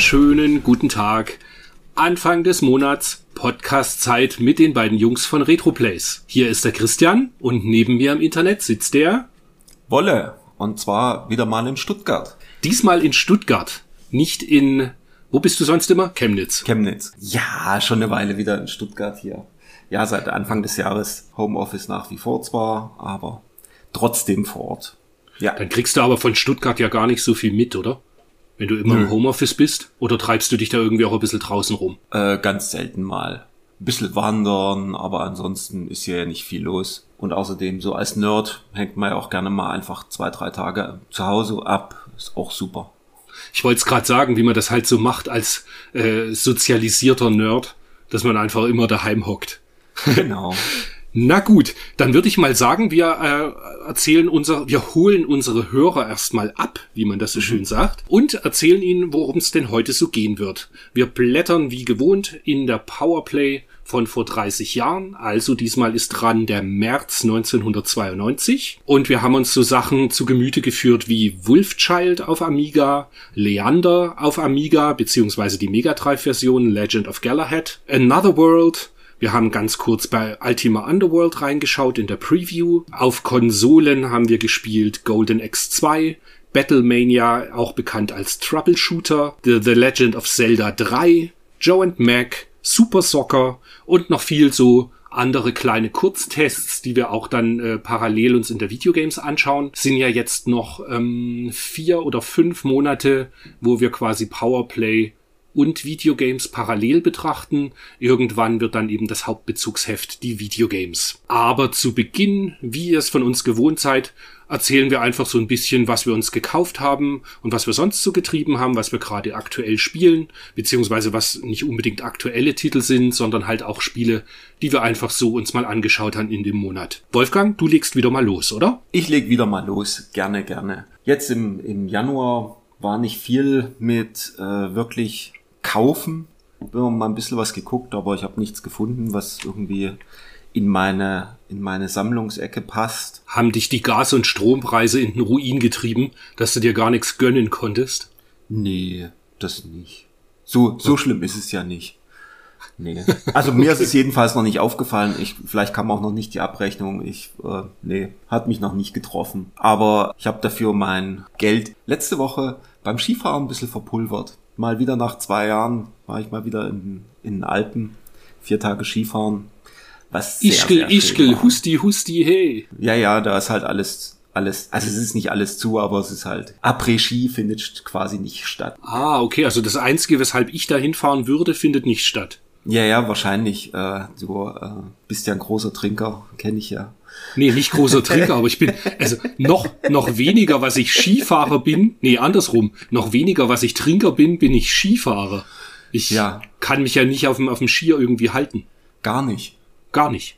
wunderschönen guten Tag. Anfang des Monats Podcast-Zeit mit den beiden Jungs von Retroplace. Hier ist der Christian und neben mir im Internet sitzt der Wolle. Und zwar wieder mal in Stuttgart. diesmal in Stuttgart, nicht in wo bist du sonst immer? Chemnitz. Chemnitz. Ja, schon eine Weile wieder in Stuttgart hier. Ja, seit Anfang des Jahres Homeoffice nach wie vor zwar, aber trotzdem vor Ort. Ja, Dann kriegst du aber von Stuttgart ja gar nicht so viel mit, oder? Wenn du immer Nö. im Homeoffice bist? Oder treibst du dich da irgendwie auch ein bisschen draußen rum? äh, ganz selten mal. Ein bisschen wandern, aber ansonsten ist hier ja nicht viel los. Und außerdem, so als Nerd hängt man ja auch gerne mal einfach zwei, drei Tage zu Hause ab. Ist auch super. Ich wollte es gerade sagen, wie man das halt so macht als äh, sozialisierter Nerd, dass man einfach immer daheim hockt. Genau. Na gut, dann würde ich mal sagen, wir äh, erzählen unser, wir holen unsere Hörer erstmal ab, wie man das so schön sagt, und erzählen ihnen, worum es denn heute so gehen wird. Wir blättern wie gewohnt in der Powerplay von vor 30 Jahren, also diesmal ist dran der März 1992 und wir haben uns so Sachen zu Gemüte geführt wie Wolfchild auf Amiga, Leander auf Amiga, beziehungsweise die Mega Drive-Version Legend of Galahad, Another World, wir haben ganz kurz bei Ultima Underworld reingeschaut in der Preview. Auf Konsolen haben wir gespielt Golden X2, Battlemania, auch bekannt als Troubleshooter, The, The Legend of Zelda 3, Joe and Mac, Super Soccer und noch viel so andere kleine Kurztests, die wir auch dann äh, parallel uns in der Videogames anschauen, sind ja jetzt noch ähm, vier oder fünf Monate, wo wir quasi Powerplay und Videogames parallel betrachten. Irgendwann wird dann eben das Hauptbezugsheft die Videogames. Aber zu Beginn, wie ihr es von uns gewohnt seid, erzählen wir einfach so ein bisschen, was wir uns gekauft haben und was wir sonst so getrieben haben, was wir gerade aktuell spielen, beziehungsweise was nicht unbedingt aktuelle Titel sind, sondern halt auch Spiele, die wir einfach so uns mal angeschaut haben in dem Monat. Wolfgang, du legst wieder mal los, oder? Ich leg wieder mal los. Gerne, gerne. Jetzt im, im Januar war nicht viel mit äh, wirklich kaufen. Bin mal ein bisschen was geguckt, aber ich habe nichts gefunden, was irgendwie in meine, in meine Sammlungsecke passt. Haben dich die Gas- und Strompreise in den Ruin getrieben, dass du dir gar nichts gönnen konntest? Nee, das nicht. So, so schlimm ist es ja nicht. Nee. Also mir ist es jedenfalls noch nicht aufgefallen. Ich, vielleicht kam auch noch nicht die Abrechnung. Ich, äh, nee, hat mich noch nicht getroffen. Aber ich habe dafür mein Geld letzte Woche beim Skifahren ein bisschen verpulvert. Mal wieder nach zwei Jahren war ich mal wieder in, in den Alpen. Vier Tage Skifahren. Was sehr, Ischkel, sehr Ischkel, war. Husti, Husti, hey. Ja, ja, da ist halt alles, alles, also es ist nicht alles zu, aber es ist halt, Après-Ski findet quasi nicht statt. Ah, okay, also das Einzige, weshalb ich da hinfahren würde, findet nicht statt. Ja, ja, wahrscheinlich. Äh, du äh, bist ja ein großer Trinker, kenne ich ja. Nee, nicht großer Trinker, aber ich bin, also noch, noch weniger, was ich Skifahrer bin, nee, andersrum, noch weniger, was ich Trinker bin, bin ich Skifahrer. Ich Ja. kann mich ja nicht auf dem, auf dem Skier irgendwie halten. Gar nicht. Gar nicht.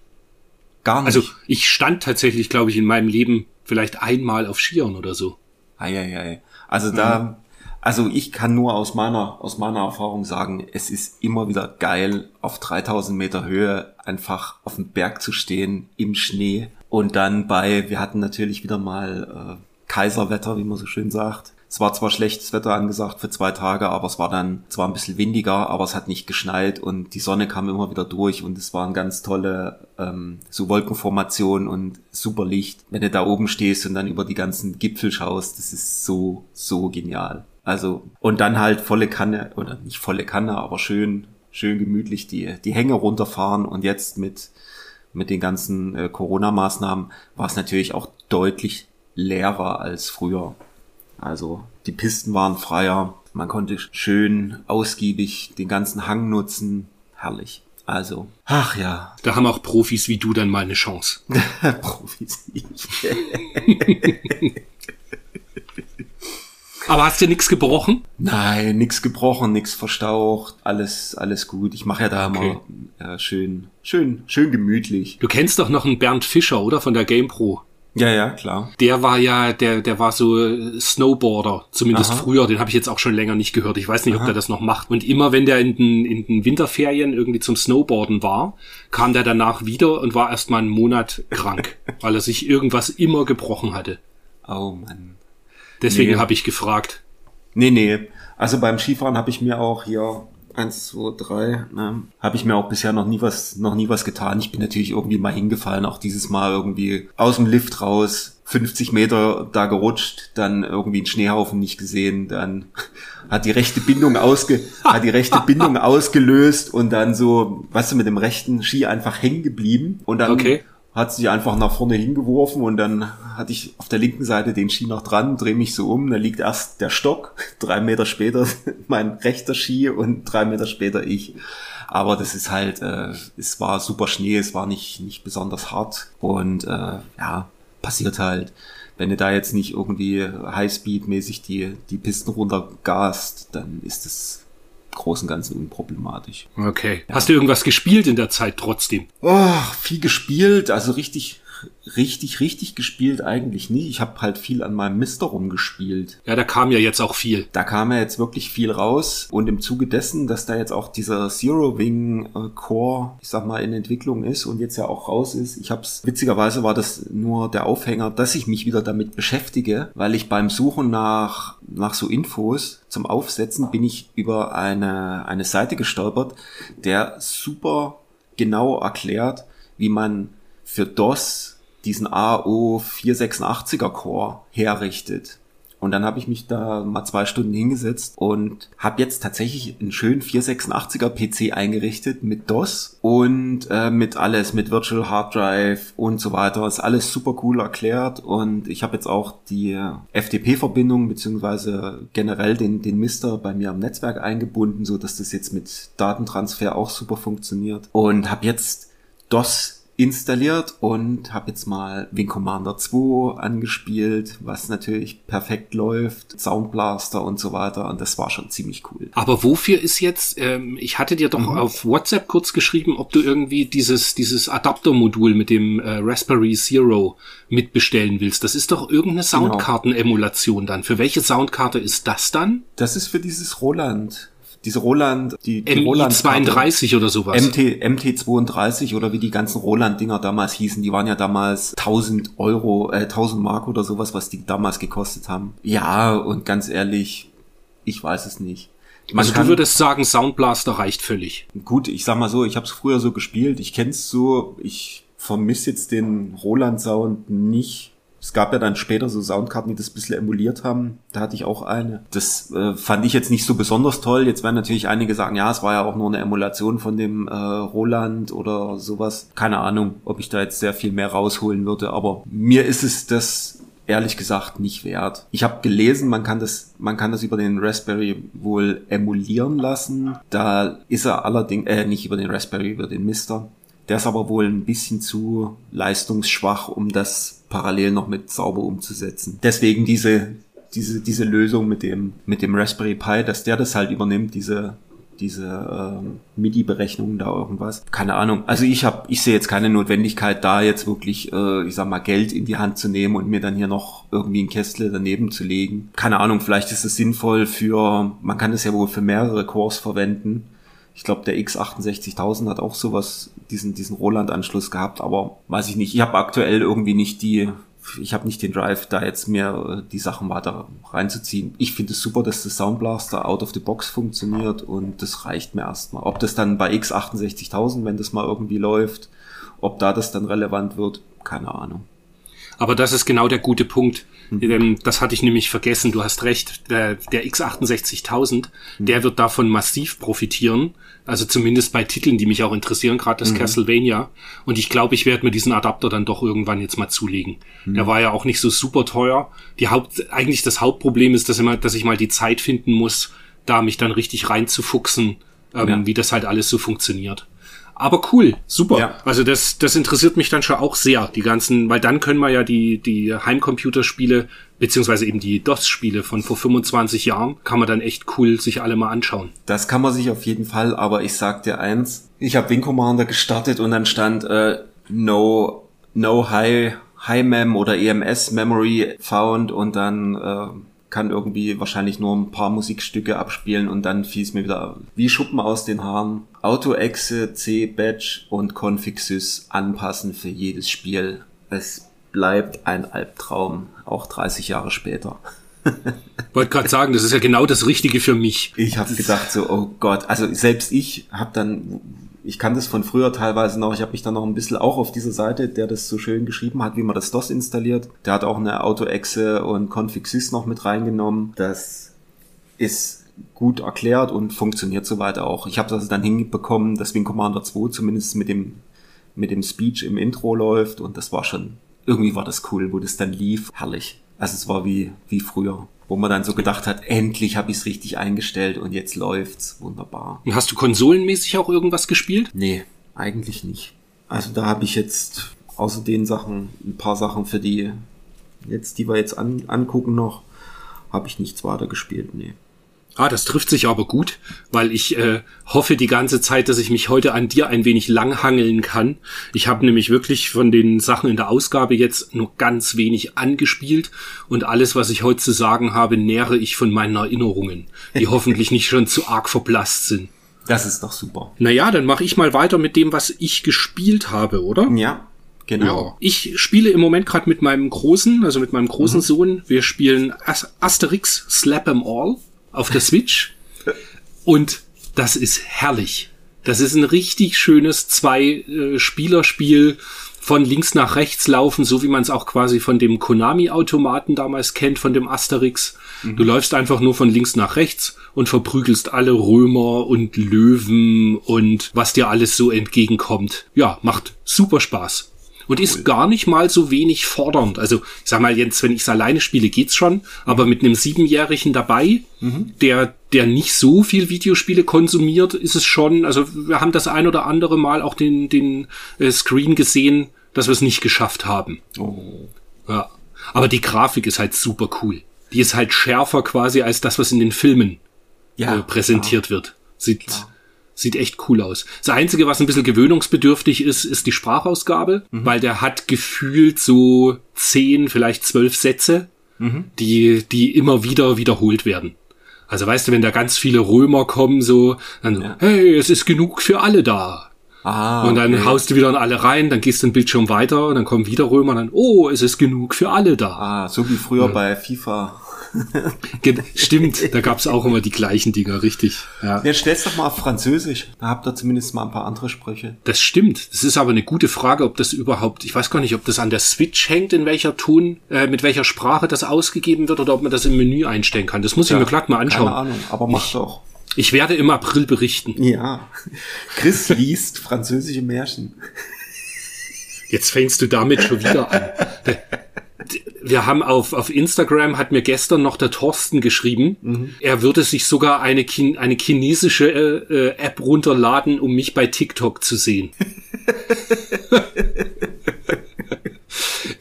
Gar nicht. Also ich stand tatsächlich, glaube ich, in meinem Leben vielleicht einmal auf Skiern oder so. Eieiei. Also da, also ich kann nur aus meiner, aus meiner Erfahrung sagen, es ist immer wieder geil, auf 3000 Meter Höhe einfach auf dem Berg zu stehen, im Schnee. Und dann bei, wir hatten natürlich wieder mal äh, Kaiserwetter, wie man so schön sagt. Es war zwar schlechtes Wetter angesagt für zwei Tage, aber es war dann zwar ein bisschen windiger, aber es hat nicht geschneit und die Sonne kam immer wieder durch und es waren ganz tolle ähm, so Wolkenformationen und super Licht. Wenn du da oben stehst und dann über die ganzen Gipfel schaust, das ist so, so genial. Also, und dann halt volle Kanne, oder nicht volle Kanne, aber schön, schön gemütlich die, die Hänge runterfahren und jetzt mit, mit den ganzen äh, Corona-Maßnahmen war es natürlich auch deutlich leerer als früher. Also die Pisten waren freier, man konnte schön ausgiebig den ganzen Hang nutzen. Herrlich. Also, ach ja, Da haben auch Profis wie du dann mal eine Chance. Profis. Aber hast du nichts gebrochen? Nein, nix gebrochen, nix verstaucht, alles, alles gut. Ich mache ja da Okay. immer äh, schön, schön, schön gemütlich. Du kennst doch noch einen Bernd Fischer, oder? Von der GamePro. Ja, ja, klar. Der war ja, der, der war so Snowboarder, zumindest Aha. früher. Den habe ich jetzt auch schon länger nicht gehört. Ich weiß nicht, ob der das noch macht. Und immer wenn der in den, in den Winterferien irgendwie zum Snowboarden war, kam der danach wieder und war erst mal einen Monat krank, weil er sich irgendwas immer gebrochen hatte. Oh Mann. Deswegen Nee. habe ich gefragt. Nee, nee. Also beim Skifahren habe ich mir auch hier eins, zwei, drei, ne, habe ich mir auch bisher noch nie was, noch nie was getan. Ich bin natürlich irgendwie mal hingefallen, auch dieses Mal irgendwie aus dem Lift raus, 50 Meter da gerutscht, dann irgendwie einen Schneehaufen nicht gesehen, dann hat die rechte Bindung ausge, hat die rechte Bindung ausgelöst und dann so, weißt du, mit dem rechten Ski einfach hängen geblieben und dann Okay. Hat sie einfach nach vorne hingeworfen und dann hatte ich auf der linken Seite den Ski noch dran, drehe mich so um, da liegt erst der Stock, drei Meter später mein rechter Ski und drei Meter später ich. Aber das ist halt, äh, es war super Schnee, es war nicht, nicht besonders hart und äh, ja, passiert halt. Wenn du da jetzt nicht irgendwie Highspeed-mäßig die, die Pisten runtergast, dann ist es Großen Ganzen unproblematisch. Okay. Hast du irgendwas gespielt in der Zeit trotzdem? Oh, viel gespielt, also richtig, richtig, richtig gespielt eigentlich nie. Ich habe halt viel an meinem Mister rumgespielt. Ja, da kam ja jetzt auch viel. Da kam ja jetzt wirklich viel raus und im Zuge dessen, dass da jetzt auch dieser Zero Wing äh, Core, ich sag mal, in Entwicklung ist und jetzt ja auch raus ist. Ich hab's witzigerweise war das nur der Aufhänger, dass ich mich wieder damit beschäftige, weil ich beim Suchen nach nach so Infos zum Aufsetzen bin ich über eine eine Seite gestolpert, der super genau erklärt, wie man für DOS diesen AO 486er Core herrichtet. Und dann habe ich mich da mal zwei Stunden hingesetzt und habe jetzt tatsächlich einen schönen 486er PC eingerichtet mit DOS und äh, mit alles, mit Virtual Hard Drive und so weiter. Ist alles super cool erklärt und ich habe jetzt auch die FTP-Verbindung beziehungsweise generell den, den Mister bei mir am Netzwerk eingebunden, so dass das jetzt mit Datentransfer auch super funktioniert und habe jetzt DOS installiert und habe jetzt mal Wing Commander 2 angespielt, was natürlich perfekt läuft, Sound Blaster und so weiter und das war schon ziemlich cool. Aber wofür ist jetzt, ähm, ich hatte dir doch Mhm. auf WhatsApp kurz geschrieben, ob du irgendwie dieses, dieses Adaptermodul mit dem äh, Raspberry Zero mitbestellen willst. Das ist doch Genau. irgendeine Soundkarten-Emulation dann. Für welche Soundkarte ist das dann? Das ist für dieses Roland, diese Roland, die, die Roland MI32 oder sowas. MT, MT32 oder wie die ganzen Roland-Dinger damals hießen, die waren ja damals 1000 Euro, äh, 1000 Mark oder sowas, was die damals gekostet haben. Ja, und ganz ehrlich, ich weiß es nicht. Man also kann- du würdest sagen, Sound Blaster reicht völlig. Gut, ich sag mal so, ich habe es früher so gespielt, ich kenn's so, ich vermisse jetzt den Roland-Sound nicht. Es gab ja dann später so Soundkarten, die das ein bisschen emuliert haben. Da hatte ich auch eine. Das äh, fand ich jetzt nicht so besonders toll. Jetzt werden natürlich einige sagen, ja, es war ja auch nur eine Emulation von dem äh, Roland oder sowas. Keine Ahnung, ob ich da jetzt sehr viel mehr rausholen würde, aber mir ist es das ehrlich gesagt nicht wert. Ich habe gelesen, man kann das, man kann das über den Raspberry wohl emulieren lassen. Da ist er allerdings, äh, nicht über den Raspberry, über den Mister. Der ist aber wohl ein bisschen zu leistungsschwach, um das parallel noch mit sauber umzusetzen. Deswegen diese, diese, diese Lösung mit dem, mit dem Raspberry Pi, dass der das halt übernimmt, diese, diese ähm, MIDI-Berechnungen da irgendwas. Keine Ahnung. Also ich habe, ich sehe jetzt keine Notwendigkeit, da jetzt wirklich, äh, ich sag mal, Geld in die Hand zu nehmen und mir dann hier noch irgendwie ein Kästle daneben zu legen. Keine Ahnung, vielleicht ist es sinnvoll für, man kann es ja wohl für mehrere Cores verwenden. Ich glaube, der X68000 hat auch sowas, diesen, diesen Roland-Anschluss gehabt, aber weiß ich nicht. Ich habe aktuell irgendwie nicht die, ich habe nicht den Drive, da jetzt mir äh, die Sachen weiter reinzuziehen. Ich finde es super, dass das Soundblaster out of the box funktioniert und das reicht mir erstmal. Ob das dann bei X68000, wenn das mal irgendwie läuft, ob da das dann relevant wird, keine Ahnung. Aber das ist genau der gute Punkt. Mhm. Ähm, Das hatte ich nämlich vergessen. Du hast recht. Der, der X68000, Mhm. der wird davon massiv profitieren. Also zumindest bei Titeln, die mich auch interessieren, gerade Mhm. das Castlevania. Und ich glaube, ich werde mir diesen Adapter dann doch irgendwann jetzt mal zulegen. Mhm. Der war ja auch nicht so super teuer. Die Haupt, eigentlich das Hauptproblem ist, dass, immer, dass ich mal die Zeit finden muss, da mich dann richtig reinzufuchsen, ähm, Ja. wie das halt alles so funktioniert. Aber cool, super. Ja. Also das, das interessiert mich dann schon auch sehr, die ganzen, weil dann können wir ja die, die Heimcomputerspiele, beziehungsweise eben die DOS-Spiele von vor 25 Jahren, kann man dann echt cool sich alle mal anschauen. Das kann man sich auf jeden Fall, aber ich sag dir eins, ich habe Wing Commander gestartet und dann stand äh, no no high HiMem oder EMS Memory found und dann äh, kann irgendwie wahrscheinlich nur ein paar Musikstücke abspielen und dann fiel es mir wieder wie Schuppen aus den Haaren. Auto-Exe, C-Batch und Config-Sys anpassen für jedes Spiel. Es bleibt ein Albtraum, auch 30 Jahre später. Wollte gerade sagen, das ist ja genau das Richtige für mich. Ich habe gedacht so, oh Gott, also selbst ich habe dann, ich kann das von früher teilweise noch, ich habe mich dann noch ein bisschen auch auf dieser Seite, der das so schön geschrieben hat, wie man das DOS installiert. Der hat auch eine Auto-Exe und Config-Sys noch mit reingenommen. Das ist gut erklärt und funktioniert soweit auch. Ich habe das dann hinbekommen, dass Wing Commander 2 zumindest mit dem mit dem Speech im Intro läuft und das war schon irgendwie war das cool, wo das dann lief, herrlich. Also es war wie, wie früher, wo man dann so gedacht hat, endlich habe ich es richtig eingestellt und jetzt läuft's wunderbar. Und hast du konsolenmäßig auch irgendwas gespielt? Nee, eigentlich nicht. Also da habe ich jetzt außer den Sachen, ein paar Sachen für die, jetzt, die wir jetzt an, angucken noch, habe ich nichts weiter gespielt, nee. Ah, das trifft sich aber gut, weil ich äh, hoffe die ganze Zeit, dass ich mich heute an dir ein wenig langhangeln kann. Ich habe nämlich wirklich von den Sachen in der Ausgabe jetzt nur ganz wenig angespielt und alles, was ich heute zu sagen habe, nähere ich von meinen Erinnerungen, die hoffentlich nicht schon zu arg verblasst sind. Das ist doch super. Naja, dann mache ich mal weiter mit dem, was ich gespielt habe, oder? Ja, genau. Ja. Ich spiele im Moment gerade mit meinem Großen, also mit meinem großen Sohn. Wir spielen As Asterix Slap 'em All auf der Switch. Und das ist herrlich. Das ist ein richtig schönes Zwei-Spieler-Spiel von links nach rechts laufen, so wie man es auch quasi von dem Konami-Automaten damals kennt, von dem Asterix. Du läufst einfach nur von links nach rechts und verprügelst alle Römer und Löwen und was dir alles so entgegenkommt. Ja, macht super Spaß. Und ist gar nicht mal so wenig fordernd. Also, ich sag mal, jetzt, wenn ich es alleine spiele, geht's schon. Aber mit einem Siebenjährigen dabei, der, der nicht so viel Videospiele konsumiert, ist es schon, also wir haben das ein oder andere Mal auch den, den äh, Screen gesehen, dass wir es nicht geschafft haben. Oh. Ja. Aber die Grafik ist halt super cool. Die ist halt schärfer quasi als das, was in den Filmen Ja, äh, präsentiert wird. Sieht, sieht echt cool aus. Das Einzige, was ein bisschen gewöhnungsbedürftig ist, ist die Sprachausgabe, weil der hat gefühlt so zehn, vielleicht zwölf Sätze, die, die immer wieder wiederholt werden. Also weißt du, wenn da ganz viele Römer kommen, so, dann so, Ja. hey, es ist genug für alle da. Ah, Und dann okay. haust du wieder in alle rein, dann gehst du den Bildschirm weiter und dann kommen wieder Römer dann, oh, es ist genug für alle da. Ah, so wie früher bei FIFA. Stimmt, da gab's auch immer die gleichen Dinger, richtig. Ja. Jetzt stell's doch mal auf Französisch. Da habt ihr zumindest mal ein paar andere Sprüche. Das stimmt. Das ist aber eine gute Frage, ob das überhaupt, ich weiß gar nicht, ob das an der Switch hängt, in welcher Ton, äh, mit welcher Sprache das ausgegeben wird oder ob man das im Menü einstellen kann. Das muss ich mir glatt mal anschauen. Keine Ahnung, aber mach doch. Ich werde im April berichten. Ja. Chris liest französische Märchen. Jetzt fängst du damit schon wieder an. Wir haben auf, auf Instagram hat mir gestern noch der Thorsten geschrieben, er würde sich sogar eine, Chin eine chinesische äh, äh, App runterladen, um mich bei TikTok zu sehen.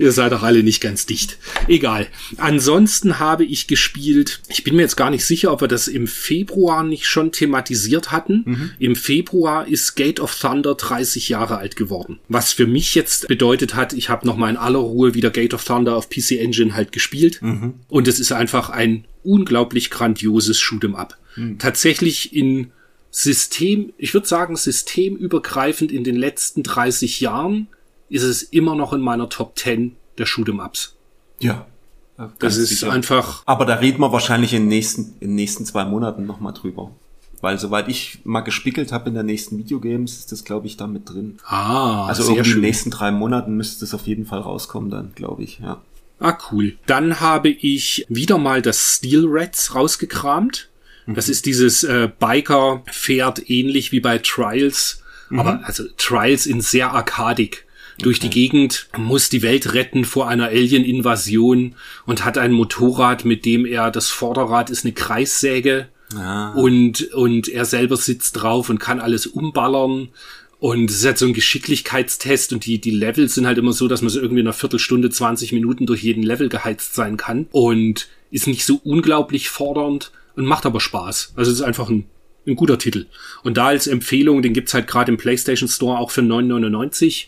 Ihr seid doch alle nicht ganz dicht. Egal. Ansonsten habe ich gespielt, ich bin mir jetzt gar nicht sicher, ob wir das im Februar nicht schon thematisiert hatten. Im Februar ist Gate of Thunder 30 Jahre alt geworden. Was für mich jetzt bedeutet hat, ich habe nochmal in aller Ruhe wieder Gate of Thunder auf PC Engine halt gespielt. Und es ist einfach ein unglaublich grandioses Shoot'em Up. Tatsächlich in System, ich würde sagen, systemübergreifend in den letzten 30 Jahren ist es immer noch in meiner Top 10 der Shoot'em Ups. Ja. Das ist einfach, Aber da reden wir wahrscheinlich in den nächsten, in den nächsten zwei Monaten nochmal drüber. Weil soweit ich mal gespickelt habe in der nächsten Videogames, ist das, glaube ich, da mit drin. ah, Also sehr irgendwie in den schön. nächsten drei Monaten müsste es auf jeden Fall rauskommen dann, glaube ich, ja. Ah, cool. Dann habe ich wieder mal das Steel Rats rausgekramt. Das ist dieses äh, Biker-Pferd, ähnlich wie bei Trials. Aber also Trials in sehr arkadig. Durch die Gegend muss die Welt retten vor einer Alien-Invasion und hat ein Motorrad, mit dem er, das Vorderrad ist eine Kreissäge Ah. und, und er selber sitzt drauf und kann alles umballern. Und es ist halt so ein Geschicklichkeitstest und die, die Level sind halt immer so, dass man so irgendwie in einer Viertelstunde, 20 Minuten durch jeden Level geheizt sein kann und ist nicht so unglaublich fordernd und macht aber Spaß. Also es ist einfach ein, ein guter Titel. Und da als Empfehlung, den gibt's halt gerade im PlayStation Store auch für 9,99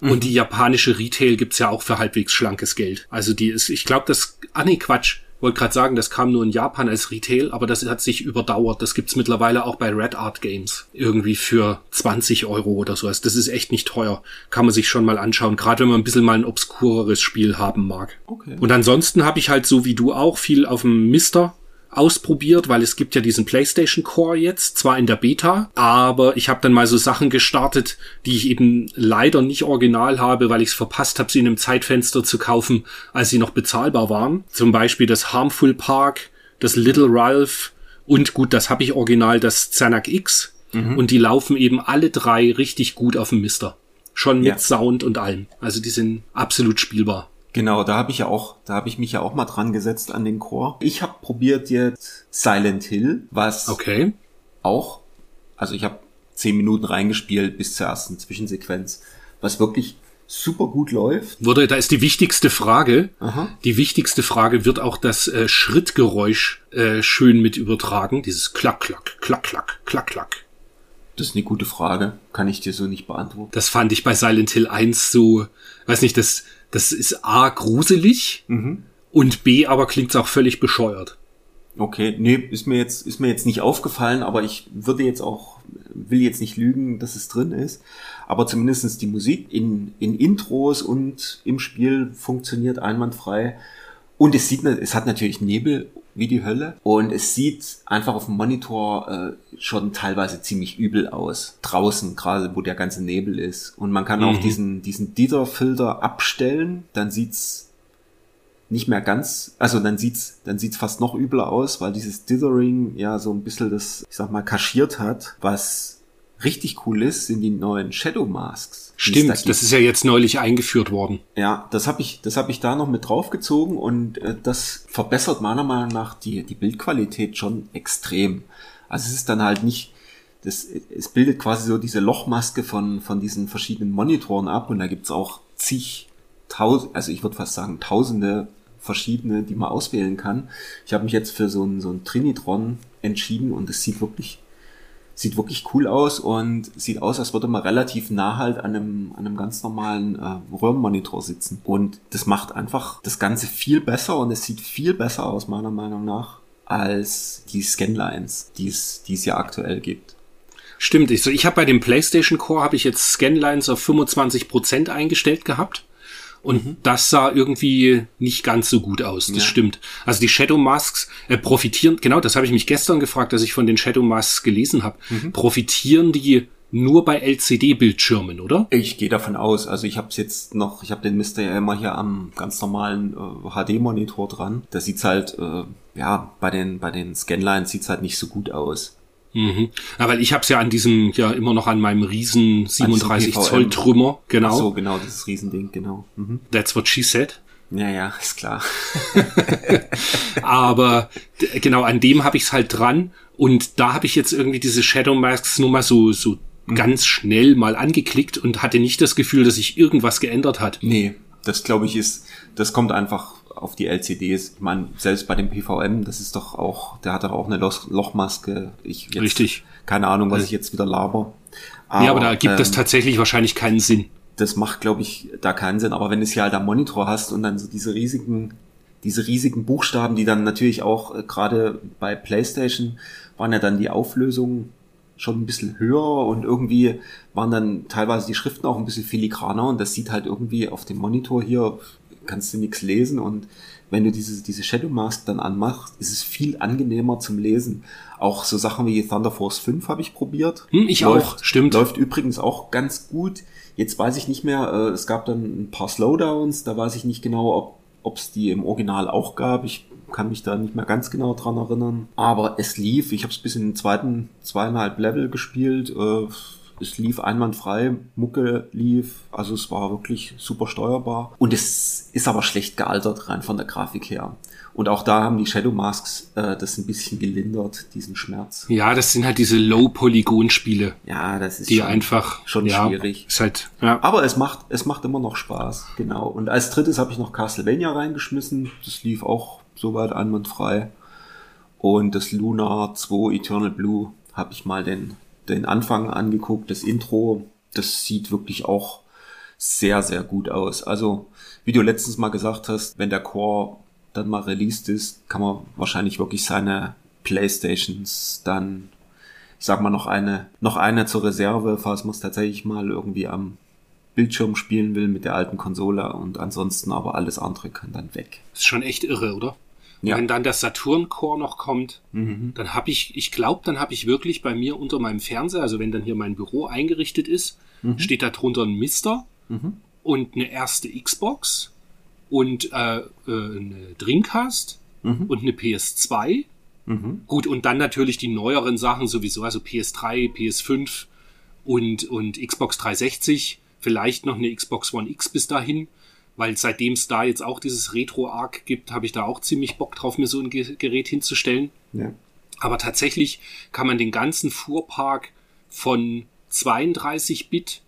Und die japanische Retail gibt's ja auch für halbwegs schlankes Geld. Also die ist, ich glaube, das, ah nee, Quatsch. Wollte gerade sagen, das kam nur in Japan als Retail, aber das hat sich überdauert. Das gibt's mittlerweile auch bei Red Art Games. Irgendwie für 20 Euro oder sowas. Das ist echt nicht teuer. Kann man sich schon mal anschauen. Gerade wenn man ein bisschen mal ein obskureres Spiel haben mag. Okay. Und ansonsten habe ich halt so wie du auch viel auf dem Mister ausprobiert, weil es gibt ja diesen PlayStation Core jetzt, zwar in der Beta, aber ich habe dann mal so Sachen gestartet, die ich eben leider nicht original habe, weil ich es verpasst habe, sie in einem Zeitfenster zu kaufen, als sie noch bezahlbar waren. Zum Beispiel das Harmful Park, das Little Ralph und gut, das habe ich original, das Xanac X. Und die laufen eben alle drei richtig gut auf dem Mister. Schon mit Ja. Sound und allem. Also die sind absolut spielbar. Genau, da habe ich ja auch, da habe ich mich ja auch mal dran gesetzt an den Chor. Ich habe probiert jetzt Silent Hill, was Okay. auch, also ich habe zehn Minuten reingespielt bis zur ersten Zwischensequenz, was wirklich super gut läuft. Wurde, da ist die wichtigste Frage. Aha. Die wichtigste Frage wird auch das äh, Schrittgeräusch äh, schön mit übertragen. Dieses Klack, Klack, Klack, Klack, Klack, Klack. Das ist eine gute Frage, kann ich dir so nicht beantworten. Das fand ich bei Silent Hill 1 so, weiß nicht, das, das ist A, gruselig und B, aber klingt's auch völlig bescheuert. Okay, nee, ist mir jetzt, ist mir jetzt nicht aufgefallen, aber ich würde jetzt auch, will jetzt nicht lügen, dass es drin ist. Aber zumindestens die Musik in, in Intros und im Spiel funktioniert einwandfrei. Und es sieht, es hat natürlich Nebel wie die Hölle. Und es sieht einfach auf dem Monitor äh, schon teilweise ziemlich übel aus. Draußen, gerade wo der ganze Nebel ist. Und man kann auch diesen, diesen Dither-Filter abstellen. Dann sieht's nicht mehr ganz, also dann sieht's, dann sieht's fast noch übler aus, weil dieses Dithering ja so ein bisschen das, ich sag mal, kaschiert hat. Was richtig cool ist, sind die neuen Shadow Masks. da Stimmt, gibt. das ist ja jetzt neulich eingeführt worden. Ja, das habe ich, das habe ich da noch mit draufgezogen und äh, das verbessert meiner Meinung nach die die Bildqualität schon extrem. Also es ist dann halt nicht, das, es bildet quasi so diese Lochmaske von von diesen verschiedenen Monitoren ab und da gibt's auch zig, tausend, also ich würde fast sagen Tausende verschiedene, die man auswählen kann. Ich habe mich jetzt für so ein so ein Trinitron entschieden und es sieht wirklich sieht wirklich cool aus und sieht aus, als würde man relativ nah halt an einem, an einem ganz normalen äh, Röhrenmonitor sitzen. Und das macht einfach das Ganze viel besser und es sieht viel besser aus, meiner Meinung nach, als die Scanlines, die es, die es ja aktuell gibt. Stimmt, ich, so, ich habe bei dem PlayStation Core habe ich jetzt Scanlines auf 25% eingestellt gehabt. Und das sah irgendwie nicht ganz so gut aus. Das Ja. stimmt. Also die Shadow Masks äh, profitieren, genau, das habe ich mich gestern gefragt, dass ich von den Shadow Masks gelesen habe. Profitieren die nur bei LCD-Bildschirmen, oder? Ich gehe davon aus, also ich habe es jetzt noch, ich habe den Mister ja immer hier am ganz normalen äh, HD-Monitor dran. Da sieht's halt, äh, ja, bei den, bei den Scanlines sieht's halt nicht so gut aus. Mhm. Ja, weil ich habe es ja an diesem, ja immer noch an meinem riesen 37 PVM. Zoll Trümmer, genau. Ach so, genau, dieses Riesending, genau. Mhm. That's what she said. Ja, ja, ist klar. Aber genau an dem habe ich es halt dran und da habe ich jetzt irgendwie diese Shadow Masks nur mal so so ganz schnell mal angeklickt und hatte nicht das Gefühl, dass sich irgendwas geändert hat. Nee, das glaube ich ist, das kommt einfach auf die LCDs. Ich meine, selbst bei dem PVM, das ist doch auch, der hat doch auch eine Loch Lochmaske. Ich jetzt, Richtig. Keine Ahnung, was ich jetzt wieder laber. ja, aber da gibt es ähm, tatsächlich wahrscheinlich keinen Sinn. das macht, glaube ich, da keinen Sinn. Aber wenn du es hier halt am Monitor hast und dann so diese riesigen, diese riesigen Buchstaben, die dann natürlich auch äh, gerade bei PlayStation waren ja dann die Auflösungen schon ein bisschen höher und irgendwie waren dann teilweise die Schriften auch ein bisschen filigraner und das sieht halt irgendwie auf dem Monitor hier, kannst du nichts lesen und wenn du diese, diese Shadow Mask dann anmachst, ist es viel angenehmer zum Lesen. Auch so Sachen wie Thunder Force 5 habe ich probiert. Hm, ich auch, stimmt. Läuft übrigens auch ganz gut. Jetzt weiß ich nicht mehr, äh, es gab dann ein paar Slowdowns, da weiß ich nicht genau, ob ob es die im Original auch gab. Ich kann mich da nicht mehr ganz genau dran erinnern. Aber es lief, ich habe es bis in den zweiten zweieinhalb Level gespielt. Äh, es lief einwandfrei, Mucke lief, also es war wirklich super steuerbar. Und es ist aber schlecht gealtert rein von der Grafik her. Und auch da haben die Shadow Masks äh, das ein bisschen gelindert, diesen Schmerz. Ja, das sind halt diese Low-Polygon-Spiele, Ja, das ist die schon, einfach schon ja, schwierig. Ist halt, ja. Aber es macht, es macht immer noch Spaß, genau. Und als drittes habe ich noch Castlevania reingeschmissen. Das lief auch soweit einwandfrei. Und das Lunar 2 Eternal Blue habe ich mal den, den Anfang angeguckt, das Intro. Das sieht wirklich auch sehr, sehr gut aus. Also, wie du letztens mal gesagt hast, wenn der Core dann mal released ist, kann man wahrscheinlich wirklich seine Playstations dann, ich sag mal, noch eine, noch eine zur Reserve, falls man es tatsächlich mal irgendwie am Bildschirm spielen will mit der alten Konsole und ansonsten aber alles andere kann dann weg. Ist schon echt irre, oder? Ja. Wenn dann der Saturn-Core noch kommt, Mhm. dann habe ich, ich glaube, dann habe ich wirklich bei mir unter meinem Fernseher, also wenn dann hier mein Büro eingerichtet ist, Mhm. steht da drunter ein Mister und eine erste Xbox und äh, äh, eine Dreamcast Mhm. und eine PS2. Gut, und dann natürlich die neueren Sachen sowieso, also PS3, PS5 und, und Xbox 360, vielleicht noch eine Xbox One X bis dahin, weil seitdem es da jetzt auch dieses Retro-Arc gibt, habe ich da auch ziemlich Bock drauf, mir so ein Ge- Gerät hinzustellen. Ja. Aber tatsächlich kann man den ganzen Fuhrpark von 32-Bit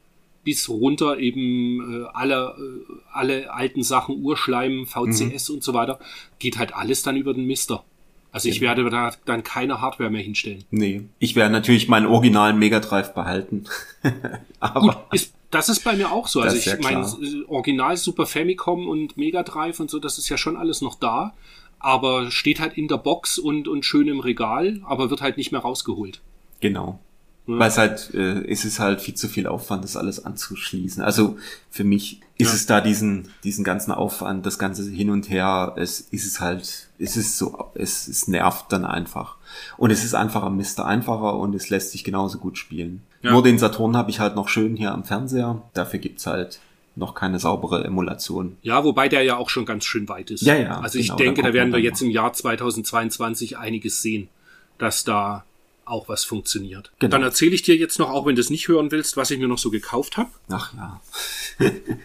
bis runter eben äh, alle, äh, alle alten Sachen, Urschleim, VCS und so weiter, geht halt alles dann über den Mister. Also ich werde da dann keine Hardware mehr hinstellen. Nee. Ich werde natürlich meinen originalen Mega Drive behalten. aber Gut, ist, das ist bei mir auch so. Das Also ist ja ich mein klar. äh, Original Super Famicom und Mega Drive und so, das ist ja schon alles noch da, aber steht halt in der Box und, und schön im Regal, aber wird halt nicht mehr rausgeholt. Genau. Weil es halt, äh, es ist halt viel zu viel Aufwand, das alles anzuschließen. Also für mich ist Ja. es da diesen, diesen ganzen Aufwand, das ganze hin und her, es ist es halt, es ist so, es, es nervt dann einfach. Und es ist einfach am Mister einfacher und es lässt sich genauso gut spielen. Ja. Nur den Saturn habe ich halt noch schön hier am Fernseher. Dafür gibt's halt noch keine saubere Emulation. Ja, wobei der ja auch schon ganz schön weit ist. Ja, ja, Also ich genau, denke, da werden wir jetzt im Jahr 2022 einiges sehen, dass da auch was funktioniert. Genau. Dann erzähle ich dir jetzt noch, auch wenn du es nicht hören willst, was ich mir noch so gekauft habe. Ach ja.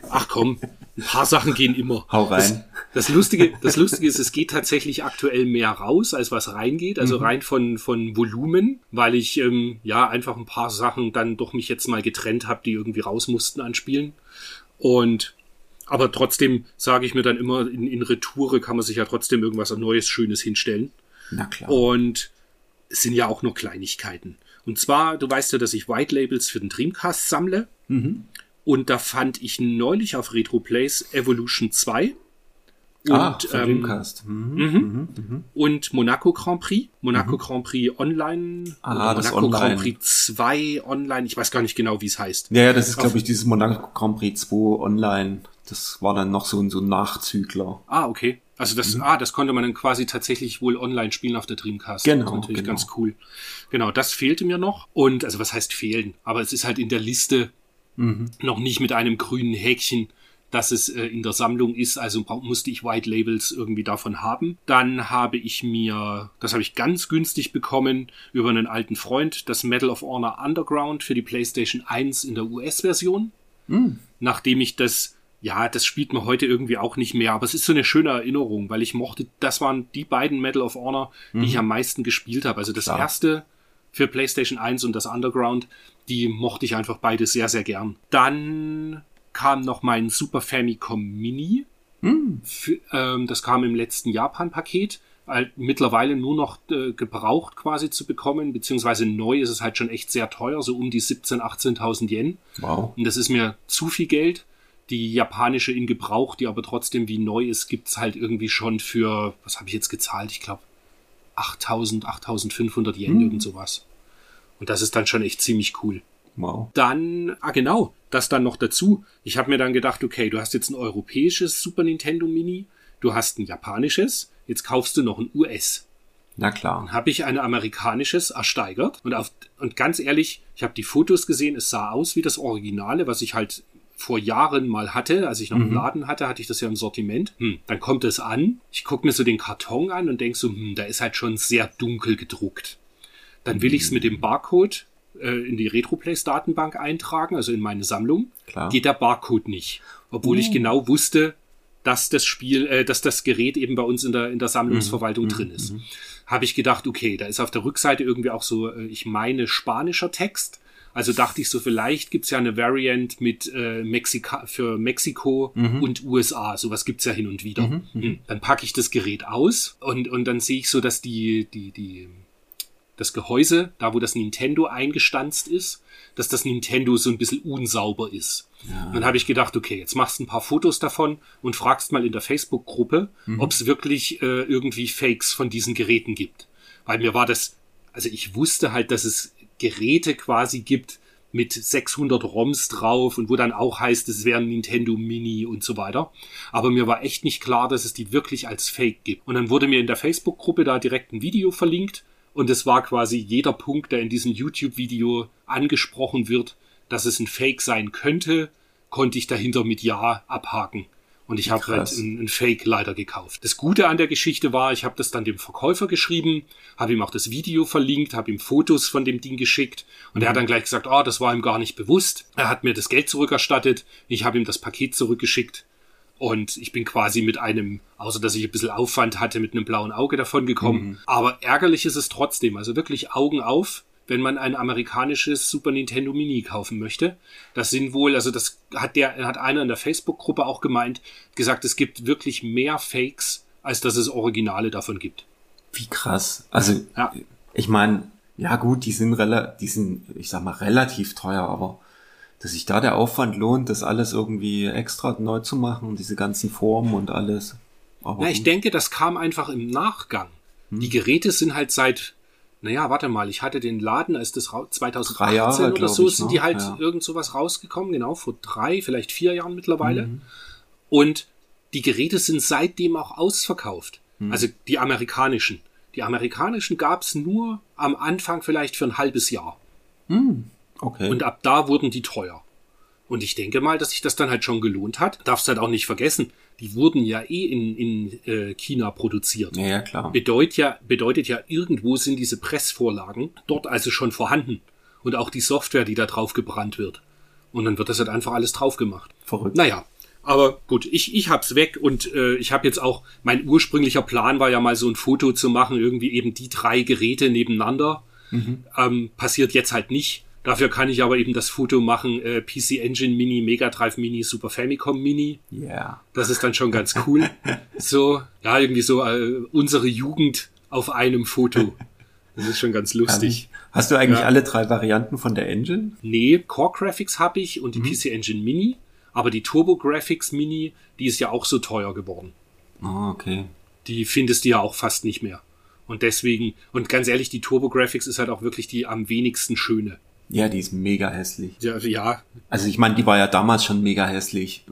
Ach komm, ein paar Sachen gehen immer. Hau rein. Das, das Lustige, das Lustige ist, es geht tatsächlich aktuell mehr raus, als was reingeht. Mhm. Also rein von, von Volumen, weil ich ähm, ja einfach ein paar Sachen dann doch mich jetzt mal getrennt habe, die irgendwie raus mussten an Spielen. Und aber trotzdem sage ich mir dann immer, in, in Retoure kann man sich ja trotzdem irgendwas Neues, Schönes hinstellen. Na klar. Und es sind ja auch nur Kleinigkeiten. Und zwar, du weißt ja, dass ich White Labels für den Dreamcast sammle. Mhm. Und da fand ich neulich auf RetroPlays Evolution 2 und, ah, ähm, Dreamcast. Mhm. und Monaco Grand Prix. Monaco Grand Prix Online. Ah, Monaco Online. Grand Prix 2 Online. Ich weiß gar nicht genau, wie es heißt. Ja, ja, das ist, glaube ich, dieses Monaco Grand Prix 2 online. Das war dann noch so ein, so ein Nachzügler. Ah, okay. Also das, ah, das konnte man dann quasi tatsächlich wohl online spielen auf der Dreamcast. Genau, Das ist natürlich genau. ganz cool. Genau, das fehlte mir noch. Und, also was heißt fehlen? Aber es ist halt in der Liste Mhm. noch nicht mit einem grünen Häkchen, dass es äh, in der Sammlung ist. Also musste ich White Labels irgendwie davon haben. Dann habe ich mir, das habe ich ganz günstig bekommen, über einen alten Freund, das Medal of Honor Underground für die PlayStation 1 in der US-Version. Nachdem ich das ja, das spielt man heute irgendwie auch nicht mehr, aber es ist so eine schöne Erinnerung, weil ich mochte, das waren die beiden Medal of Honor, die ich am meisten gespielt habe. Also das Klar. erste für PlayStation 1 und das Underground, die mochte ich einfach beide sehr, sehr gern. Dann kam noch mein Super Famicom Mini. Für, ähm, das kam im letzten Japan-Paket. Halt mittlerweile nur noch äh, gebraucht quasi zu bekommen, beziehungsweise neu ist es halt schon echt sehr teuer, so um die 17.000, 18.000 Yen. Wow. Und das ist mir zu viel Geld. Die japanische in Gebrauch, die aber trotzdem wie neu ist, gibt's halt irgendwie schon für, was habe ich jetzt gezahlt? Ich glaube 8000, 8500 Yen, irgend sowas. Und das ist dann schon echt ziemlich cool. Wow. Dann, ah genau, das dann noch dazu. Ich habe mir dann gedacht, okay, du hast jetzt ein europäisches Super Nintendo Mini, du hast ein japanisches, jetzt kaufst du noch ein US Na klar. habe ich ein amerikanisches ersteigert und auf, und ganz ehrlich, ich habe die Fotos gesehen, es sah aus wie das Originale, was ich halt vor Jahren mal hatte, als ich noch einen Laden hatte, hatte ich das ja im Sortiment. Hm, dann kommt es an, ich gucke mir so den Karton an und denk so, hm, da ist halt schon sehr dunkel gedruckt. Dann will ich es mit dem Barcode äh, in die RetroPlays-Datenbank eintragen, also in meine Sammlung. Klar. Geht der Barcode nicht, obwohl ich genau wusste, dass das Spiel, äh, dass das Gerät eben bei uns in der in der Sammlungsverwaltung drin ist. Habe ich gedacht, okay, da ist auf der Rückseite irgendwie auch so, äh, ich meine spanischer Text. Also dachte ich so, vielleicht gibt's ja eine Variant mit äh, Mexika für Mexiko und USA. Sowas gibt's ja hin und wieder. Hm. Dann packe ich das Gerät aus und, und dann sehe ich so, dass die, die, die das Gehäuse, da wo das Nintendo eingestanzt ist, dass das Nintendo so ein bisschen unsauber ist. Ja. Dann habe ich gedacht, okay, jetzt machst du ein paar Fotos davon und fragst mal in der Facebook-Gruppe, mhm. ob es wirklich äh, irgendwie Fakes von diesen Geräten gibt. Weil mir war das, also ich wusste halt, dass es Geräte quasi gibt mit 600 ROMs drauf und wo dann auch heißt, es wäre ein Nintendo Mini und so weiter. Aber mir war echt nicht klar, dass es die wirklich als Fake gibt. Und dann wurde mir in der Facebook-Gruppe da direkt ein Video verlinkt und es war quasi jeder Punkt, der in diesem YouTube-Video angesprochen wird, dass es ein Fake sein könnte, konnte ich dahinter mit Ja abhaken. Und ich habe halt ein, ein, Fake leider gekauft. Das Gute an der Geschichte war, ich habe das dann dem Verkäufer geschrieben, habe ihm auch das Video verlinkt, habe ihm Fotos von dem Ding geschickt und er hat mhm. dann gleich gesagt, oh, das war ihm gar nicht bewusst. Er hat mir das Geld zurückerstattet, ich habe ihm das Paket zurückgeschickt und ich bin quasi mit einem, außer dass ich ein bisschen Aufwand hatte, mit einem blauen Auge davon gekommen. Mhm. Aber ärgerlich ist es trotzdem. Also wirklich Augen auf, wenn man ein amerikanisches Super Nintendo Mini kaufen möchte. Das sind wohl, also das hat der, hat einer in der Facebook-Gruppe auch gemeint, gesagt, es gibt wirklich mehr Fakes, als dass es Originale davon gibt. Wie krass. Also, ja. ich meine, ja gut, die sind relativ, die sind, ich sag mal, relativ teuer, aber dass sich da der Aufwand lohnt, das alles irgendwie extra neu zu machen, diese ganzen Formen und alles. Aber ja, ich denke, das kam einfach im Nachgang. Hm. Die Geräte sind halt seit, naja, warte mal, ich hatte den Laden, als das 2018 Jahre, oder so, sind die halt ja. irgend sowas rausgekommen, genau, vor drei, vielleicht vier Jahren mittlerweile. Mhm. Und die Geräte sind seitdem auch ausverkauft. Mhm. Also die amerikanischen. Die amerikanischen gab's nur am Anfang vielleicht für ein halbes Jahr. Mhm. Okay. Und ab da wurden die teuer. Und ich denke mal, dass sich das dann halt schon gelohnt hat. Darfst halt auch nicht vergessen, die wurden ja eh in, in äh, China produziert. Ja, ja, klar. Bedeutet ja, bedeutet ja, irgendwo sind diese Pressvorlagen dort also schon vorhanden. Und auch die Software, die da drauf gebrannt wird. Und dann wird das halt einfach alles drauf gemacht. Verrückt. Naja, aber gut, ich, ich hab's weg und äh, ich habe jetzt auch, mein ursprünglicher Plan war ja mal so ein Foto zu machen, irgendwie eben die drei Geräte nebeneinander. Mhm. Ähm, passiert jetzt halt nicht. Dafür kann ich aber eben das Foto machen, äh, PC Engine Mini, Mega Drive Mini, Super Famicom Mini. Ja. Yeah. Das ist dann schon ganz cool. so, ja, irgendwie so äh, unsere Jugend auf einem Foto. Das ist schon ganz lustig. Hast du eigentlich ja. alle drei Varianten von der Engine? Nee, Core Graphics habe ich und die mhm. PC Engine Mini. Aber die Turbo Graphics Mini, die ist ja auch so teuer geworden. Ah, oh, okay. Die findest du ja auch fast nicht mehr. Und deswegen, und ganz ehrlich, die Turbo Graphics ist halt auch wirklich die am wenigsten schöne. Ja, die ist mega hässlich. Ja, ja. Also ich meine, die war ja damals schon mega hässlich.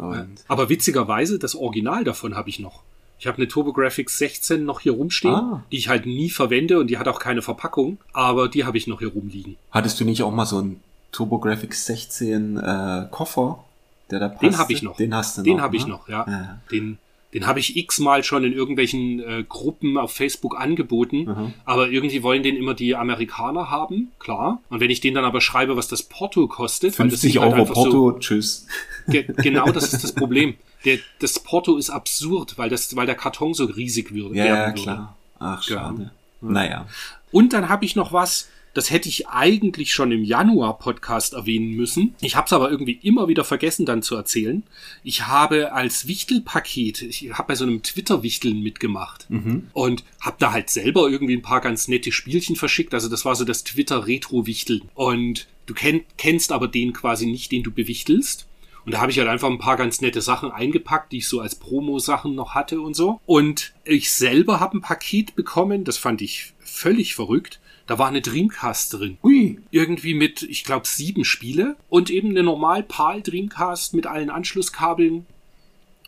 Aber witzigerweise, das Original davon habe ich noch. Ich habe eine TurboGrafx 16 noch hier rumstehen, ah. die ich halt nie verwende und die hat auch keine Verpackung, aber die habe ich noch hier rumliegen. Hattest du nicht auch mal so einen TurboGrafx 16 äh, Koffer, der da passt? Den habe ich noch. Den hast du noch. Den habe ich ne? noch, ja. ja. Den den habe ich x-mal schon in irgendwelchen äh, Gruppen auf Facebook angeboten, mhm. aber irgendwie wollen den immer die Amerikaner haben, klar. Und wenn ich denen dann aber schreibe, was das Porto kostet, 50 Euro halt Porto, so, tschüss. Ge genau, das ist das Problem. Der, das Porto ist absurd, weil das, weil der Karton so riesig würde. Ja, ja klar. Ach, schade. Ja. Naja. Und dann habe ich noch was, das hätte ich eigentlich schon im Januar-Podcast erwähnen müssen. Ich habe es aber irgendwie immer wieder vergessen dann zu erzählen. Ich habe als Wichtelpaket, ich habe bei so einem Twitter-Wichteln mitgemacht mhm. und habe da halt selber irgendwie ein paar ganz nette Spielchen verschickt. Also das war so das Twitter-Retro-Wichteln. Und du kenn, kennst aber den quasi nicht, den du bewichtelst. Und da habe ich halt einfach ein paar ganz nette Sachen eingepackt, die ich so als Promo-Sachen noch hatte und so. Und ich selber habe ein Paket bekommen, das fand ich völlig verrückt. Da war eine Dreamcast drin. Ui. Irgendwie mit, ich glaube, sieben Spiele und eben eine normal PAL Dreamcast mit allen Anschlusskabeln.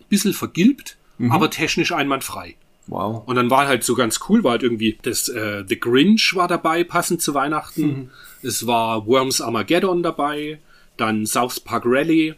Bisschen vergilbt, mhm. aber technisch einwandfrei. Wow. Und dann war halt so ganz cool, war halt irgendwie das äh, The Grinch war dabei, passend zu Weihnachten. Mhm. Es war Worms Armageddon dabei, dann South Park Rally.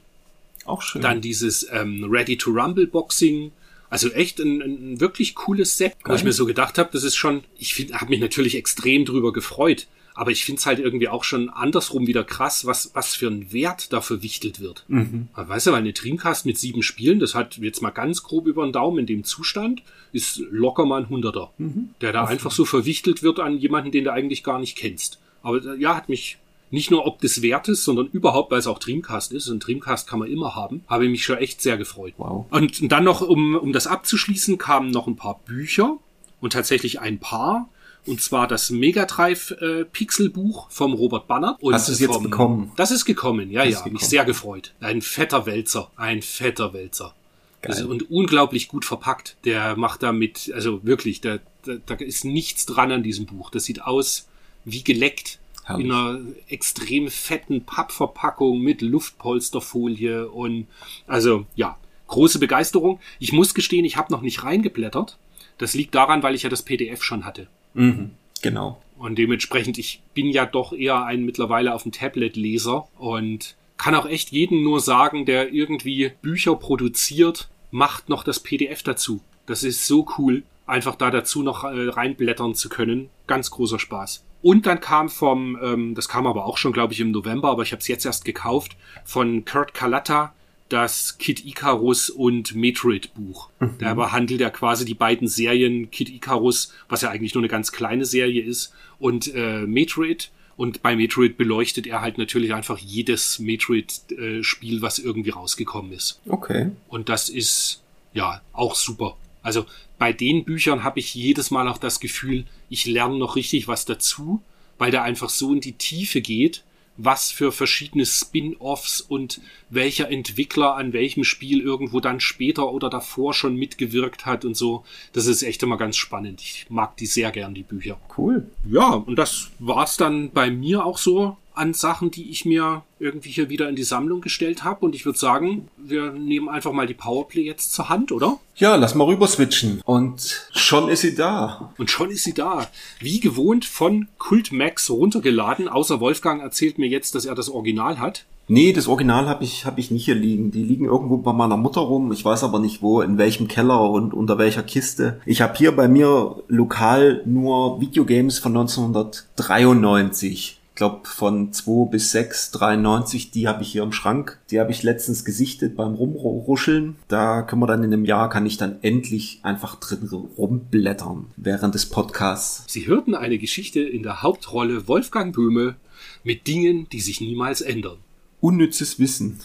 Auch schön. Dann dieses ähm, Ready to Rumble Boxing. Also echt ein, ein wirklich cooles Set, wo ich mir so gedacht habe, das ist schon, ich habe mich natürlich extrem drüber gefreut. Aber ich finde es halt irgendwie auch schon andersrum wieder krass, was, was für ein Wert dafür wichtelt wird. Mhm. Weißt du, weil eine Dreamcast mit sieben Spielen, das hat jetzt mal ganz grob über den Daumen in dem Zustand, ist locker mal ein Hunderter. Mhm. Der da Auf einfach so verwichtelt wird an jemanden, den du eigentlich gar nicht kennst. Aber äh, ja, hat mich nicht nur ob des Wertes, sondern überhaupt, weil es auch Dreamcast ist. Und Dreamcast kann man immer haben. Habe ich mich schon echt sehr gefreut. Wow. Und dann noch, um, um das abzuschließen, kamen noch ein paar Bücher und tatsächlich ein paar. Und zwar das Mega Drive äh, Pixelbuch vom Robert Banner. Und Hast du es jetzt bekommen? Das ist gekommen, ja, Das ja. ist Mich sehr gefreut. Ein fetter Wälzer. Ein fetter Wälzer. Also, und unglaublich gut verpackt. Der macht damit, also wirklich, da, da, da ist nichts dran an diesem Buch. Das sieht aus wie geleckt. Herrlich. In einer extrem fetten Pappverpackung mit Luftpolsterfolie und also ja, große Begeisterung. Ich muss gestehen, ich habe noch nicht reingeblättert. Das liegt daran, weil ich ja das PDF schon hatte. Mhm. Genau. Und dementsprechend, ich bin ja doch eher ein mittlerweile auf dem Tablet-Leser und kann auch echt jeden nur sagen, der irgendwie Bücher produziert, macht noch das PDF dazu. Das ist so cool, einfach da dazu noch äh, reinblättern zu können. Ganz großer Spaß. Und dann kam vom, ähm, das kam aber auch schon, glaube ich, im November, aber ich habe es jetzt erst gekauft, von Kurt Kalata das Kid Icarus und Metroid Buch. Da behandelt er quasi die beiden Serien Kid Icarus, was ja eigentlich nur eine ganz kleine Serie ist, und äh, Metroid. Und bei Metroid beleuchtet er halt natürlich einfach jedes Metroid-Spiel, was irgendwie rausgekommen ist. Okay. Und das ist ja auch super. Also bei den Büchern habe ich jedes Mal auch das Gefühl, ich lerne noch richtig was dazu, weil der einfach so in die Tiefe geht, was für verschiedene Spin-offs und welcher Entwickler an welchem Spiel irgendwo dann später oder davor schon mitgewirkt hat und so. Das ist echt immer ganz spannend. Ich mag die sehr gern, die Bücher. Cool. Ja, und das war's dann bei mir auch so an Sachen, die ich mir irgendwie hier wieder in die Sammlung gestellt habe. Und ich würde sagen, wir nehmen einfach mal die Powerplay jetzt zur Hand, oder? Ja, lass mal rüber switchen. Und schon ist sie da. Und schon ist sie da. Wie gewohnt von Kult Max runtergeladen. Außer Wolfgang erzählt mir jetzt, dass er das Original hat. Nee, das Original habe ich, hab ich nicht hier liegen. Die liegen irgendwo bei meiner Mutter rum. Ich weiß aber nicht wo, in welchem Keller und unter welcher Kiste. Ich habe hier bei mir lokal nur Videogames von 1993. Ich glaube von 2 bis 6, 93, die habe ich hier im Schrank. Die habe ich letztens gesichtet beim Rumruscheln. Da können wir dann in einem Jahr, kann ich dann endlich einfach drin rumblättern während des Podcasts. Sie hörten eine Geschichte in der Hauptrolle Wolfgang Böhme mit Dingen, die sich niemals ändern. Unnützes Wissen.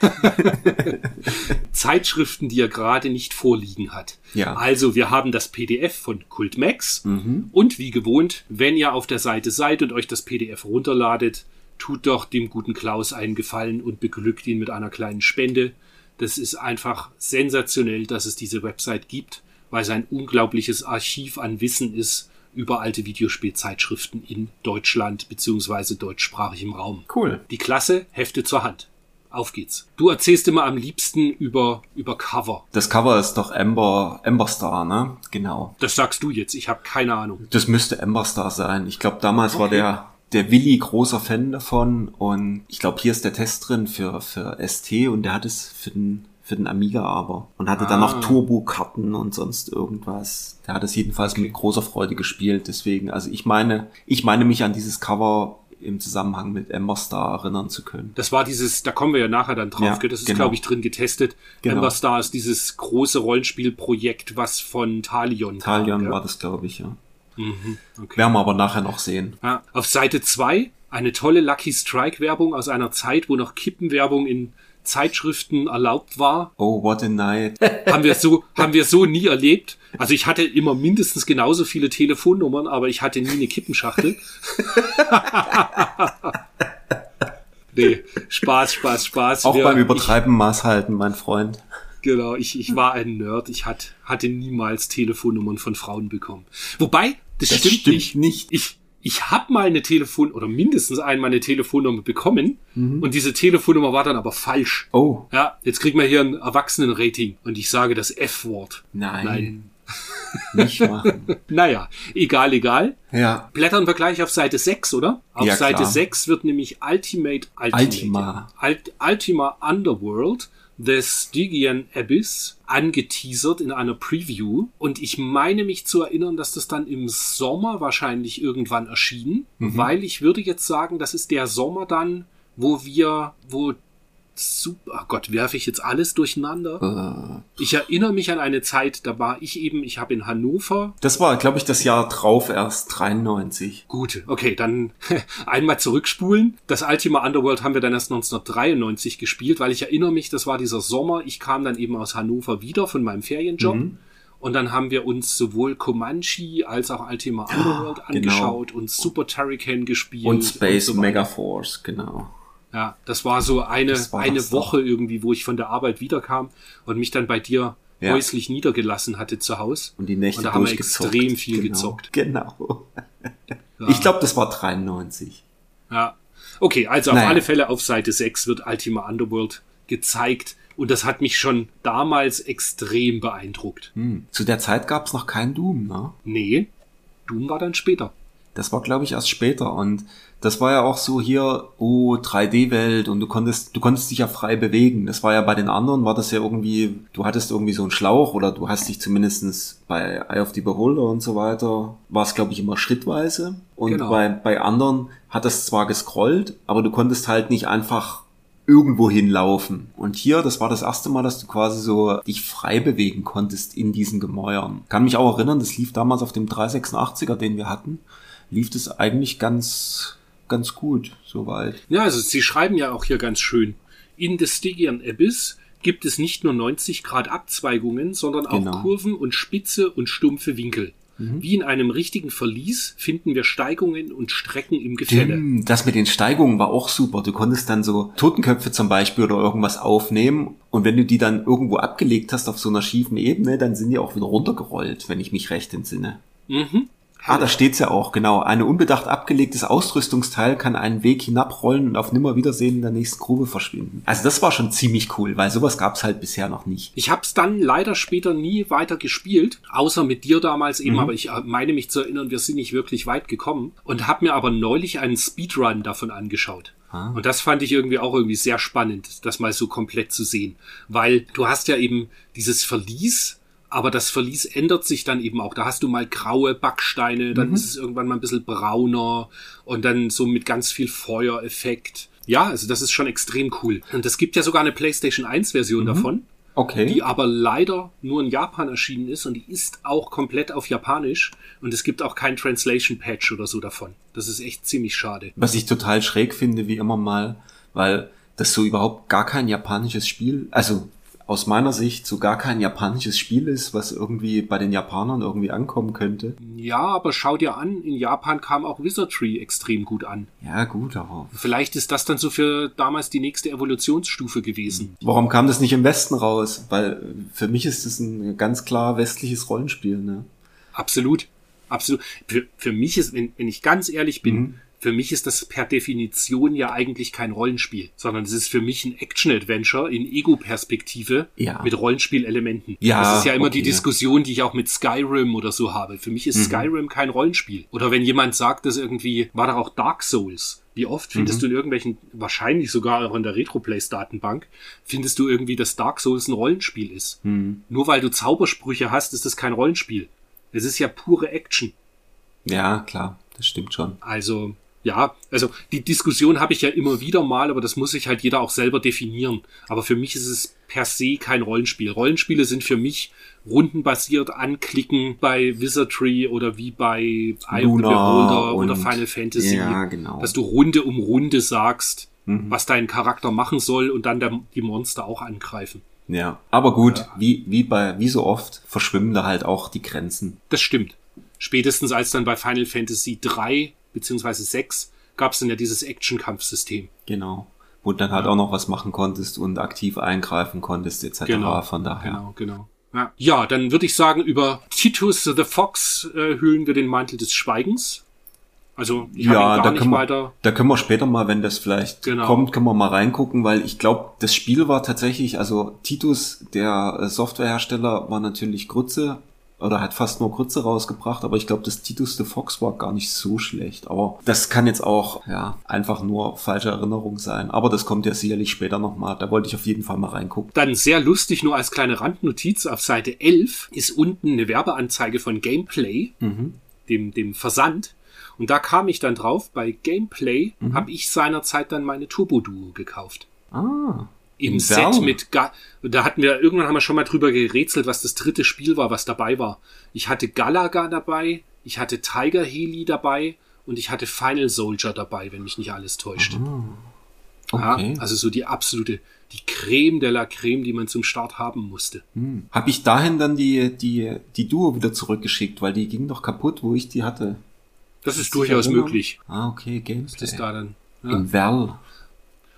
Zeitschriften, die er gerade nicht vorliegen hat. Ja. Also wir haben das PDF von Cultmax und wie gewohnt, wenn ihr auf der Seite seid und euch das PDF runterladet, tut doch dem guten Klaus einen Gefallen und beglückt ihn mit einer kleinen Spende. Das ist einfach sensationell, dass es diese Website gibt, weil es ein unglaubliches Archiv an Wissen ist über alte Videospielzeitschriften in Deutschland beziehungsweise deutschsprachigem Raum. Cool. Die Klasse, Hefte zur Hand. Auf geht's. Du erzählst immer am liebsten über, über Cover. Das Cover ist doch Ember, Ember Star, ne? Genau. Das sagst du jetzt. Ich habe keine Ahnung. Das müsste Ember Star sein. Ich glaube, damals war der, der Willi großer Fan davon und ich glaube, hier ist der Test drin für, für ST und der hat es für den, für den Amiga aber und hatte dann Ah. noch Turbo-Karten und sonst irgendwas. Der hat es jedenfalls mit großer Freude gespielt. Deswegen, also ich meine, ich meine mich an dieses Cover im Zusammenhang mit Ember Star erinnern zu können. Das war dieses, da kommen wir ja nachher dann drauf, Ja, das ist, genau. glaube ich, drin getestet. Genau. Ember ist dieses große Rollenspielprojekt, was von Talion kam. Talion gell? war das, glaube ich, ja. Okay. Werden wir aber nachher noch sehen. Ja, auf Seite 2 eine tolle Lucky Strike Werbung aus einer Zeit, wo noch Kippenwerbung in Zeitschriften erlaubt war. Oh, what a night. haben wir so, haben wir so nie erlebt. Also ich hatte immer mindestens genauso viele Telefonnummern, aber ich hatte nie eine Kippenschachtel. nee, Spaß, Spaß, Spaß. Auch Wir- beim Übertreiben Maß halten, mein Freund. Ich, genau, ich, ich war ein Nerd. Ich hat, hatte niemals Telefonnummern von Frauen bekommen. Wobei, das, Das stimmt, stimmt nicht. nicht. Ich, ich habe mal eine Telefon oder mindestens einmal eine Telefonnummer bekommen und diese Telefonnummer war dann aber falsch. Oh, Ja, jetzt kriegen wir hier ein Erwachsenenrating und ich sage das F-Wort. nein. Nicht machen. Naja, egal, egal. Ja. Blättern wir gleich auf Seite 6, oder? Auf Ja, Seite klar. 6 wird nämlich Ultimate, Ultimate Ultima. Ultima Underworld, The Stygian Abyss, angeteasert in einer Preview. Und ich meine mich zu erinnern, dass das dann im Sommer wahrscheinlich irgendwann erschien, Mhm. weil ich würde jetzt sagen, das ist der Sommer dann, wo wir, wo super, oh Gott, werfe ich jetzt alles durcheinander? Äh, Ich erinnere mich an eine Zeit, da war ich eben, ich habe in Hannover Das war, glaube ich, das Jahr drauf erst, 93. Gut, okay, dann einmal zurückspulen. Das Ultima Underworld haben wir dann erst 1993 gespielt, weil ich erinnere mich, das war dieser Sommer. Ich kam dann eben aus Hannover wieder von meinem Ferienjob. Und dann haben wir uns sowohl Comanche als auch Ultima Underworld genau. angeschaut und Super Turrican gespielt. Und Space so weiter. Megaforce, genau. Ja, das war so eine, war eine das doch. Woche irgendwie, wo ich von der Arbeit wiederkam und mich dann bei dir Ja. häuslich niedergelassen hatte zu Hause. Und die Nächte Und da haben wir extrem viel genau. gezockt. Genau. Ja. Ich glaube, das war 93. Ja. Okay, also auf Naja. alle Fälle auf Seite 6 wird Ultima Underworld gezeigt. Und das hat mich schon damals extrem beeindruckt. Hm. Zu der Zeit gab es noch kein Doom, ne? Nee, Doom war dann später. Das war, glaube ich, erst später. Und das war ja auch so hier, oh, 3D-Welt und du konntest, du konntest dich ja frei bewegen. Das war ja bei den anderen, war das ja irgendwie, du hattest irgendwie so einen Schlauch oder du hast dich zumindestens bei Eye of the Beholder und so weiter, war es, glaube ich, immer schrittweise. Und Genau. bei, bei anderen hat das zwar gescrollt, aber du konntest halt nicht einfach irgendwo hinlaufen. Und hier, das war das erste Mal, dass du quasi so dich frei bewegen konntest in diesen Gemäuern. Kann mich auch erinnern, das lief damals auf dem 386er, den wir hatten, lief das eigentlich ganz, ganz gut, soweit. Ja, also sie schreiben ja auch hier ganz schön. In the Stygian Abyss gibt es nicht nur 90 Grad Abzweigungen, sondern auch Genau. Kurven und spitze und stumpfe Winkel. Wie in einem richtigen Verlies finden wir Steigungen und Strecken im Gefälle. Das mit den Steigungen war auch super. Du konntest dann so Totenköpfe zum Beispiel oder irgendwas aufnehmen und wenn du die dann irgendwo abgelegt hast auf so einer schiefen Ebene, dann sind die auch wieder runtergerollt, wenn ich mich recht entsinne. Mhm. Ah, da steht's ja auch, genau. Ein unbedacht abgelegtes Ausrüstungsteil kann einen Weg hinabrollen und auf Nimmerwiedersehen in der nächsten Grube verschwinden. Also das war schon ziemlich cool, weil sowas gab's halt bisher noch nicht. Ich habe es dann leider später nie weiter gespielt, außer mit dir damals eben, aber ich äh, meine mich zu erinnern, wir sind nicht wirklich weit gekommen und habe mir aber neulich einen Speedrun davon angeschaut. Ah. Und das fand ich irgendwie auch irgendwie sehr spannend, das mal so komplett zu sehen, weil du hast ja eben dieses Verlies, aber das Verlies ändert sich dann eben auch. Da hast du mal graue Backsteine, dann ist es irgendwann mal ein bisschen brauner und dann so mit ganz viel Feuereffekt. Ja, also das ist schon extrem cool. Und es gibt ja sogar eine PlayStation 1 Version davon Okay. die aber leider nur in Japan erschienen ist und die ist auch komplett auf Japanisch und es gibt auch kein Translation Patch oder so davon. Das ist echt ziemlich schade. Was ich total schräg finde, wie immer mal, weil das so überhaupt gar kein japanisches Spiel, also aus meiner Sicht so gar kein japanisches Spiel ist, was irgendwie bei den Japanern irgendwie ankommen könnte. Ja, aber schau dir an, in Japan kam auch Wizardry extrem gut an. Ja, gut, aber Vielleicht ist das dann so für damals die nächste Evolutionsstufe gewesen. warum kam das nicht im Westen raus? Weil für mich ist das ein ganz klar westliches Rollenspiel, ne? Absolut. Absolut. Für, für mich ist, wenn, wenn ich ganz ehrlich bin, Mhm. Für mich ist das per Definition ja eigentlich kein Rollenspiel, sondern es ist für mich ein Action-Adventure in Ego-Perspektive Ja. mit Rollenspielelementen. Ja, das ist ja immer okay. Mhm. die Diskussion, die ich auch mit Skyrim oder so habe. Für mich ist Skyrim kein Rollenspiel. Oder wenn jemand sagt, dass irgendwie, war da auch Dark Souls. Wie oft Mhm. findest du in irgendwelchen, wahrscheinlich sogar auch in der Retroplays-Datenbank, findest du irgendwie, dass Dark Souls ein Rollenspiel ist. Mhm. Nur weil du Zaubersprüche hast, ist das kein Rollenspiel. Es ist ja pure Action. Ja, klar, das stimmt schon. Also, ja, also die Diskussion habe ich ja immer wieder mal, aber das muss sich halt jeder auch selber definieren. Aber für mich ist es per se kein Rollenspiel. Rollenspiele sind für mich rundenbasiert anklicken bei Wizardry oder wie bei Eye of Beholder oder Final Fantasy. Ja, genau. Dass du Runde um Runde sagst, Mhm. was dein Charakter machen soll und dann der, die Monster auch angreifen. Ja, aber gut, wie, wie bei, wie so oft verschwimmen da halt auch die Grenzen. Das stimmt. Spätestens als dann bei Final Fantasy 3 beziehungsweise 6 gab es dann ja dieses Action-Kampfsystem. Genau. Wo du dann halt auch noch was machen konntest und aktiv eingreifen konntest, etc. Genau. Von daher. Genau, genau. Ja, ja dann würde ich sagen, über Titus the Fox äh, hüllen wir den Mantel des Schweigens. Also ich Ja, da können, wir, weiter. da können wir später mal, wenn das vielleicht Genau. kommt, können wir mal reingucken, weil ich glaube, das Spiel war tatsächlich, also Titus, der äh, Softwarehersteller, war natürlich Grütze oder hat fast nur Grütze rausgebracht, aber ich glaube, das Titus the Fox war gar nicht so schlecht. Aber das kann jetzt auch, ja, einfach nur falsche Erinnerung sein. Aber das kommt ja sicherlich später nochmal. Da wollte ich auf jeden Fall mal reingucken. Dann sehr lustig, nur als kleine Randnotiz, auf Seite 11 ist unten eine Werbeanzeige von Gameplay, Mhm. dem, dem Versand. Und da kam ich dann drauf, bei Gameplay Mhm. habe ich seinerzeit dann meine Turbo-Duo gekauft. Ah. Im Im Set mit, Ga da hatten wir, irgendwann haben wir schon mal drüber gerätselt, was das dritte Spiel war, was dabei war. Ich hatte Galaga dabei, ich hatte Tiger Heli dabei und ich hatte Final Soldier dabei, wenn mich nicht alles täuscht. Mhm. Okay. Ja, also so die absolute, die Creme de la Creme, die man zum Start haben musste. Hm. Habe ich dahin dann die, die, die Duo wieder zurückgeschickt, weil die ging doch kaputt, wo ich die hatte. Das ist dich durchaus möglich. Ah, okay, Games. Das da dann. Ja. In Verl.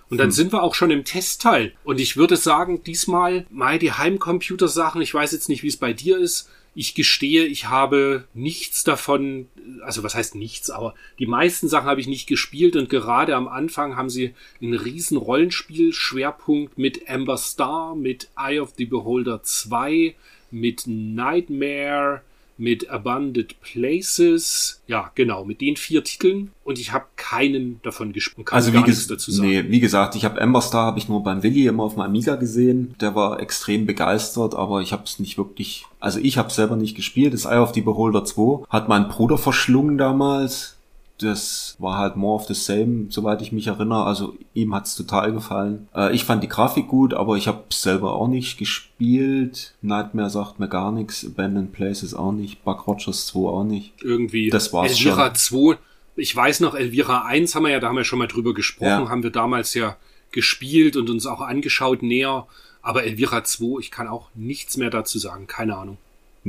Und dann sind wir auch schon im Testteil. Und ich würde sagen, diesmal mal die Heimcomputer-Sachen. Ich weiß jetzt nicht, wie es bei dir ist. Ich gestehe, ich habe nichts davon, also was heißt nichts, aber die meisten Sachen habe ich nicht gespielt und gerade am Anfang haben sie einen riesen Rollenspiel-Schwerpunkt mit Amber Star, mit Eye of the Beholder 2, mit Nightmare, mit Abundant Places. Ja, genau, mit den vier Titeln. Und ich habe keinen davon gespielt. Also wie, ges dazu sagen. nee, wie gesagt, ich habe Amber Star habe ich nur beim Willi immer auf dem Amiga gesehen. Der war extrem begeistert, aber ich habe es nicht wirklich, also ich habe selber nicht gespielt. Das Eye of the Beholder 2 hat mein Bruder verschlungen damals. Das war halt more of the same, soweit ich mich erinnere. Also ihm hat's total gefallen. Äh, ich fand die Grafik gut, aber ich habe selber auch nicht gespielt. Nightmare sagt mir gar nichts. Abandoned Places auch nicht. Buck Rogers 2 auch nicht. irgendwie. Das war's Elvira 2, ich weiß noch, Elvira 1 haben wir ja, da haben wir schon mal drüber gesprochen, Ja. haben wir damals ja gespielt und uns auch angeschaut näher. Aber Elvira 2, ich kann auch nichts mehr dazu sagen, keine Ahnung.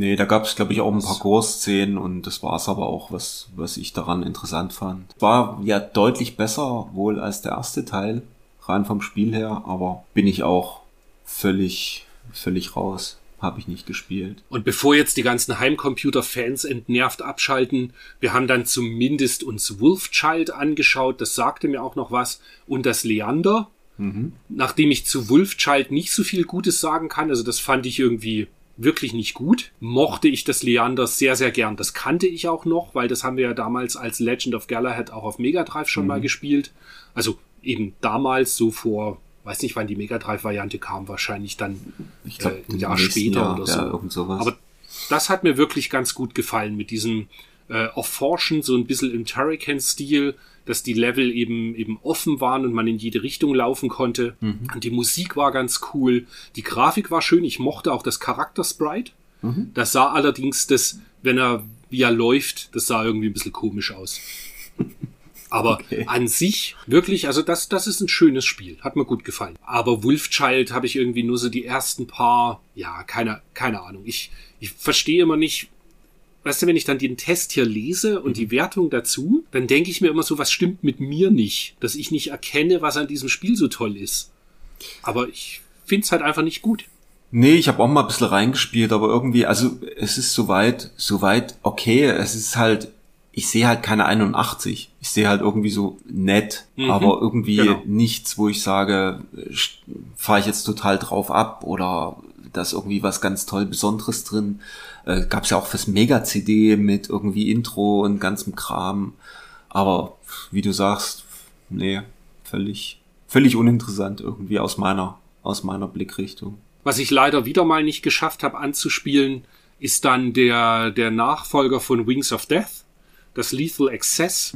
Nee, da gab es, glaube ich, auch ein paar Gore-Szenen und das war's aber auch, was, was ich daran interessant fand. War ja deutlich besser wohl als der erste Teil, rein vom Spiel her, aber bin ich auch völlig, völlig raus. Habe ich nicht gespielt. Und bevor jetzt die ganzen Heimcomputer-Fans entnervt abschalten, wir haben dann zumindest uns Wolfchild angeschaut, das sagte mir auch noch was, und das Leander. Nachdem ich zu Wolfchild nicht so viel Gutes sagen kann, also das fand ich irgendwie wirklich nicht gut, mochte ich das Leander sehr, sehr gern. Das kannte ich auch noch, weil das haben wir ja damals als Legend of Galahad auch auf Mega Drive schon mal gespielt. Also eben damals so vor, weiß nicht, wann die Mega Drive-Variante kam, wahrscheinlich dann Ich glaube, äh, ein Jahr später oder so. Ja, irgend sowas. Aber das hat mir wirklich ganz gut gefallen mit diesem äh, Erforschen, so ein bisschen im Turrican-Stil, dass die Level eben eben offen waren und man in jede Richtung laufen konnte. Und die Musik war ganz cool. Die Grafik war schön. Ich mochte auch das Charakter-Sprite. Das sah allerdings, das, wenn er wie er läuft, das sah irgendwie ein bisschen komisch aus. Aber Okay. an sich wirklich, also das, das ist ein schönes Spiel. Hat mir gut gefallen. Aber Wolfchild habe ich irgendwie nur so die ersten paar, ja, keine, keine Ahnung. Ich, ich verstehe immer nicht, weißt du, wenn ich dann den Test hier lese und die Wertung dazu, dann denke ich mir immer so, was stimmt mit mir nicht, dass ich nicht erkenne, was an diesem Spiel so toll ist. Aber ich finde es halt einfach nicht gut. Nee, ich habe auch mal ein bisschen reingespielt, aber irgendwie, also es ist soweit, soweit okay. Es ist halt, ich sehe halt keine 81. Ich sehe halt irgendwie so nett, Mhm, aber irgendwie genau. nichts, wo ich sage, fahre ich jetzt total drauf ab oder da ist irgendwie was ganz toll Besonderes drin. Äh, gab's ja auch fürs Mega-CD mit irgendwie Intro und ganzem Kram. Aber wie du sagst, nee, völlig, völlig uninteressant irgendwie aus meiner, aus meiner Blickrichtung. Was ich leider wieder mal nicht geschafft habe anzuspielen, ist dann der, der Nachfolger von Wings of Death, das Lethal Access,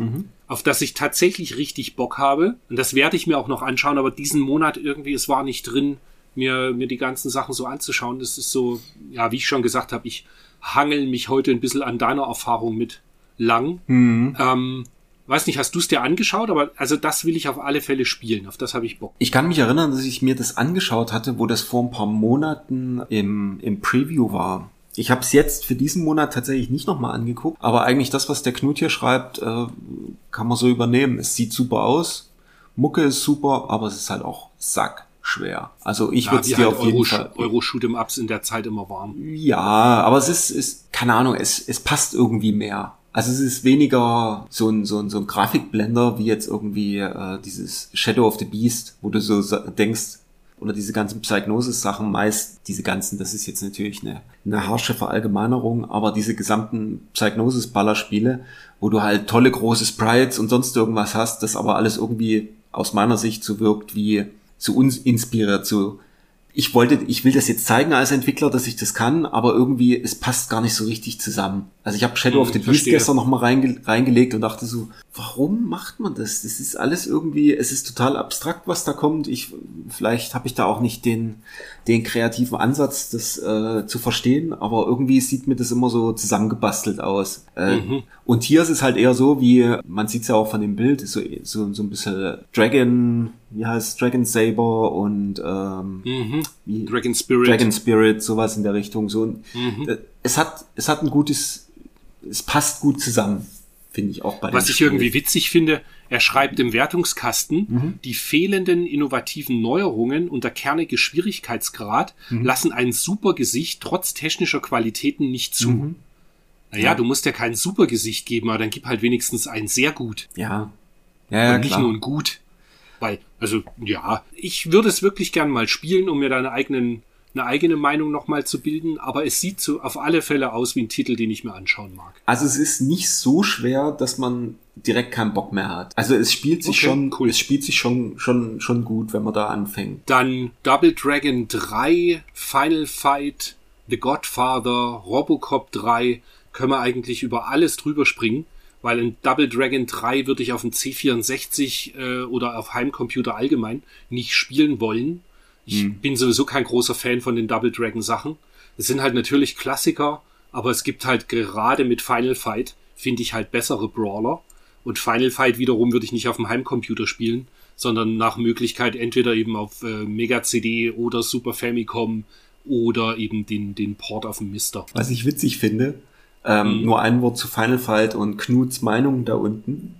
auf das ich tatsächlich richtig Bock habe. Und das werde ich mir auch noch anschauen, aber diesen Monat irgendwie, es war nicht drin, mir, mir die ganzen Sachen so anzuschauen. Das ist so, ja, wie ich schon gesagt habe, ich hangel mich heute ein bisschen an deiner Erfahrung mit lang. Ähm, weiß nicht, hast du es dir angeschaut? Aber also das will ich auf alle Fälle spielen. Auf das habe ich Bock. Ich kann mich erinnern, dass ich mir das angeschaut hatte, wo das vor ein paar Monaten im, im Preview war. Ich habe es jetzt für diesen Monat tatsächlich nicht nochmal angeguckt, aber eigentlich das, was der Knut hier schreibt, äh, kann man so übernehmen. Es sieht super aus, Mucke ist super, aber es ist halt auch sackschwer. Also ich würde es wie dir halt auf jeden Euro, Fall... Euro Shoot'em Ups in der Zeit immer waren. Ja, aber es ist, ist keine Ahnung, es, es passt irgendwie mehr. Also es ist weniger so ein, so ein, so ein Grafikblender wie jetzt irgendwie äh, dieses Shadow of the Beast, wo du so denkst, oder diese ganzen Psychnosis-Sachen, meist diese ganzen, das ist jetzt natürlich eine, eine harsche Verallgemeinerung, aber diese gesamten Psychnosis-Ballerspiele, wo du halt tolle große Sprites und sonst irgendwas hast, das aber alles irgendwie aus meiner Sicht so wirkt wie zu uns inspiriert, so ich wollte, ich will das jetzt zeigen als Entwickler, dass ich das kann, aber irgendwie, es passt gar nicht so richtig zusammen. Also ich habe Shadow Hm, of the Beast verstehe. gestern nochmal reinge reingelegt und dachte so, warum macht man das? Das ist alles irgendwie, es ist total abstrakt, was da kommt. Ich, vielleicht habe ich da auch nicht den, den kreativen Ansatz, das äh, zu verstehen, aber irgendwie sieht mir das immer so zusammengebastelt aus. Äh, mhm. Und hier ist es halt eher so, wie, man sieht es ja auch von dem Bild, so, so, so ein bisschen Dragon, wie heißt Dragon Saber und ähm, mhm. wie, Dragon Spirit. Dragon Spirit, sowas in der Richtung. So, mhm. Äh, es hat, es hat ein gutes, es passt gut zusammen finde ich auch bei Was ich irgendwie witzig finde, er schreibt im Wertungskasten, mhm. die fehlenden innovativen Neuerungen und der kernige Schwierigkeitsgrad mhm. lassen ein super Gesicht trotz technischer Qualitäten nicht zu. Mhm. Naja, ja. du musst ja kein super Gesicht geben, aber dann gib halt wenigstens ein sehr gut. Ja. Ja, ja und nicht klar. nur ein gut. Weil, also, ja, ich würde es wirklich gern mal spielen, um mir deine eigenen eine eigene Meinung nochmal zu bilden, aber es sieht so auf alle Fälle aus wie ein Titel, den ich mir anschauen mag. Also es ist nicht so schwer, dass man direkt keinen Bock mehr hat. Also es spielt sich okay, schon, cool. es spielt sich schon, schon, schon gut, wenn man da anfängt. Dann Double Dragon 3, Final Fight, The Godfather, Robocop 3, können wir eigentlich über alles drüber springen weil in Double Dragon 3 würde ich auf dem C64 äh, oder auf Heimcomputer allgemein nicht spielen wollen, ich hm. bin sowieso kein großer Fan von den Double Dragon Sachen. Es sind halt natürlich Klassiker, aber es gibt halt gerade mit Final Fight, finde ich halt bessere Brawler. Und Final Fight wiederum würde ich nicht auf dem Heimcomputer spielen, sondern nach Möglichkeit entweder eben auf äh, Mega CD oder Super Famicom oder eben den, den Port auf dem Mister. Was ich witzig finde, ähm, mhm. nur ein Wort zu Final Fight und Knuts Meinung da unten.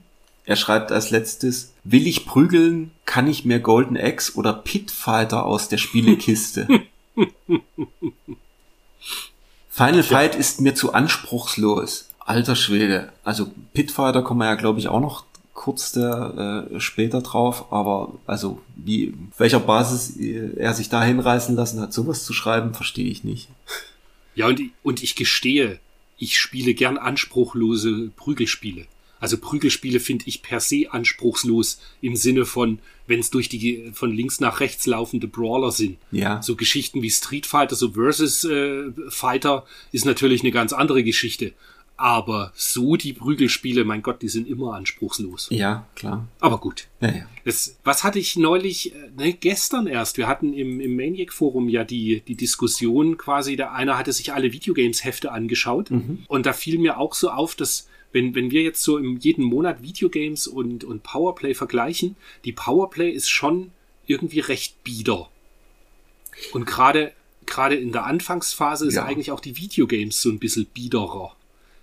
Er schreibt als letztes, will ich prügeln, kann ich mir Golden Axe oder Pitfighter aus der Spielekiste. Final Fight ist mir zu anspruchslos. Alter Schwede. Also Pitfighter kommen wir ja, glaube ich, auch noch kurz der, äh, später drauf, aber also wie welcher Basis er sich da hinreißen lassen hat, sowas zu schreiben, verstehe ich nicht. Ja, und, und ich gestehe, ich spiele gern anspruchlose Prügelspiele. Also Prügelspiele finde ich per se anspruchslos im Sinne von, wenn es durch die von links nach rechts laufende Brawler sind. Ja. So Geschichten wie Street Fighter, so Versus äh, Fighter ist natürlich eine ganz andere Geschichte. Aber so die Prügelspiele, mein Gott, die sind immer anspruchslos. Ja, klar. Aber gut. Ja, ja. Das, was hatte ich neulich, äh, ne, gestern erst, wir hatten im, im Maniac-Forum ja die, die Diskussion quasi, der einer hatte sich alle Videogames-Hefte angeschaut mhm. und da fiel mir auch so auf, dass wenn, wenn wir jetzt so im jeden Monat Videogames und, und Powerplay vergleichen, die Powerplay ist schon irgendwie recht bieder. Und gerade gerade in der Anfangsphase ist ja. eigentlich auch die Videogames so ein bisschen biederer.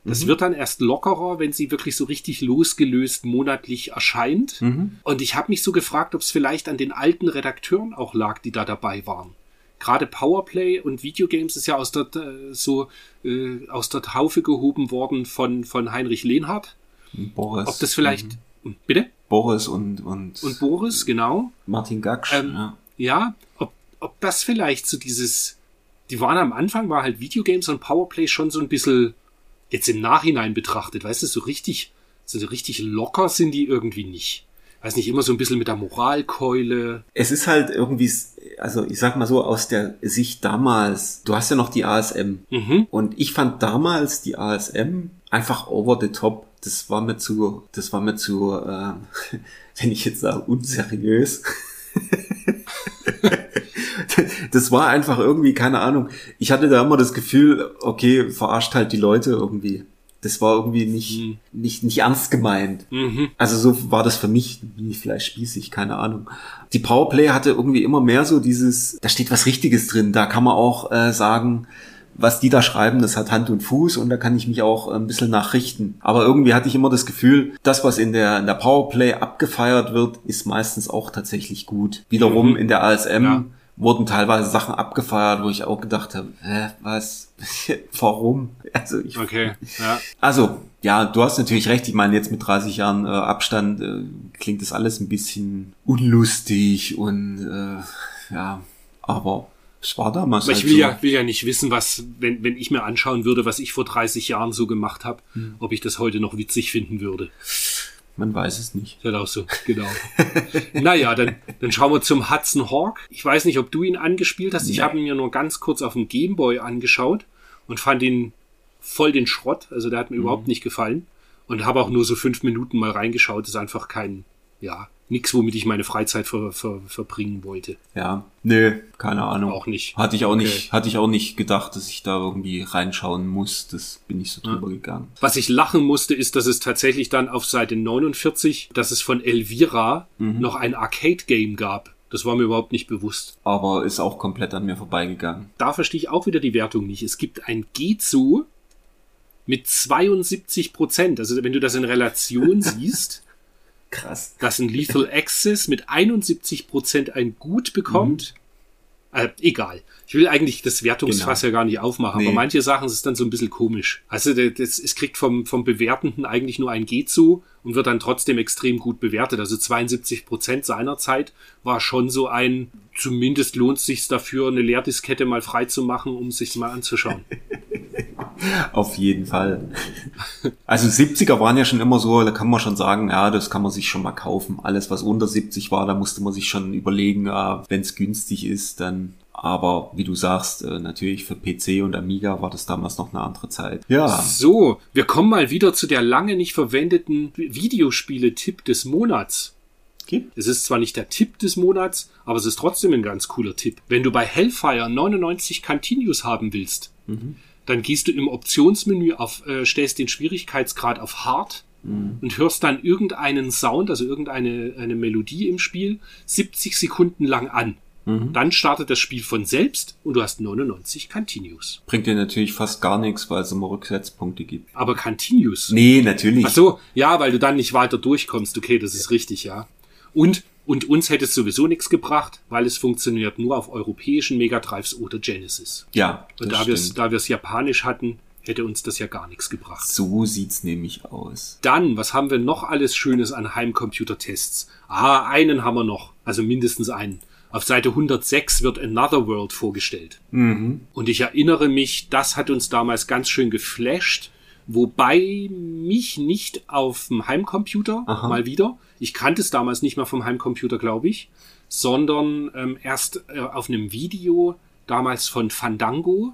Das mhm. wird dann erst lockerer, wenn sie wirklich so richtig losgelöst monatlich erscheint. Mhm. Und ich habe mich so gefragt, ob es vielleicht an den alten Redakteuren auch lag, die da dabei waren gerade Powerplay und Videogames ist ja aus der äh, so äh, aus der Taufe gehoben worden von von Heinrich Lehnhardt. Boris. Ob das vielleicht mhm. bitte? Boris und und und Boris genau. Martin Gaksch. Ähm, ja. ja, ob ob das vielleicht so dieses die waren am Anfang war halt Videogames und Powerplay schon so ein bisschen jetzt im Nachhinein betrachtet, weißt du, so richtig so richtig locker sind die irgendwie nicht weiß nicht, immer so ein bisschen mit der Moralkeule. Es ist halt irgendwie, also ich sag mal so, aus der Sicht damals, du hast ja noch die ASM. Mhm. Und ich fand damals die ASM einfach over the top. Das war mir zu, das war mir zu, äh, wenn ich jetzt sage, unseriös. das war einfach irgendwie, keine Ahnung. Ich hatte da immer das Gefühl, okay, verarscht halt die Leute irgendwie. Das war irgendwie nicht, mhm. nicht, nicht ernst gemeint. Mhm. Also so war das für mich, wie vielleicht spießig, keine Ahnung. Die Powerplay hatte irgendwie immer mehr so dieses, da steht was Richtiges drin, da kann man auch äh, sagen, was die da schreiben, das hat Hand und Fuß und da kann ich mich auch ein bisschen nachrichten. Aber irgendwie hatte ich immer das Gefühl, das, was in der, in der Powerplay abgefeiert wird, ist meistens auch tatsächlich gut. Wiederum mhm. in der ASM ja wurden teilweise Sachen abgefeiert, wo ich auch gedacht habe, hä, was, warum? Also ich, okay, ja. Also ja, du hast natürlich recht. Ich meine, jetzt mit 30 Jahren äh, Abstand äh, klingt das alles ein bisschen unlustig und äh, ja, aber es war damals. Aber halt ich will so. ja, will ja nicht wissen, was, wenn, wenn ich mir anschauen würde, was ich vor 30 Jahren so gemacht habe, hm. ob ich das heute noch witzig finden würde. Man weiß es nicht. Das auch so, genau. naja, dann, dann schauen wir zum Hudson Hawk. Ich weiß nicht, ob du ihn angespielt hast. Ich ja. habe ihn mir nur ganz kurz auf dem Gameboy angeschaut und fand ihn voll den Schrott. Also der hat mir mhm. überhaupt nicht gefallen. und habe auch nur so fünf Minuten mal reingeschaut. ist einfach kein, ja, nix, womit ich meine Freizeit ver, ver, verbringen wollte. Ja, nö, keine Ahnung. Auch nicht. Hatte ich auch Okay. nicht, hatte ich auch nicht gedacht, dass ich da irgendwie reinschauen muss. Das bin ich so drüber gegangen. Was ich lachen musste, ist, dass es tatsächlich dann auf Seite 49, dass es von Elvira noch ein Arcade-Game gab. Das war mir überhaupt nicht bewusst. Aber ist auch komplett an mir vorbeigegangen. Da verstehe ich auch wieder die Wertung nicht. Es gibt ein Gezu mit 72 Prozent. Also wenn du das in Relation siehst, Krass. dass ein Lethal Access mit 71 Prozent ein Gut bekommt. Äh, egal. Ich will eigentlich das Wertungsfass Genau. ja gar nicht aufmachen, aber Nee. manche Sachen ist dann so ein bisschen komisch. Also das, es kriegt vom, vom Bewertenden eigentlich nur ein G zu und wird dann trotzdem extrem gut bewertet. Also 72 Prozent seiner Zeit war schon so ein, zumindest lohnt es sich dafür, eine Leerdiskette mal frei zu machen, um sich mal anzuschauen. Auf jeden Fall. Also 70er waren ja schon immer so, da kann man schon sagen, ja, das kann man sich schon mal kaufen. Alles, was unter 70 war, da musste man sich schon überlegen, ja, wenn es günstig ist, dann. Aber wie du sagst, äh, natürlich für PC und Amiga war das damals noch eine andere Zeit. Ja, So, wir kommen mal wieder zu der lange nicht verwendeten Videospiele-Tipp des Monats. gibt. Es ist zwar nicht der Tipp des Monats, aber es ist trotzdem ein ganz cooler Tipp. Wenn du bei Hellfire 99 Continues haben willst, dann gehst du im Optionsmenü auf, äh, stellst den Schwierigkeitsgrad auf Hard und hörst dann irgendeinen Sound, also irgendeine eine Melodie im Spiel, 70 Sekunden lang an. Dann startet das Spiel von selbst und du hast 99 Continues. Bringt dir natürlich fast gar nichts, weil es immer Rücksetzpunkte gibt. Aber Continues. Nee, natürlich. Ach so, ja, weil du dann nicht weiter durchkommst. Okay, das ist richtig, ja. Und, und uns hätte es sowieso nichts gebracht, weil es funktioniert nur auf europäischen Megadrives oder Genesis. Ja, Und das da wir es da wir's japanisch hatten, hätte uns das ja gar nichts gebracht. So sieht's nämlich aus. Dann, was haben wir noch alles Schönes an Heimcomputertests? Ah, einen haben wir noch. Also mindestens einen. Auf Seite 106 wird Another World vorgestellt. Und ich erinnere mich, das hat uns damals ganz schön geflasht. Wobei mich nicht auf dem Heimcomputer Aha. mal wieder. Ich kannte es damals nicht mal vom Heimcomputer, glaube ich, sondern ähm, erst äh, auf einem Video damals von Fandango,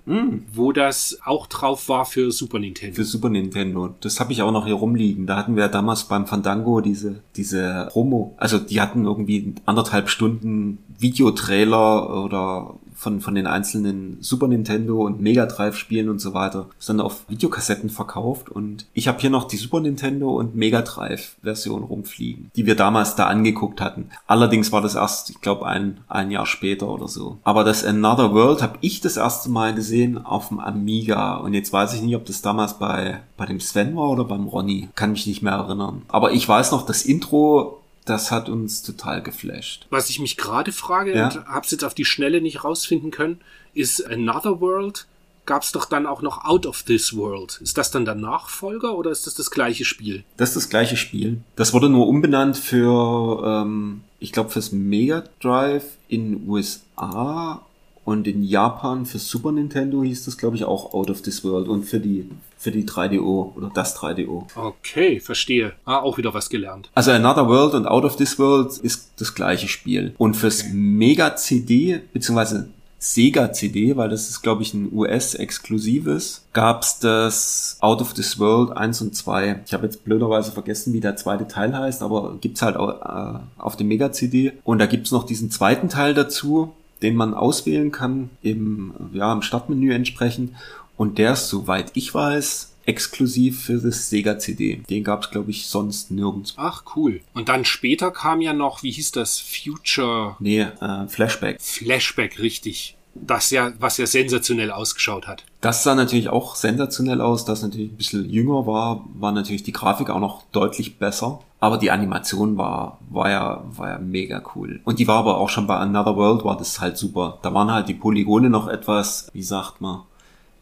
wo das auch drauf war für Super Nintendo. Für Super Nintendo. Das habe ich auch noch hier rumliegen. Da hatten wir damals beim Fandango diese, diese Promo. Also die hatten irgendwie anderthalb Stunden Videotrailer oder von, von den einzelnen Super Nintendo und Mega Drive Spielen und so weiter. Dann auf Videokassetten verkauft und ich habe hier noch die Super Nintendo und Mega Drive Version rumfliegen, die wir damals da angeguckt hatten. Allerdings war das erst, ich glaube, ein, ein Jahr später oder so. Aber das Another World habe ich das erste Mal gesehen auf dem Amiga und jetzt weiß ich nicht, ob das damals bei, bei dem Sven war oder beim Ronny. Kann mich nicht mehr erinnern. Aber ich weiß noch, das Intro, das hat uns total geflasht. Was ich mich gerade frage Ja. und hab's jetzt auf die Schnelle nicht rausfinden können, ist Another World. Gab's doch dann auch noch Out of This World. Ist das dann der Nachfolger oder ist das das gleiche Spiel? Das ist das gleiche Spiel. Das wurde nur umbenannt für, ähm, ich glaube, fürs Mega Drive in USA und in Japan für Super Nintendo hieß das, glaube ich, auch Out of This World und für die, für die 3DO oder das 3DO. Okay, verstehe. Ah, auch wieder was gelernt. Also Another World und Out of This World ist das gleiche Spiel. Und fürs Mega CD, beziehungsweise Sega CD, weil das ist, glaube ich, ein US-exklusives, gab's das Out of This World 1 und 2. Ich habe jetzt blöderweise vergessen, wie der zweite Teil heißt, aber gibt's halt auch, äh, auf dem Mega CD. Und da gibt's noch diesen zweiten Teil dazu, den man auswählen kann im, ja, im Startmenü entsprechend. Und der ist, soweit ich weiß, exklusiv für das Sega CD. Den gab's glaube ich, sonst nirgends. Ach, cool. Und dann später kam ja noch, wie hieß das? Future Nee, äh, Flashback. Flashback, richtig. Das ja, was ja sensationell ausgeschaut hat. Das sah natürlich auch sensationell aus, das natürlich ein bisschen jünger war, war natürlich die Grafik auch noch deutlich besser. Aber die Animation war, war ja, war ja mega cool. Und die war aber auch schon bei Another World war das halt super. Da waren halt die Polygone noch etwas, wie sagt man,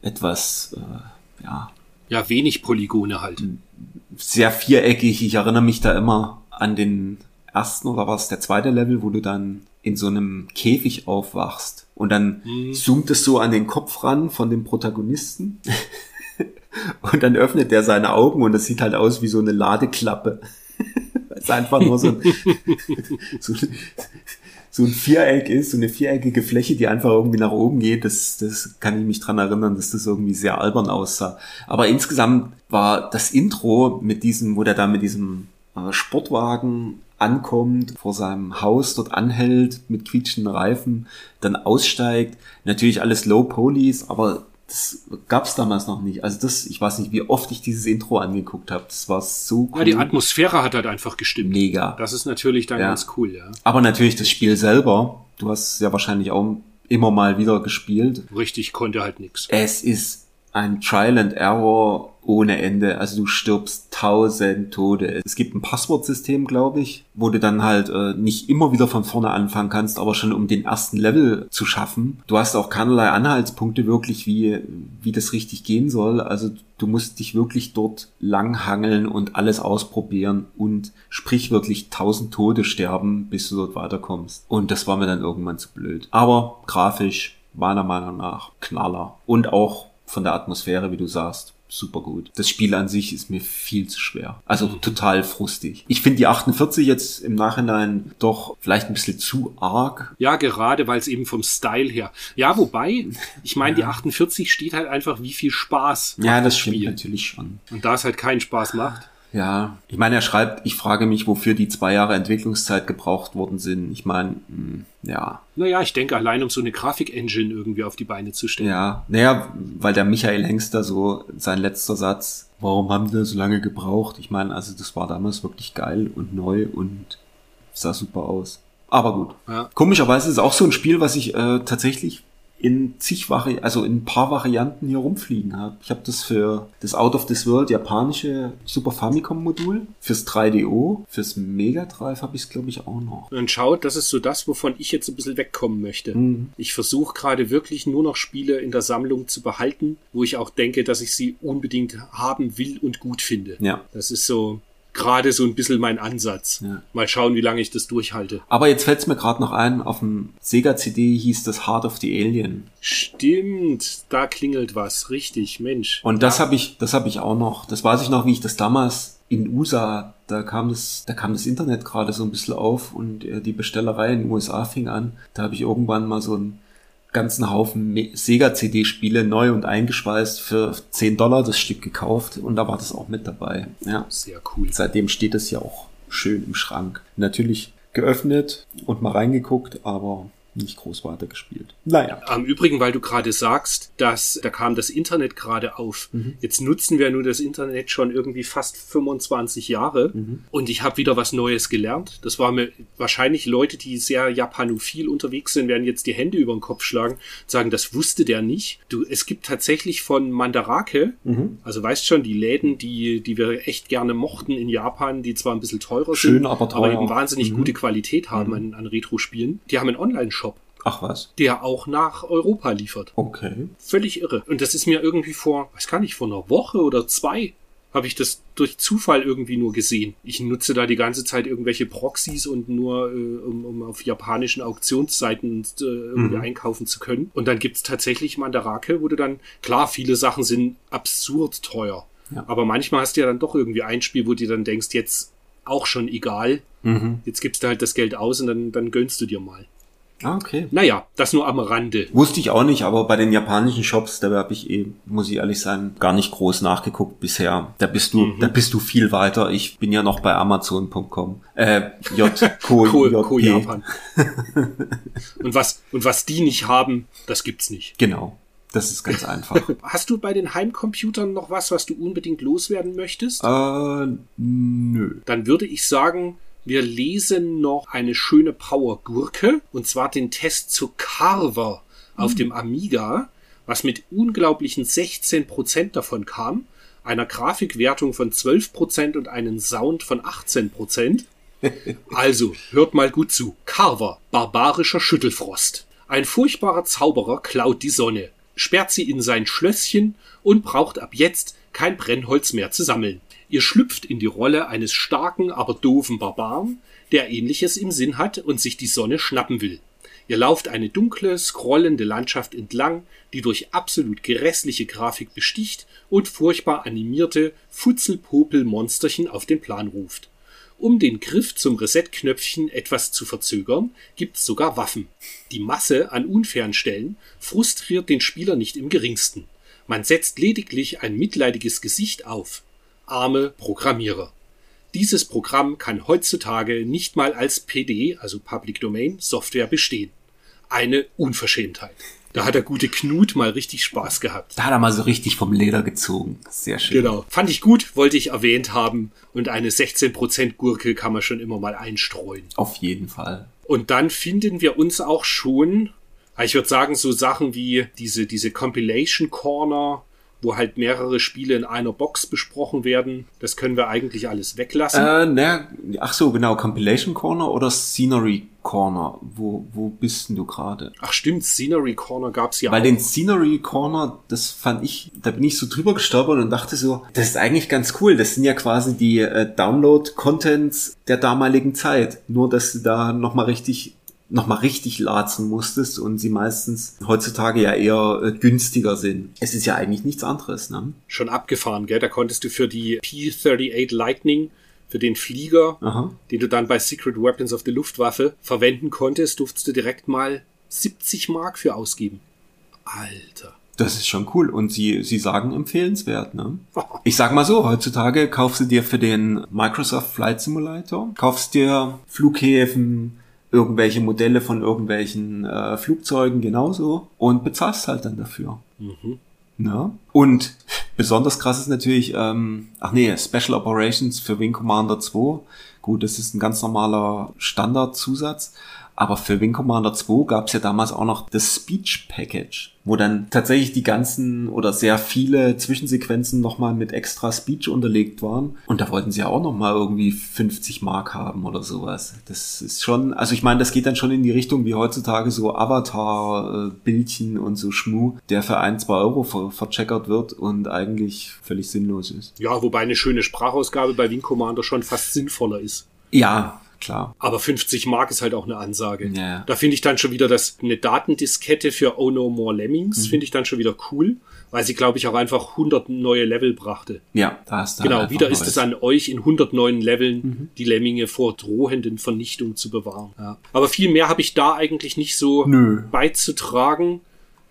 etwas, äh, ja, Ja, wenig Polygone halt. sehr viereckig. Ich erinnere mich da immer an den ersten oder war es der zweite Level, wo du dann in so einem Käfig aufwachst und dann zoomt es so an den Kopf ran von dem Protagonisten und dann öffnet der seine Augen und das sieht halt aus wie so eine Ladeklappe. Es ist einfach nur so, ein- so, so ein Viereck ist, so eine viereckige Fläche, die einfach irgendwie nach oben geht. Das, das kann ich mich dran erinnern, dass das irgendwie sehr albern aussah. Aber insgesamt war das Intro mit diesem, wo der da mit diesem äh, Sportwagen ankommt, vor seinem Haus dort anhält mit quietschenden Reifen, dann aussteigt. Natürlich alles Low Police, aber das gab's damals noch nicht. Also das, ich weiß nicht, wie oft ich dieses Intro angeguckt habe. Das war so cool. Ja, die Atmosphäre hat halt einfach gestimmt. Mega. Das ist natürlich dann Ja. ganz cool, ja. Aber natürlich das Spiel selber. Du hast es ja wahrscheinlich auch immer mal wieder gespielt. Richtig konnte halt nix. Es ist ein Trial and Error ohne Ende. Also du stirbst tausend Tode. Es gibt ein Passwortsystem, glaube ich, wo du dann halt äh, nicht immer wieder von vorne anfangen kannst, aber schon um den ersten Level zu schaffen. Du hast auch keinerlei Anhaltspunkte wirklich, wie, wie das richtig gehen soll. Also du musst dich wirklich dort langhangeln und alles ausprobieren und sprichwörtlich tausend Tode sterben, bis du dort weiterkommst. Und das war mir dann irgendwann zu blöd. Aber grafisch, meiner Meinung nach, Knaller. Und auch von der Atmosphäre, wie du sagst, super gut. Das Spiel an sich ist mir viel zu schwer. Also total frustig. Ich finde die 48 jetzt im Nachhinein doch vielleicht ein bisschen zu arg. Ja, gerade weil es eben vom Style her. Ja, wobei, ich meine, die 48 steht halt einfach, wie viel Spaß Ja, das stimmt Spiel. natürlich schon. Und da es halt keinen Spaß macht. Ja, ich meine, er schreibt, ich frage mich, wofür die zwei Jahre Entwicklungszeit gebraucht worden sind. Ich meine, hm, ja, Naja, ich denke, allein um so eine Grafik-Engine irgendwie auf die Beine zu stellen. ja, naja, weil der Michael Hengster so sein letzter Satz, warum haben die so lange gebraucht? Ich meine, also das war damals wirklich geil und neu und sah super aus. Aber gut. Ja. Komischerweise ist es auch so ein Spiel, was ich äh, tatsächlich in zig Vari also in ein paar Varianten hier rumfliegen habe. Ich habe das für das Out of this World japanische Super Famicom Modul, fürs 3DO, fürs Mega Drive habe ich es glaube ich auch noch. Und schaut, das ist so das, wovon ich jetzt ein bisschen wegkommen möchte. Mhm. Ich versuche gerade wirklich nur noch Spiele in der Sammlung zu behalten, wo ich auch denke, dass ich sie unbedingt haben will und gut finde. Ja. Das ist so gerade so ein bisschen mein Ansatz. Ja. Mal schauen, wie lange ich das durchhalte. Aber jetzt fällt es mir gerade noch ein, auf dem Sega CD hieß das Heart of the Alien. Stimmt, da klingelt was. Richtig, Mensch. Und das habe ich, das habe ich auch noch. Das weiß ich noch, wie ich das damals in USA, da kam das, da kam das Internet gerade so ein bisschen auf und äh, die Bestellerei in den USA fing an. Da habe ich irgendwann mal so einen ganzen Haufen Sega-CD-Spiele neu und eingeschweißt für 10 Dollar das Stück gekauft und da war das auch mit dabei. Ja. Sehr cool. Seitdem steht es ja auch schön im Schrank. Natürlich geöffnet und mal reingeguckt, aber nicht groß weitergespielt. Naja. Am Übrigen, weil du gerade sagst, dass da kam das Internet gerade auf. Jetzt nutzen wir nur das Internet schon irgendwie fast 25 Jahre und ich habe wieder was Neues gelernt. Das war mir wahrscheinlich Leute, die sehr japanophil unterwegs sind, werden jetzt die Hände über den Kopf schlagen, und sagen, das wusste der nicht. Du, es gibt tatsächlich von Mandarake, also weißt schon, die Läden, die, die wir echt gerne mochten in Japan, die zwar ein bisschen teurer Schön, sind, aber teuer. eben wahnsinnig gute Qualität haben an, an Retro-Spielen. Die haben einen Online-Shop Ach was. der auch nach Europa liefert. Okay. Völlig irre. Und das ist mir irgendwie vor, weiß gar nicht, vor einer Woche oder zwei habe ich das durch Zufall irgendwie nur gesehen. Ich nutze da die ganze Zeit irgendwelche Proxys und nur, äh, um, um auf japanischen Auktionsseiten äh, irgendwie einkaufen zu können. Und dann gibt's tatsächlich Mandarake, wo du dann, klar, viele Sachen sind absurd teuer. Ja. Aber manchmal hast du ja dann doch irgendwie ein Spiel, wo du dann denkst, jetzt auch schon egal. Jetzt gibst du halt das Geld aus und dann, dann gönnst du dir mal. Ah, okay. Naja, das nur am Rande. Wusste ich auch nicht, aber bei den japanischen Shops, da habe ich eh, muss ich ehrlich sein, gar nicht groß nachgeguckt bisher. Da bist du, da bist du viel weiter. Ich bin ja noch bei Amazon.com. Äh, J, Co, Ko, J, P. Japan. und was, und was die nicht haben, das gibt's nicht. Genau. Das ist ganz einfach. Hast du bei den Heimcomputern noch was, was du unbedingt loswerden möchtest? äh, nö. Dann würde ich sagen, wir lesen noch eine schöne Power-Gurke, und zwar den Test zu Carver auf dem Amiga, was mit unglaublichen 16% davon kam, einer Grafikwertung von 12% und einen Sound von 18%. Also, hört mal gut zu. Carver, barbarischer Schüttelfrost. Ein furchtbarer Zauberer klaut die Sonne, sperrt sie in sein Schlösschen und braucht ab jetzt kein Brennholz mehr zu sammeln. Ihr schlüpft in die Rolle eines starken, aber doofen Barbaren, der ähnliches im Sinn hat und sich die Sonne schnappen will. Ihr lauft eine dunkle, scrollende Landschaft entlang, die durch absolut grässliche Grafik besticht und furchtbar animierte Futzelpopel-Monsterchen auf den Plan ruft. Um den Griff zum Reset-Knöpfchen etwas zu verzögern, gibt's sogar Waffen. Die Masse an unfairen Stellen frustriert den Spieler nicht im geringsten. Man setzt lediglich ein mitleidiges Gesicht auf. Arme Programmierer. Dieses Programm kann heutzutage nicht mal als PD, also Public Domain, Software bestehen. Eine Unverschämtheit. Da hat der gute Knut mal richtig Spaß gehabt. Da hat er mal so richtig vom Leder gezogen. Sehr schön. Genau. Fand ich gut, wollte ich erwähnt haben. Und eine 16% Gurke kann man schon immer mal einstreuen. Auf jeden Fall. Und dann finden wir uns auch schon, ich würde sagen, so Sachen wie diese, diese Compilation Corner, wo halt mehrere Spiele in einer Box besprochen werden. Das können wir eigentlich alles weglassen. Äh, na, ach so, genau, Compilation Corner oder Scenery Corner? Wo, wo bist denn du gerade? Ach stimmt, Scenery Corner gab's ja Weil auch. den Scenery Corner, das fand ich, da bin ich so drüber gestolpert und dachte so, das ist eigentlich ganz cool. Das sind ja quasi die äh, Download-Contents der damaligen Zeit. Nur, dass du da nochmal richtig nochmal richtig latzen musstest und sie meistens heutzutage ja eher äh, günstiger sind. Es ist ja eigentlich nichts anderes, ne? Schon abgefahren, gell? Da konntest du für die P-38 Lightning, für den Flieger, Aha. den du dann bei Secret Weapons of the Luftwaffe verwenden konntest, durftest du direkt mal 70 Mark für ausgeben. Alter. Das ist schon cool. Und sie, sie sagen empfehlenswert, ne? Ich sag mal so, heutzutage kaufst du dir für den Microsoft Flight Simulator, kaufst dir Flughäfen, irgendwelche Modelle von irgendwelchen äh, Flugzeugen genauso und bezahlst halt dann dafür. Ja. Und besonders krass ist natürlich, ähm, ach nee, Special Operations für Wing Commander 2. Gut, das ist ein ganz normaler Standardzusatz. Aber für Wing Commander 2 gab es ja damals auch noch das Speech Package, wo dann tatsächlich die ganzen oder sehr viele Zwischensequenzen nochmal mit extra Speech unterlegt waren. Und da wollten sie ja auch nochmal irgendwie 50 Mark haben oder sowas. Das ist schon, also ich meine, das geht dann schon in die Richtung wie heutzutage so Avatar-Bildchen und so Schmu, der für ein, zwei Euro ver vercheckert wird und eigentlich völlig sinnlos ist. Ja, wobei eine schöne Sprachausgabe bei Wing Commander schon fast sinnvoller ist. Ja, klar. Aber 50 Mark ist halt auch eine Ansage. Ja. Da finde ich dann schon wieder das, eine Datendiskette für Oh No More Lemmings, finde ich dann schon wieder cool, weil sie, glaube ich, auch einfach 100 neue Level brachte. Ja, da du Genau, halt wieder ist es an euch in 100 neuen Leveln die Lemminge vor drohenden Vernichtung zu bewahren. Ja. Aber viel mehr habe ich da eigentlich nicht so Nö. beizutragen.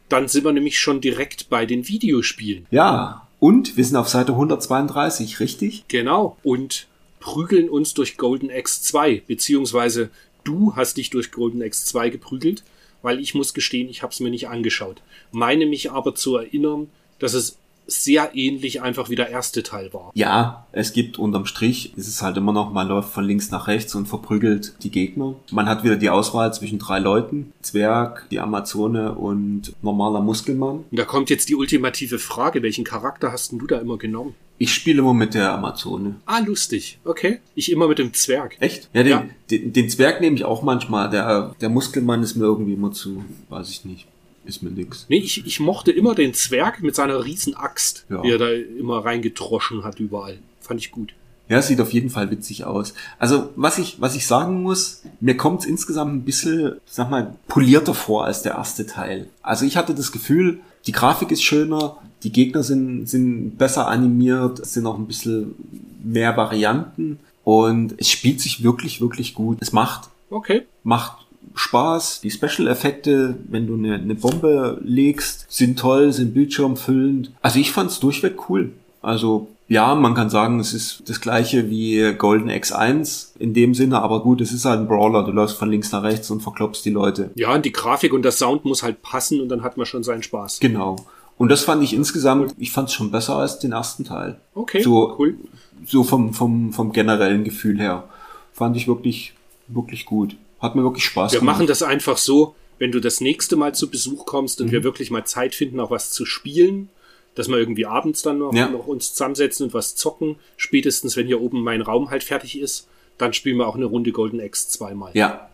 Dann sind wir nämlich schon direkt bei den Videospielen. Ja, und wir sind auf Seite 132, richtig? Genau. Und prügeln uns durch Golden Axe 2, beziehungsweise du hast dich durch Golden Axe 2 geprügelt, weil ich muss gestehen, ich habe es mir nicht angeschaut. Meine mich aber zu erinnern, dass es sehr ähnlich einfach wie der erste Teil war. Ja, es gibt unterm Strich, ist es halt immer noch, man läuft von links nach rechts und verprügelt die Gegner. Man hat wieder die Auswahl zwischen drei Leuten, Zwerg, die Amazone und normaler Muskelmann. Und da kommt jetzt die ultimative Frage, welchen Charakter hast denn du da immer genommen? Ich spiele immer mit der Amazone. Ah, lustig. Okay. Ich immer mit dem Zwerg. Echt? Ja, den, Ja. Den, den Zwerg nehme ich auch manchmal. Der, der Muskelmann ist mir irgendwie immer zu, weiß ich nicht, ist mir nix. Nee, ich, ich mochte immer den Zwerg mit seiner riesen Axt, Ja. die er da immer reingedroschen hat überall. Fand ich gut. Ja, sieht auf jeden Fall witzig aus. Also, was ich, was ich sagen muss, mir kommt es insgesamt ein bisschen, sag mal, polierter vor als der erste Teil. Also ich hatte das Gefühl, die Grafik ist schöner, die Gegner sind, sind besser animiert, es sind auch ein bisschen mehr Varianten und es spielt sich wirklich, wirklich gut. Es macht, Okay. macht Spaß. Die Special-Effekte, wenn du eine, eine Bombe legst, sind toll, sind bildschirmfüllend. Also ich fand's durchweg cool. Also ja, man kann sagen, es ist das gleiche wie Golden X1 in dem Sinne, aber gut, es ist halt ein Brawler. Du läufst von links nach rechts und verklopst die Leute. Ja, und die Grafik und der Sound muss halt passen und dann hat man schon seinen Spaß. Genau. Und das fand ich insgesamt, ich fand's schon besser als den ersten Teil. Okay, So, cool. so vom, vom, vom generellen Gefühl her. Fand ich wirklich, wirklich gut. Hat mir wirklich Spaß Wir gemacht. machen das einfach so, wenn du das nächste Mal zu Besuch kommst und wir Mhm. wirklich mal Zeit finden, auch was zu spielen, dass wir irgendwie abends dann noch, Ja. noch uns zusammensetzen und was zocken, spätestens wenn hier oben mein Raum halt fertig ist, dann spielen wir auch eine Runde Golden Axe zweimal. Ja.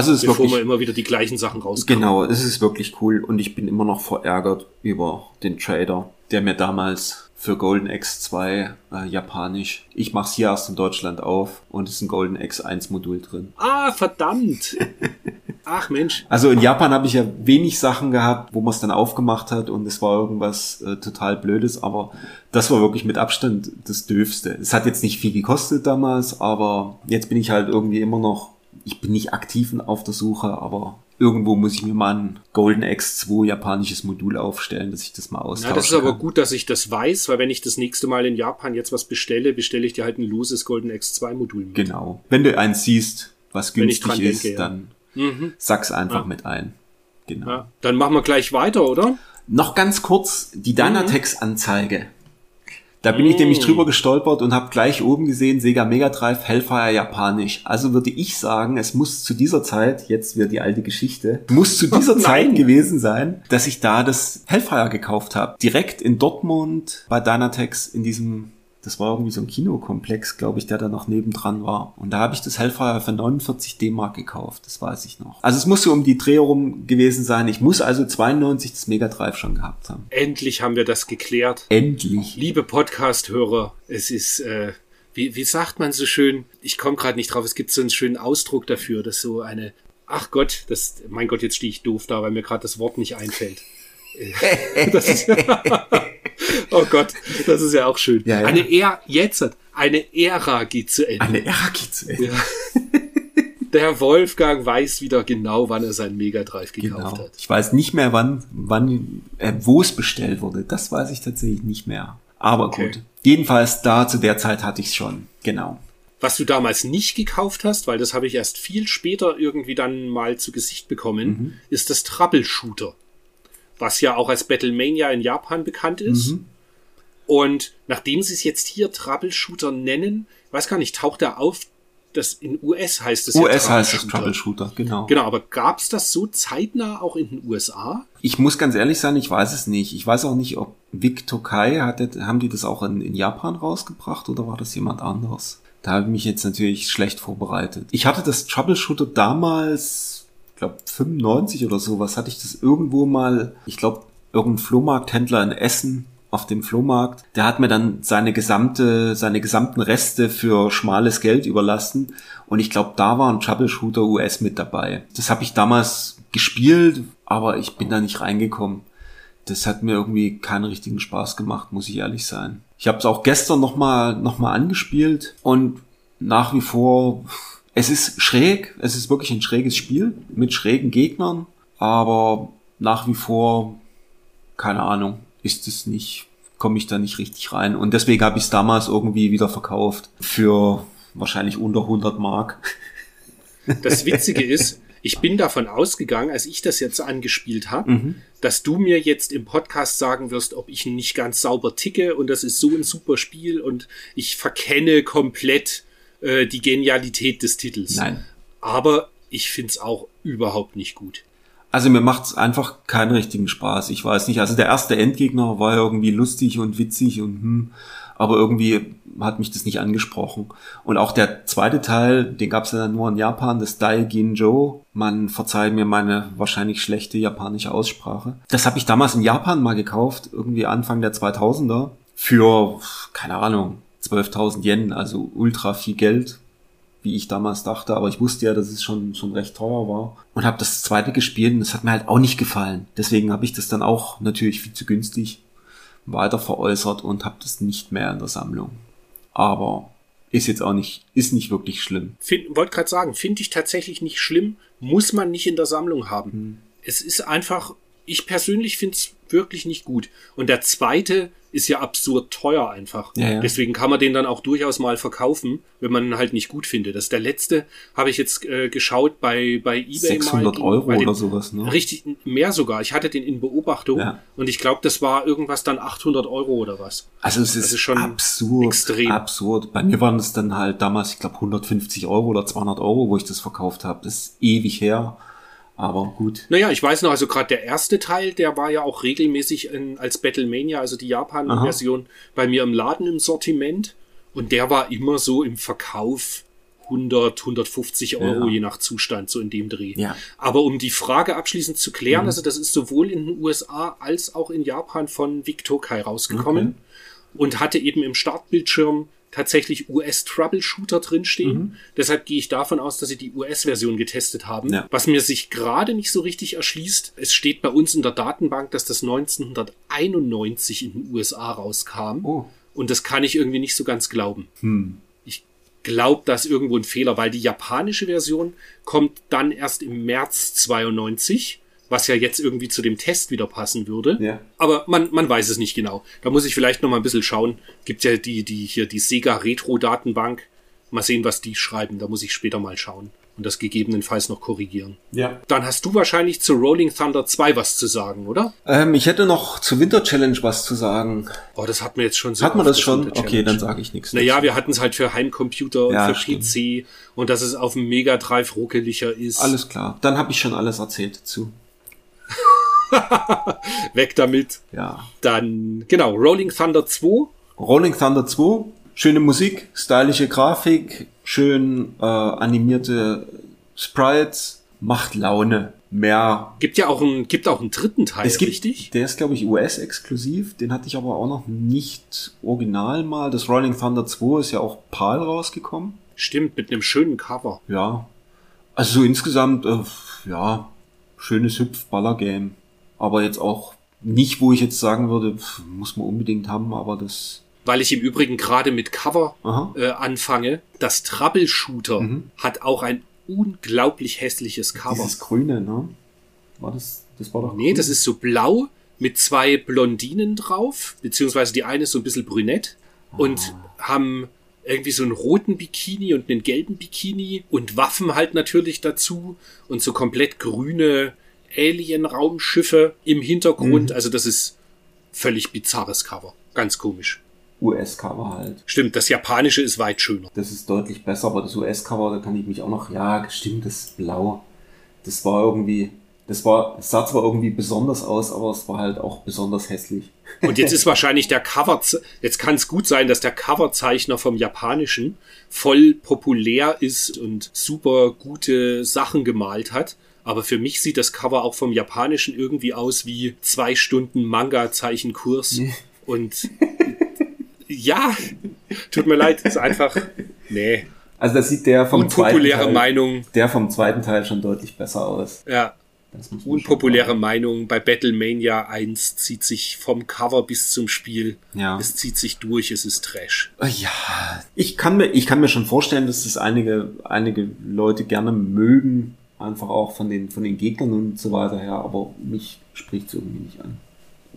Also es ist Bevor wirklich, wir immer wieder die gleichen Sachen rauskommen. Genau, es ist wirklich cool und ich bin immer noch verärgert über den Trader, der mir damals für Golden X2 äh, japanisch, ich mach's hier erst in Deutschland auf und es ist ein Golden X1 Modul drin. Ah, verdammt! Ach Mensch. Also in Japan habe ich ja wenig Sachen gehabt, wo man es dann aufgemacht hat und es war irgendwas äh, total Blödes, aber das war wirklich mit Abstand das Döfste. Es hat jetzt nicht viel gekostet damals, aber jetzt bin ich halt irgendwie immer noch, ich bin nicht aktiv auf der Suche, aber irgendwo muss ich mir mal ein Golden X2 japanisches Modul aufstellen, dass ich das mal austausche. Ja, das ist aber gut, dass ich das weiß, weil wenn ich das nächste Mal in Japan jetzt was bestelle, bestelle ich dir halt ein loses Golden X2 Modul mit. Genau. Wenn du eins siehst, was günstig ist, denke, ja. dann Mhm. sag's einfach Ja. mit ein. Genau. Ja, dann machen wir gleich weiter, oder? Noch ganz kurz die Dynatex-Anzeige. Da bin ich Mm. nämlich drüber gestolpert und habe gleich oben gesehen, Sega Mega Drive Hellfire japanisch. Also würde ich sagen, es muss zu dieser Zeit, jetzt wird die alte Geschichte, muss zu dieser Nein. Zeit gewesen sein, dass ich da das Hellfire gekauft habe. Direkt in Dortmund bei Dynatex in diesem, das war irgendwie so ein Kinokomplex, glaube ich, der da noch nebendran war. Und da habe ich das Hellfire für 49 D-Mark gekauft, das weiß ich noch. Also es muss so um die Dreh rum gewesen sein. Ich muss also 92 das Mega Drive schon gehabt haben. Endlich haben wir das geklärt. Endlich. Liebe Podcast-Hörer, es ist, äh, wie, wie sagt man so schön? Ich komme gerade nicht drauf. Es gibt so einen schönen Ausdruck dafür, dass so eine, ach Gott, das, mein Gott, jetzt stehe ich doof da, weil mir gerade das Wort nicht einfällt. Ist, oh Gott, das ist ja auch schön. Ja, ja. Eine Ära, jetzt, eine Ära geht zu Ende. Eine Eraki Ja. Der Wolfgang weiß wieder genau, wann er sein Mega Drive gekauft Genau. hat. Ich weiß nicht mehr, wann, wann, äh, wo es bestellt wurde. Das weiß ich tatsächlich nicht mehr. Aber Okay. gut. Jedenfalls da zu der Zeit hatte ich es schon. Genau. Was du damals nicht gekauft hast, weil das habe ich erst viel später irgendwie dann mal zu Gesicht bekommen, Mhm. ist das Troubleshooter. Was ja auch als Battlemania in Japan bekannt ist. Mhm. Und nachdem sie es jetzt hier Troubleshooter nennen, weiß gar nicht, taucht er auf, das in US heißt es US ja heißt es Troubleshooter, genau. Genau, aber gab's das so zeitnah auch in den USA? Ich muss ganz ehrlich sein, ich weiß es nicht. Ich weiß auch nicht, ob Vic Tokai, hat, das- haben die das auch in, in Japan rausgebracht oder war das jemand anderes? Da habe ich mich jetzt natürlich schlecht vorbereitet. Ich hatte das Troubleshooter damals, glaube 95 oder sowas, hatte ich das irgendwo mal, ich glaube, irgendein Flohmarkthändler in Essen auf dem Flohmarkt, der hat mir dann seine gesamte, seine gesamten Reste für schmales Geld überlassen und ich glaube, da war ein Troubleshooter US mit dabei. Das habe ich damals gespielt, aber ich bin da nicht reingekommen. Das hat mir irgendwie keinen richtigen Spaß gemacht, muss ich ehrlich sein. Ich habe es auch gestern nochmal noch mal angespielt und nach wie vor, es ist schräg, es ist wirklich ein schräges Spiel mit schrägen Gegnern, aber nach wie vor, keine Ahnung, ist es nicht, komme ich da nicht richtig rein. Und deswegen habe ich es damals irgendwie wieder verkauft für wahrscheinlich unter 100 Mark. Das Witzige ist, ich bin davon ausgegangen, als ich das jetzt angespielt habe, Mhm. dass du mir jetzt im Podcast sagen wirst, ob ich nicht ganz sauber ticke und das ist so ein super Spiel und ich verkenne komplett äh, die Genialität des Titels. Nein. Aber ich find's auch überhaupt nicht gut. Also mir macht's einfach keinen richtigen Spaß. Ich weiß nicht. Also der erste Endgegner war irgendwie lustig und witzig und hm, aber irgendwie hat mich das nicht angesprochen. Und auch der zweite Teil, den gab's ja dann nur in Japan, das Daiginjo. Man verzeiht mir meine wahrscheinlich schlechte japanische Aussprache. Das habe ich damals in Japan mal gekauft, irgendwie Anfang der 2000er für keine Ahnung 12.000 Yen, also ultra viel Geld wie ich damals dachte, aber ich wusste ja, dass es schon schon recht teuer war und habe das zweite gespielt und es hat mir halt auch nicht gefallen. Deswegen habe ich das dann auch natürlich viel zu günstig weiter veräußert und habe das nicht mehr in der Sammlung. Aber ist jetzt auch nicht ist nicht wirklich schlimm. Wollte gerade sagen, finde ich tatsächlich nicht schlimm, muss man nicht in der Sammlung haben. Hm. Es ist einfach, ich persönlich find's wirklich nicht gut. Und der zweite ist ja absurd teuer einfach. Ja, ja. Deswegen kann man den dann auch durchaus mal verkaufen, wenn man ihn halt nicht gut findet. Das ist der letzte, habe ich jetzt äh, geschaut bei, bei eBay 600 mal. Euro den- oder sowas, ne? Richtig, mehr sogar. Ich hatte den in Beobachtung Ja. und ich glaube, das war irgendwas dann 800 Euro oder was. Also es ist, Das ist schon absurd, extrem. absurd. Bei mir waren es dann halt damals, ich glaube 150 Euro oder 200 Euro, wo ich das verkauft habe. Das ist ewig her, aber gut. Naja, ich weiß noch, also gerade der erste Teil, der war ja auch regelmäßig in, als Battlemania, also die Japan-Version, bei mir im Laden im Sortiment. Und der war immer so im Verkauf 100, 150 Euro, Ja. je nach Zustand, so in dem Dreh. Ja. Aber um die Frage abschließend zu klären, Mhm. also das ist sowohl in den USA als auch in Japan von Vic Tokai rausgekommen und hatte eben im Startbildschirm tatsächlich US-Troubleshooter drinstehen. Deshalb gehe ich davon aus, dass sie die US-Version getestet haben. Ja. Was mir sich gerade nicht so richtig erschließt, es steht bei uns in der Datenbank, dass das 1991 in den USA rauskam. Oh. Und das kann ich irgendwie nicht so ganz glauben. Ich glaube, da ist irgendwo ein Fehler, weil die japanische Version kommt dann erst im März 92, was ja jetzt irgendwie zu dem Test wieder passen würde. Ja. Aber man, man weiß es nicht genau. Da muss ich vielleicht noch mal ein bisschen schauen. Gibt ja die, die hier die Sega Retro Datenbank. Mal sehen, was die schreiben. Da muss ich später mal schauen und das gegebenenfalls noch korrigieren. Ja. Dann hast du wahrscheinlich zu Rolling Thunder 2 was zu sagen, oder? Ähm, ich hätte noch zur Winter Challenge was zu sagen. Oh, das hatten wir jetzt schon so. Hat man das schon? Okay, dann sage ich nichts. Naja, wir hatten es halt für Heimcomputer und Ja, für stimmt. PC und dass es auf dem Mega Drive ruckeliger ist. Alles klar. Dann habe ich schon alles erzählt dazu. Weg damit. Ja. Dann, genau, Rolling Thunder 2. Rolling Thunder 2, schöne Musik, stylische Grafik, schön äh, animierte Sprites, macht Laune. Mehr. Gibt ja auch einen, gibt auch einen dritten Teil, Es gibt, richtig? der ist glaube ich US-exklusiv, den hatte ich aber auch noch nicht original mal. Das Rolling Thunder 2 ist ja auch PAL rausgekommen. Stimmt, mit einem schönen Cover. Ja. Also so insgesamt, äh, ja, schönes Hüpf-Baller-Game. Aber jetzt auch nicht, wo ich jetzt sagen würde, pf, muss man unbedingt haben, aber das. Weil ich im Übrigen gerade mit Cover äh, anfange. Das Troubleshooter hat auch ein unglaublich hässliches Cover. Mhm. Dieses Grüne, ne? War das, das war doch Nee, grün? das ist so blau mit zwei Blondinen drauf, beziehungsweise die eine ist so ein bisschen brünett und haben irgendwie so einen roten Bikini und einen gelben Bikini und Waffen halt natürlich dazu und so komplett grüne Alien-Raumschiffe im Hintergrund. Also das ist völlig bizarres Cover. Ganz komisch. US-Cover halt. Stimmt, das japanische ist weit schöner. Das ist deutlich besser, aber das US-Cover, da kann ich mich auch noch, ja, stimmt, das ist blau. Das war irgendwie, das war, es sah zwar irgendwie besonders aus, aber es war halt auch besonders hässlich. Und jetzt ist wahrscheinlich der Cover, jetzt kann es gut sein, dass der Coverzeichner vom Japanischen voll populär ist und super gute Sachen gemalt hat. Aber für mich sieht das Cover auch vom Japanischen irgendwie aus wie zwei Stunden Manga-Zeichenkurs. Und ja, tut mir leid, ist einfach, nee, Also das sieht der vom zweiten unpopuläre Teil, Meinung. der vom zweiten Teil schon deutlich besser aus. Ja, Das unpopuläre. Meinung. Bei Battlemania 1 zieht sich vom Cover bis zum Spiel. Ja. Es zieht sich durch, es ist Trash. Ja, ich kann mir, ich kann mir schon vorstellen, dass das einige, einige Leute gerne mögen, einfach auch von den, von den Gegnern und so weiter her, aber mich spricht es irgendwie nicht an.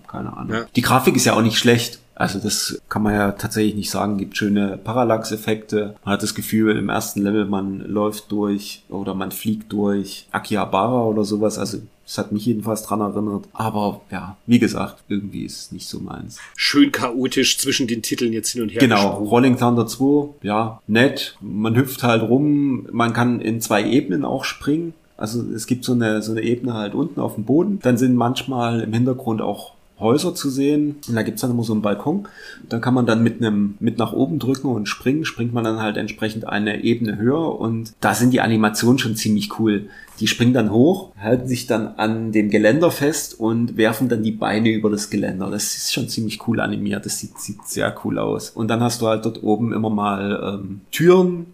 Keine Ahnung. Ja. Die Grafik ist ja auch nicht schlecht. Also das kann man ja tatsächlich nicht sagen. Gibt schöne Parallax-Effekte. Man hat das Gefühl, im ersten Level man läuft durch oder man fliegt durch Akihabara oder sowas. Also es hat mich jedenfalls dran erinnert. Aber ja, wie gesagt, irgendwie ist es nicht so meins. schön chaotisch zwischen den Titeln jetzt hin und her Genau, gesprungen. Rolling Thunder 2, ja, nett. Man hüpft halt rum, man kann in zwei Ebenen auch springen. Also es gibt so eine, so eine Ebene halt unten auf dem Boden. Dann sind manchmal im Hintergrund auch Häuser zu sehen. Und da gibt's dann immer so einen Balkon. Da kann man dann mit einem, mit nach oben drücken und springen, springt man dann halt entsprechend eine Ebene höher. Und da sind die Animationen schon ziemlich cool. Die springen dann hoch, halten sich dann an dem Geländer fest und werfen dann die Beine über das Geländer. Das ist schon ziemlich cool animiert. Das sieht, sieht sehr cool aus. Und dann hast du halt dort oben immer mal ähm, Türen.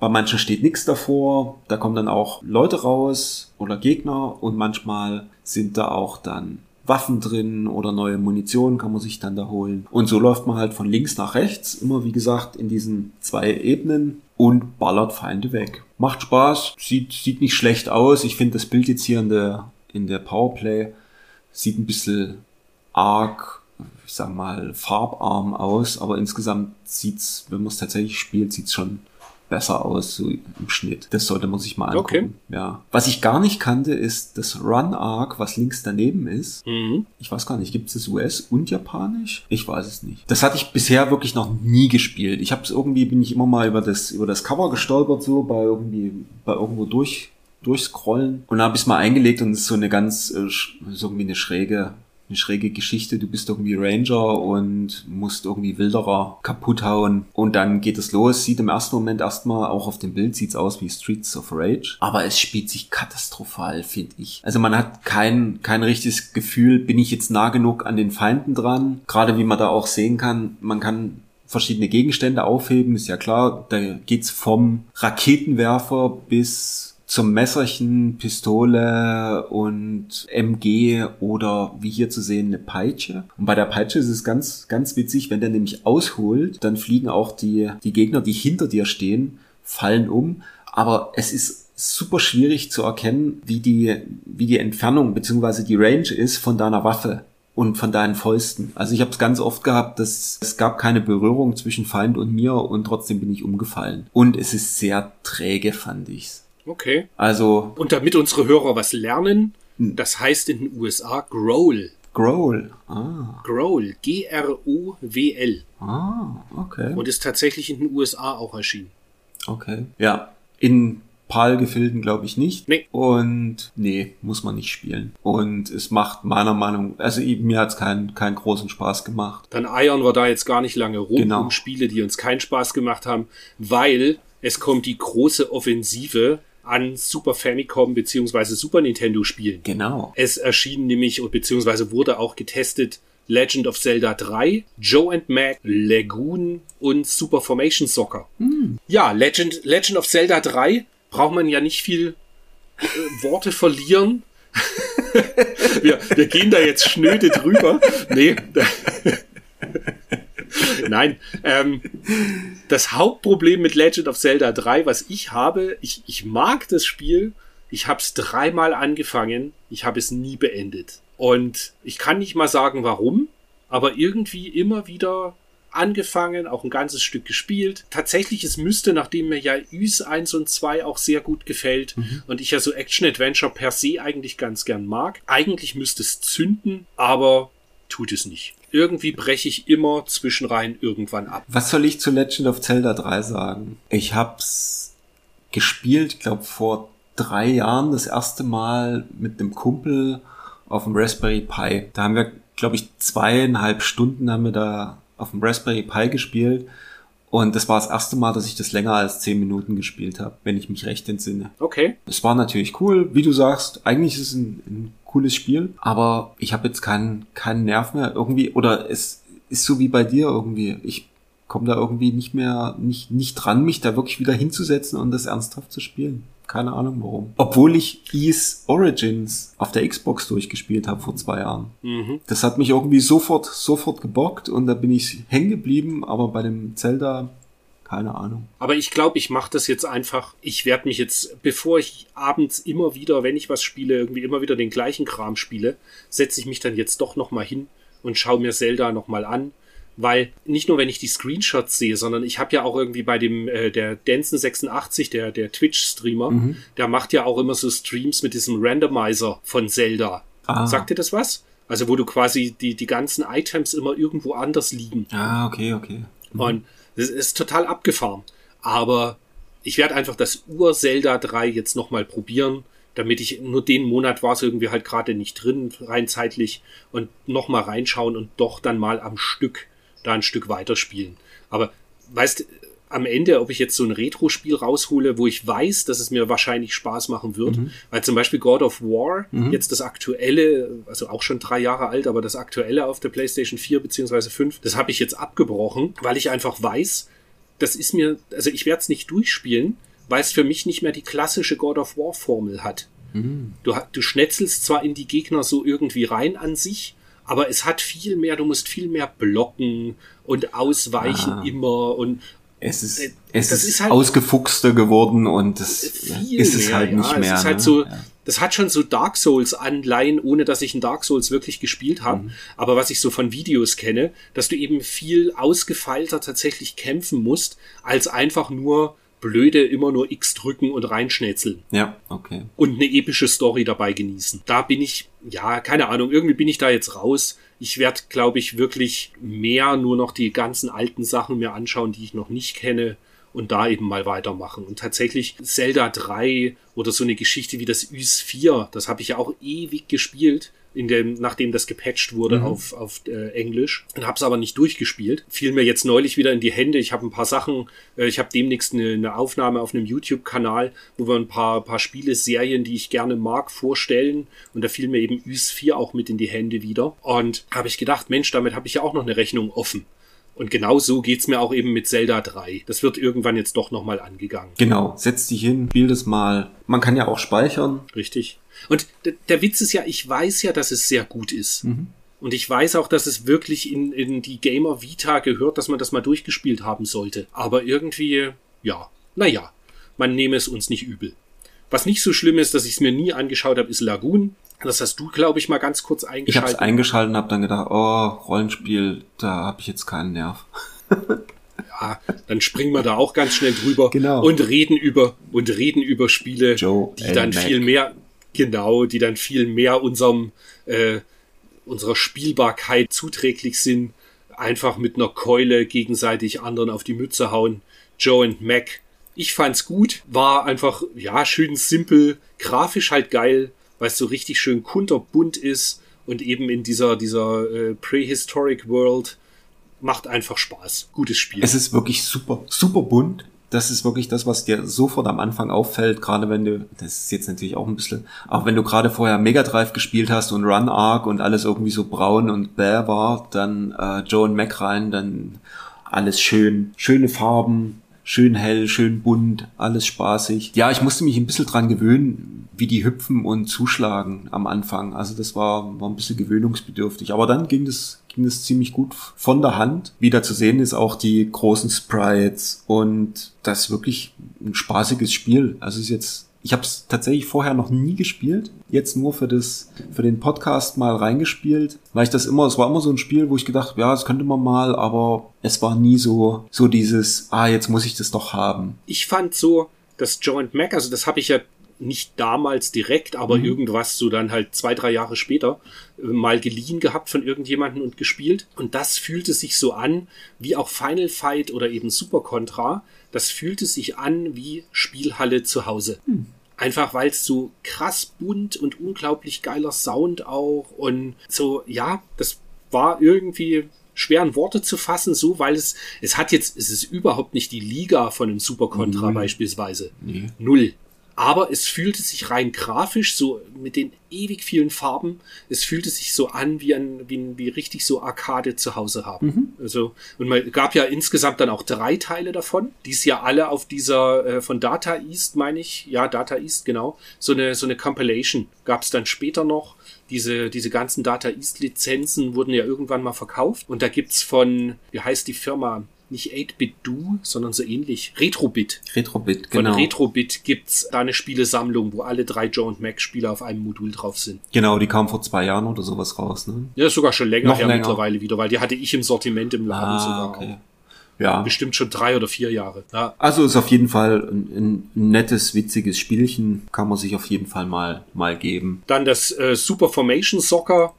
Bei manchen steht nichts davor. Da kommen dann auch Leute raus oder Gegner und manchmal sind da auch dann Waffen drin oder neue Munition kann man sich dann da holen. Und so läuft man halt von links nach rechts, immer wie gesagt in diesen zwei Ebenen und ballert Feinde weg. Macht Spaß, sieht, sieht nicht schlecht aus. Ich finde das Bild jetzt hier in der, in der Powerplay sieht ein bisschen arg, ich sag mal, farbarm aus, aber insgesamt sieht's, wenn man es tatsächlich spielt, sieht's schon besser aus, so im Schnitt. Das sollte man sich mal angucken. Okay. Ja. Was ich gar nicht kannte, ist das Run Arc, was links daneben ist. Mhm. Ich weiß gar nicht, gibt es das US und Japanisch? Ich weiß es nicht. Das hatte ich bisher wirklich noch nie gespielt. Ich habe es irgendwie, bin ich immer mal über das, über das Cover gestolpert, so bei irgendwie, bei irgendwo durch, durchscrollen. Und dann habe ich es mal eingelegt und es ist so eine ganz, äh, so irgendwie eine schräge, eine schräge Geschichte. Du bist irgendwie Ranger und musst irgendwie Wilderer kaputt hauen. Und dann geht es los. Sieht im ersten Moment erstmal, auch auf dem Bild sieht's aus wie Streets of Rage. Aber es spielt sich katastrophal, finde ich. Also man hat kein, kein richtiges Gefühl, bin ich jetzt nah genug an den Feinden dran. Gerade wie man da auch sehen kann, man kann verschiedene Gegenstände aufheben, ist ja klar, da geht's vom Raketenwerfer bis zum Messerchen, Pistole und MG oder wie hier zu sehen eine Peitsche. Und bei der Peitsche ist es ganz, ganz witzig, wenn der nämlich ausholt, dann fliegen auch die, die Gegner, die hinter dir stehen, fallen um. Aber es ist super schwierig zu erkennen, wie die, wie die Entfernung beziehungsweise die Range ist von deiner Waffe und von deinen Fäusten. Also ich habe es ganz oft gehabt, dass es gab keine Berührung zwischen Feind und mir und trotzdem bin ich umgefallen. Und es ist sehr träge, fand ich's. Okay. Also. Und damit unsere Hörer was lernen, das heißt in den USA Growl. Growl. Ah. Growl. G-R-O-W-L. Ah, okay. Und ist tatsächlich in den USA auch erschienen. Okay. Ja. In PAL-Gefilden glaube ich nicht. Nee. Und nee, muss man nicht spielen. Und es macht meiner Meinung, also mir hat's keinen, keinen großen Spaß gemacht. Dann eiern wir da jetzt gar nicht lange rum Genau. um Spiele, die uns keinen Spaß gemacht haben, weil es kommt die große Offensive an Super Famicom beziehungsweise Super Nintendo Spielen. Genau. Es erschien nämlich und beziehungsweise wurde auch getestet Legend of Zelda 3, Joe and Mac, Lagoon und Super Formation Soccer. Ja, Legend, Legend of Zelda 3 braucht man ja nicht viel äh, Worte verlieren. wir, wir gehen da jetzt schnöde drüber. Nee. Nein, ähm, das Hauptproblem mit Legend of Zelda 3, was ich habe, ich, ich mag das Spiel, ich habe es dreimal angefangen, ich habe es nie beendet. Und ich kann nicht mal sagen, warum, aber irgendwie immer wieder angefangen, auch ein ganzes Stück gespielt. Tatsächlich, es müsste, nachdem mir ja Ys 1 und 2 auch sehr gut gefällt und ich ja so Action-Adventure per se eigentlich ganz gern mag, eigentlich müsste es zünden, aber tut es nicht. Irgendwie breche ich immer zwischenrein irgendwann ab. Was soll ich zu Legend of Zelda 3 sagen? Ich hab's gespielt, glaube vor drei Jahren das erste Mal mit einem Kumpel auf dem Raspberry Pi. Da haben wir, glaube ich, zweieinhalb Stunden haben wir da auf dem Raspberry Pi gespielt. Und das war das erste Mal, dass ich das länger als zehn Minuten gespielt habe, wenn ich mich recht entsinne. Okay. Es war natürlich cool, wie du sagst. Eigentlich ist es ein, ein cooles Spiel, aber ich habe jetzt keinen keinen Nerv mehr irgendwie oder es ist so wie bei dir irgendwie. Ich komme da irgendwie nicht mehr nicht nicht dran, mich da wirklich wieder hinzusetzen und das ernsthaft zu spielen. Keine Ahnung warum. Obwohl ich Ys Origins auf der Xbox durchgespielt habe vor zwei Jahren. Mhm. Das hat mich irgendwie sofort sofort gebockt und da bin ich hängen geblieben, aber bei dem Zelda keine Ahnung. Aber ich glaube, ich mache das jetzt einfach. Ich werde mich jetzt, bevor ich abends immer wieder, wenn ich was spiele, irgendwie immer wieder den gleichen Kram spiele, setze ich mich dann jetzt doch noch mal hin und schaue mir Zelda noch mal an. Weil nicht nur, wenn ich die Screenshots sehe, sondern ich habe ja auch irgendwie bei dem, äh, der Denson86, der, der Twitch-Streamer, der macht ja auch immer so Streams mit diesem Randomizer von Zelda. Ah. Sagt dir das was? Also wo du quasi die, die ganzen Items immer irgendwo anders liegen. Ah, okay, okay. Und das ist total abgefahren. Aber ich werde einfach das Ur-Zelda 3 jetzt nochmal probieren, damit ich nur den Monat war es irgendwie halt gerade nicht drin, rein zeitlich, und nochmal reinschauen und doch dann mal am Stück da ein Stück weiterspielen. Aber weißt am Ende, ob ich jetzt so ein Retro-Spiel raushole, wo ich weiß, dass es mir wahrscheinlich Spaß machen wird, weil zum Beispiel God of War, jetzt das aktuelle, also auch schon drei Jahre alt, aber das aktuelle auf der PlayStation 4 beziehungsweise 5, das habe ich jetzt abgebrochen, weil ich einfach weiß, das ist mir, also ich werde es nicht durchspielen, weil es für mich nicht mehr die klassische God of War Formel hat. Du, ha- du schnetzelst zwar in die Gegner so irgendwie rein an sich, aber es hat viel mehr, du musst viel mehr blocken und ausweichen Ah. immer und Es ist, Äh, es ist, ist halt- ausgefuchster geworden und das viel ist es mehr, halt ja. nicht mehr. Es ist halt ne? so, Ja. das hat schon so Dark Souls Anleihen, ohne dass ich ein Dark Souls wirklich gespielt habe. Mhm. Aber was ich so von Videos kenne, dass du eben viel ausgefeilter tatsächlich kämpfen musst, als einfach nur blöde immer nur X drücken und reinschnetzeln ja, okay. und eine epische Story dabei genießen. Da bin ich, ja, keine Ahnung, irgendwie bin ich da jetzt raus. Ich werde, glaube ich, wirklich mehr nur noch die ganzen alten Sachen mir anschauen, die ich noch nicht kenne und da eben mal weitermachen. Und tatsächlich Zelda 3 oder so eine Geschichte wie das Ys 4, das habe ich ja auch ewig gespielt. In dem, nachdem das gepatcht wurde auf, auf äh, Englisch und habe es aber nicht durchgespielt. Fiel mir jetzt neulich wieder in die Hände. Ich habe ein paar Sachen, äh, ich habe demnächst eine, eine Aufnahme auf einem YouTube-Kanal, wo wir ein paar, paar Spiele, Serien, die ich gerne mag, vorstellen. Und da fiel mir eben Ys 4 auch mit in die Hände wieder. Und habe ich gedacht, Mensch, damit habe ich ja auch noch eine Rechnung offen. Und genau so geht's mir auch eben mit Zelda 3. Das wird irgendwann jetzt doch nochmal angegangen. Genau, setz dich hin, spiel das mal. Man kann ja auch speichern. Richtig. Und der Witz ist ja, ich weiß ja, dass es sehr gut ist. Mhm. Und ich weiß auch, dass es wirklich in, in die Gamer Vita gehört, dass man das mal durchgespielt haben sollte. Aber irgendwie, ja, naja, man nehme es uns nicht übel. Was nicht so schlimm ist, dass ich es mir nie angeschaut habe, ist Lagoon. Das hast du, glaube ich, mal ganz kurz eingeschaltet. Ich habe es eingeschaltet und habe dann gedacht, oh, Rollenspiel, da habe ich jetzt keinen Nerv. ja, dann springen wir da auch ganz schnell drüber genau. und reden über und reden über Spiele, Joe die dann Mac. viel mehr genau, die dann viel mehr unserem äh, unserer Spielbarkeit zuträglich sind. Einfach mit einer Keule gegenseitig anderen auf die Mütze hauen. Joe und Mac. Ich fand's gut, war einfach ja schön simpel, grafisch halt geil es so richtig schön kunterbunt ist und eben in dieser, dieser äh, Prehistoric World macht einfach Spaß. Gutes Spiel. Es ist wirklich super, super bunt. Das ist wirklich das, was dir sofort am Anfang auffällt, gerade wenn du, das ist jetzt natürlich auch ein bisschen, auch wenn du gerade vorher Mega Drive gespielt hast und Run Arc und alles irgendwie so braun und bäh war, dann äh, Joe und Mac rein, dann alles schön, schöne Farben, schön hell, schön bunt, alles spaßig. Ja, ich musste mich ein bisschen dran gewöhnen, wie die hüpfen und zuschlagen am Anfang. Also das war, war ein bisschen gewöhnungsbedürftig. Aber dann ging das, ging das ziemlich gut von der Hand. Wieder zu sehen ist auch die großen Sprites und das wirklich ein spaßiges Spiel. Also ist jetzt ich habe es tatsächlich vorher noch nie gespielt, jetzt nur für das für den Podcast mal reingespielt, weil ich das immer, es war immer so ein Spiel, wo ich gedacht, ja, das könnte man mal, aber es war nie so so dieses, ah, jetzt muss ich das doch haben. Ich fand so das Joint Mac, also das habe ich ja nicht damals direkt, aber mhm. irgendwas so dann halt zwei, drei Jahre später äh, mal geliehen gehabt von irgendjemanden und gespielt. Und das fühlte sich so an, wie auch Final Fight oder eben Super Contra. Das fühlte sich an wie Spielhalle zu Hause. Mhm. Einfach weil es so krass bunt und unglaublich geiler Sound auch und so, ja, das war irgendwie schwer in Worte zu fassen, so, weil es, es hat jetzt, es ist überhaupt nicht die Liga von einem Super Contra mhm. beispielsweise. Nee. Null. Aber es fühlte sich rein grafisch, so mit den ewig vielen Farben, es fühlte sich so an wie ein, wie, wie richtig so Arcade zu Hause haben. Mhm. Also, und man gab ja insgesamt dann auch drei Teile davon, die es ja alle auf dieser, äh, von Data East, meine ich, ja, Data East, genau, so eine, so eine Compilation gab es dann später noch. Diese, diese ganzen Data East Lizenzen wurden ja irgendwann mal verkauft. Und da gibt's von, wie heißt die Firma? Nicht 8-Bit-Do, sondern so ähnlich. Retrobit. Retrobit, genau. Von Retrobit gibt's da eine Spielesammlung, wo alle drei Joe und Mac Spiele auf einem Modul drauf sind. Genau, die kam vor zwei Jahren oder sowas raus, ne? Ja, sogar schon länger Noch her länger. mittlerweile wieder, weil die hatte ich im Sortiment im Laden ah, sogar okay. Ja. Bestimmt schon drei oder vier Jahre. Ja. Also ist auf jeden Fall ein, ein, nettes, witziges Spielchen. Kann man sich auf jeden Fall mal, mal geben. Dann das äh, Super Formation Soccer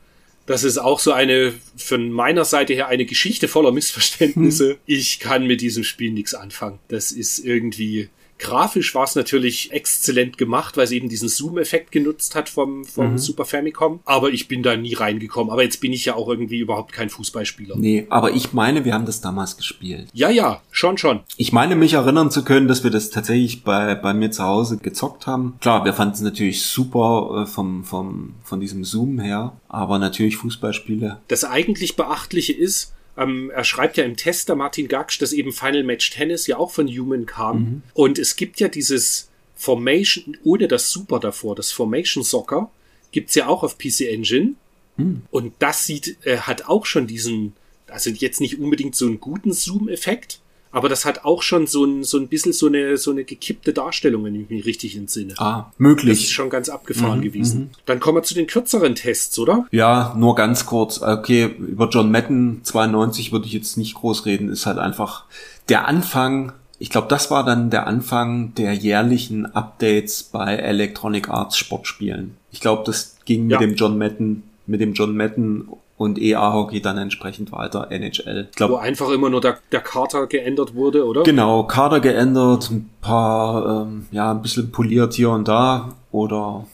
das ist auch so eine, von meiner Seite her, eine Geschichte voller Missverständnisse. Hm. Ich kann mit diesem Spiel nichts anfangen. Das ist irgendwie, Grafisch war es natürlich exzellent gemacht, weil es eben diesen Zoom-Effekt genutzt hat vom, vom mhm. Super Famicom. Aber ich bin da nie reingekommen. Aber jetzt bin ich ja auch irgendwie überhaupt kein Fußballspieler. Nee, aber ich meine, wir haben das damals gespielt. Ja, ja, schon, schon. Ich meine, mich erinnern zu können, dass wir das tatsächlich bei, bei mir zu Hause gezockt haben. Klar, wir fanden es natürlich super äh, vom, vom, von diesem Zoom her. Aber natürlich Fußballspiele. Das eigentlich Beachtliche ist, ähm, er schreibt ja im Test der Martin Gaksch, dass eben Final Match Tennis ja auch von Human kam. Mhm. Und es gibt ja dieses Formation, ohne das Super davor, das Formation Soccer, gibt's ja auch auf PC Engine. Mhm. Und das sieht, äh, hat auch schon diesen, also jetzt nicht unbedingt so einen guten Zoom-Effekt, aber das hat auch schon so ein, so ein bisschen so eine, so eine gekippte Darstellung, wenn ich mich richtig entsinne. Ah, möglich. Das ist schon ganz abgefahren mhm, gewesen. Mhm. Dann kommen wir zu den kürzeren Tests, oder? Ja, nur ganz kurz. Okay, über John Madden 92 würde ich jetzt nicht groß reden. Ist halt einfach der Anfang ich glaube, das war dann der Anfang der jährlichen Updates bei Electronic Arts Sportspielen. Ich glaube, das ging ja. mit dem John Madden, mit dem John Madden und EA-Hockey dann entsprechend weiter NHL. Ich glaub, Wo einfach immer nur der, der Kader geändert wurde, oder? Genau, Kader geändert, ein paar, ähm, ja, ein bisschen poliert hier und da oder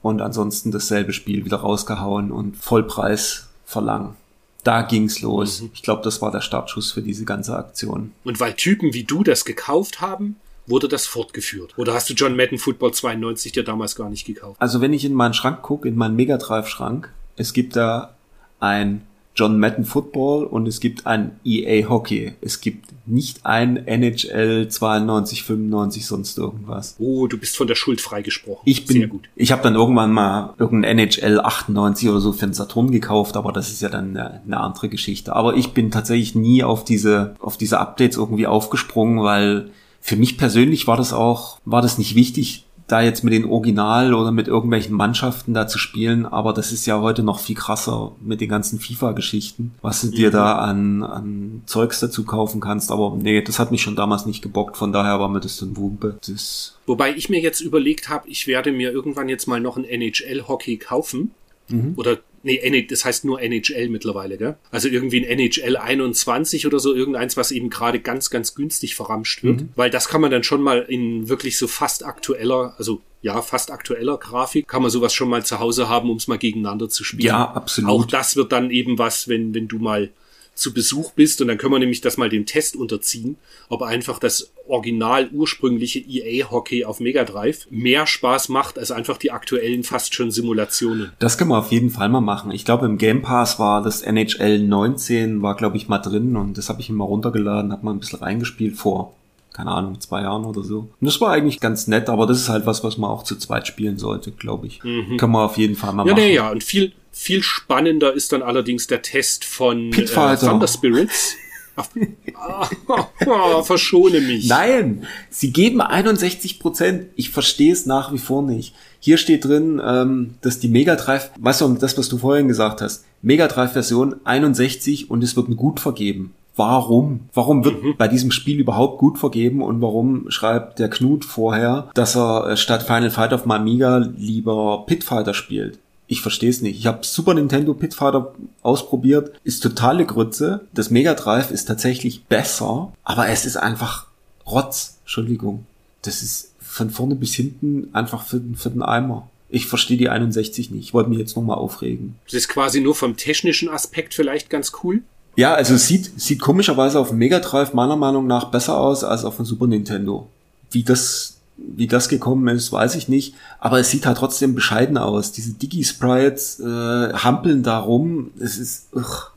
und ansonsten dasselbe Spiel wieder rausgehauen und Vollpreis verlangen. Da ging's los. Mhm. Ich glaube, das war der Startschuss für diese ganze Aktion. Und weil Typen wie du das gekauft haben, wurde das fortgeführt? Oder hast du John Madden Football 92 dir damals gar nicht gekauft? Also wenn ich in meinen Schrank gucke, in meinen Megadrive-Schrank, es gibt da ein John Madden Football und es gibt ein EA Hockey. Es gibt nicht ein NHL 92, 95, sonst irgendwas. Oh, du bist von der Schuld freigesprochen. Ich bin, Sehr gut. ich habe dann irgendwann mal irgendein NHL 98 oder so für den Saturn gekauft, aber das ist ja dann eine, eine andere Geschichte. Aber ich bin tatsächlich nie auf diese, auf diese Updates irgendwie aufgesprungen, weil für mich persönlich war das auch, war das nicht wichtig, da jetzt mit den Original oder mit irgendwelchen Mannschaften da zu spielen, aber das ist ja heute noch viel krasser mit den ganzen FIFA-Geschichten, was du mhm. dir da an, an Zeugs dazu kaufen kannst. Aber nee, das hat mich schon damals nicht gebockt, von daher war mir das dann Wumpe. Das Wobei ich mir jetzt überlegt habe, ich werde mir irgendwann jetzt mal noch ein NHL-Hockey kaufen. Mhm. Oder Nee, das heißt nur NHL mittlerweile, gell? Also irgendwie ein NHL 21 oder so, irgendeins, was eben gerade ganz, ganz günstig verramscht wird. Mhm. Weil das kann man dann schon mal in wirklich so fast aktueller, also ja, fast aktueller Grafik, kann man sowas schon mal zu Hause haben, um es mal gegeneinander zu spielen. Ja, absolut. Auch das wird dann eben was, wenn, wenn du mal zu Besuch bist und dann können wir nämlich das mal dem Test unterziehen, ob einfach das original ursprüngliche EA Hockey auf Mega Drive mehr Spaß macht als einfach die aktuellen fast schon Simulationen. Das können wir auf jeden Fall mal machen. Ich glaube im Game Pass war das NHL 19 war glaube ich mal drin und das habe ich immer runtergeladen, habe mal ein bisschen reingespielt vor keine Ahnung, zwei Jahren oder so. Und das war eigentlich ganz nett, aber das ist halt was, was man auch zu zweit spielen sollte, glaube ich. Mhm. Kann man auf jeden Fall mal ja, machen. Ja, nee, ja, und viel, viel spannender ist dann allings der Test von äh, Thunder Spirits. verschone mich. Nein, sie geben 61 Prozent. Ich verstehe es nach wie vor nicht. Hier steht drin, ähm, dass die Mega Drive, weißt du, das, was du vorhin gesagt hast, Mega Drive Version 61 und es wird ein Gut vergeben warum? Warum wird mhm. bei diesem Spiel überhaupt gut vergeben und warum schreibt der Knut vorher, dass er äh, statt Final Fight auf Amiga lieber Pitfighter spielt? Ich verstehe es nicht. Ich habe Super Nintendo Pitfighter ausprobiert, ist totale Grütze. Das Mega Drive ist tatsächlich besser, aber es ist einfach Rotz. Entschuldigung. Das ist von vorne bis hinten einfach für, für den Eimer. Ich verstehe die 61 nicht. Ich wollte mich jetzt nochmal aufregen. Das ist quasi nur vom technischen Aspekt vielleicht ganz cool. Ja, also es sieht, sieht komischerweise auf dem Mega Drive meiner Meinung nach besser aus als auf dem Super Nintendo. Wie das, wie das gekommen ist, weiß ich nicht. Aber es sieht halt trotzdem bescheiden aus. Diese Digi-Sprites äh, hampeln da rum. Es ist, ugh,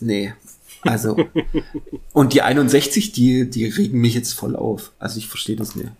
nee. Also, und die 61, die, die regen mich jetzt voll auf. Also ich verstehe das nicht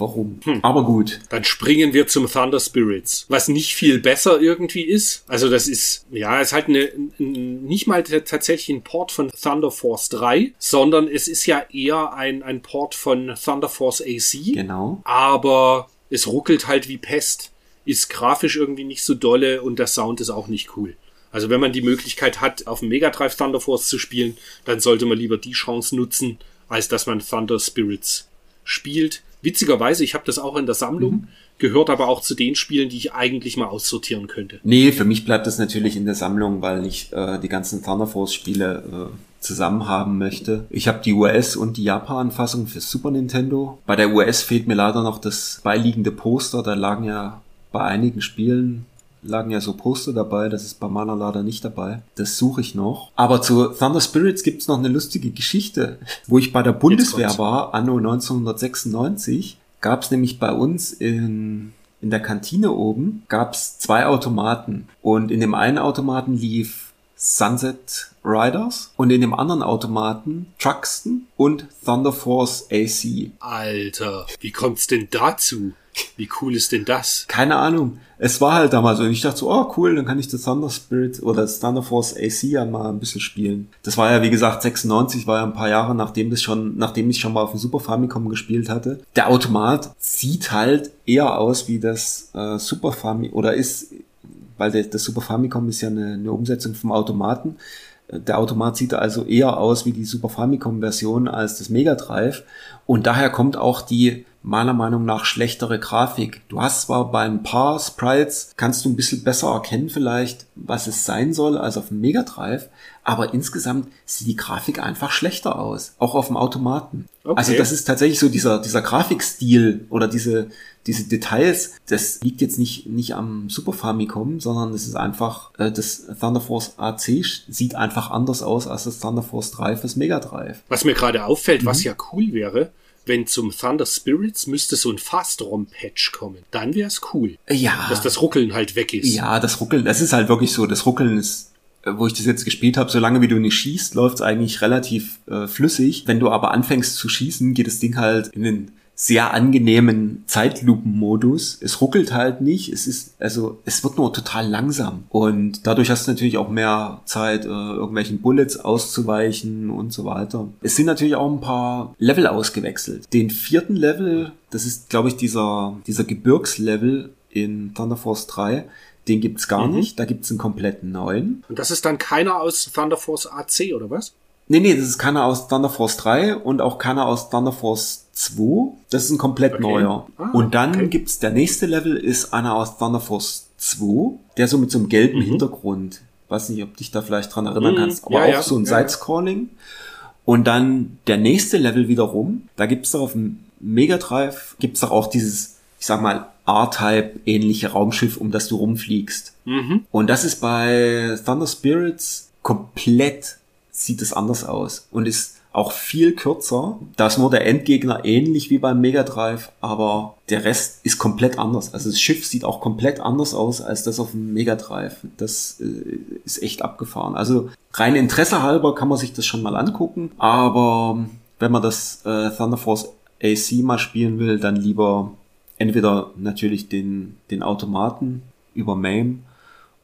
warum. Hm. Aber gut. Dann springen wir zum Thunder Spirits, was nicht viel besser irgendwie ist. Also das ist, ja, es ist halt eine, nicht mal tatsächlich ein Port von Thunder Force 3, sondern es ist ja eher ein, ein Port von Thunder Force AC. Genau. Aber es ruckelt halt wie Pest, ist grafisch irgendwie nicht so dolle und der Sound ist auch nicht cool. Also wenn man die Möglichkeit hat, auf dem Mega Drive Thunder Force zu spielen, dann sollte man lieber die Chance nutzen, als dass man Thunder Spirits spielt. Witzigerweise, ich habe das auch in der Sammlung, mhm. gehört aber auch zu den Spielen, die ich eigentlich mal aussortieren könnte. Nee, für mich bleibt das natürlich in der Sammlung, weil ich äh, die ganzen Thunder Force Spiele äh, zusammen haben möchte. Ich habe die US- und die Japan-Fassung für Super Nintendo. Bei der US fehlt mir leider noch das beiliegende Poster. Da lagen ja bei einigen Spielen lagen ja so Poster dabei, das ist bei meiner leider nicht dabei. Das suche ich noch. Aber zu Thunder Spirits gibt's noch eine lustige Geschichte. Wo ich bei der Bundeswehr war, anno 1996, gab's nämlich bei uns in, in der Kantine oben, gab's zwei Automaten. Und in dem einen Automaten lief Sunset Riders und in dem anderen Automaten Truxton und Thunder Force AC. Alter, wie kommt's denn dazu? Wie cool ist denn das? Keine Ahnung. Es war halt damals so. Und ich dachte so, oh cool, dann kann ich das Thunder Spirit oder das Thunder Force AC ja mal ein bisschen spielen. Das war ja, wie gesagt, 96, war ja ein paar Jahre, nachdem das schon, nachdem ich schon mal auf dem Super Famicom gespielt hatte. Der Automat sieht halt eher aus wie das äh, Super Famicom, oder ist, weil der, das Super Famicom ist ja eine, eine Umsetzung vom Automaten. Der Automat sieht also eher aus wie die Super Famicom Version als das Mega Drive. Und daher kommt auch die meiner Meinung nach schlechtere Grafik. Du hast zwar bei ein paar Sprites, kannst du ein bisschen besser erkennen vielleicht, was es sein soll als auf dem Mega Drive, aber insgesamt sieht die Grafik einfach schlechter aus, auch auf dem Automaten. Okay. Also das ist tatsächlich so dieser, dieser Grafikstil oder diese, diese Details, das liegt jetzt nicht, nicht am Super Famicom, sondern es ist einfach, äh, das Thunder Force AC sieht einfach anders aus als das Thunder Force 3 fürs Mega Drive. Was mir gerade auffällt, mhm. was ja cool wäre, wenn zum Thunder Spirits müsste so ein Fast-ROM-Patch kommen. Dann wäre es cool. Ja. Dass das Ruckeln halt weg ist. Ja, das Ruckeln, das ist halt wirklich so. Das Ruckeln ist äh, wo ich das jetzt gespielt habe, solange wie du nicht schießt, läuft es eigentlich relativ äh, flüssig. Wenn du aber anfängst zu schießen, geht das Ding halt in den sehr angenehmen Zeitlupenmodus. Es ruckelt halt nicht. Es ist, also, es wird nur total langsam. Und dadurch hast du natürlich auch mehr Zeit, äh, irgendwelchen Bullets auszuweichen und so weiter. Es sind natürlich auch ein paar Level ausgewechselt. Den vierten Level, das ist, glaube ich, dieser, dieser Gebirgslevel in Thunder Force 3, den gibt's gar Mhm. nicht. Da gibt's einen kompletten neuen. Und das ist dann keiner aus Thunder Force AC, oder was? Nee, nee, das ist keiner aus Thunder Force 3 und auch keiner aus Thunder Force 2. Das ist ein komplett Okay. neuer. Ah, und dann okay. gibt's der nächste Level ist einer aus Thunder Force 2, der so mit so einem gelben Mhm. Hintergrund. Weiß nicht, ob dich da vielleicht dran erinnern Mhm, kannst, aber ja, auch ja, so ein ja. Sidescrolling. Und dann der nächste Level wiederum, da gibt's doch auf dem Mega Drive, gibt's doch auch dieses, ich sag mal, R-Type ähnliche Raumschiff, um das du rumfliegst. Mhm. Und das ist bei Thunder Spirits komplett sieht es anders aus und ist auch viel kürzer. Da ist nur der Endgegner ähnlich wie beim Mega Drive, aber der Rest ist komplett anders. Also das Schiff sieht auch komplett anders aus als das auf dem Mega Drive. Das äh, ist echt abgefahren. Also rein Interesse halber kann man sich das schon mal angucken, aber wenn man das äh, Thunder Force AC mal spielen will, dann lieber entweder natürlich den, den Automaten über MAME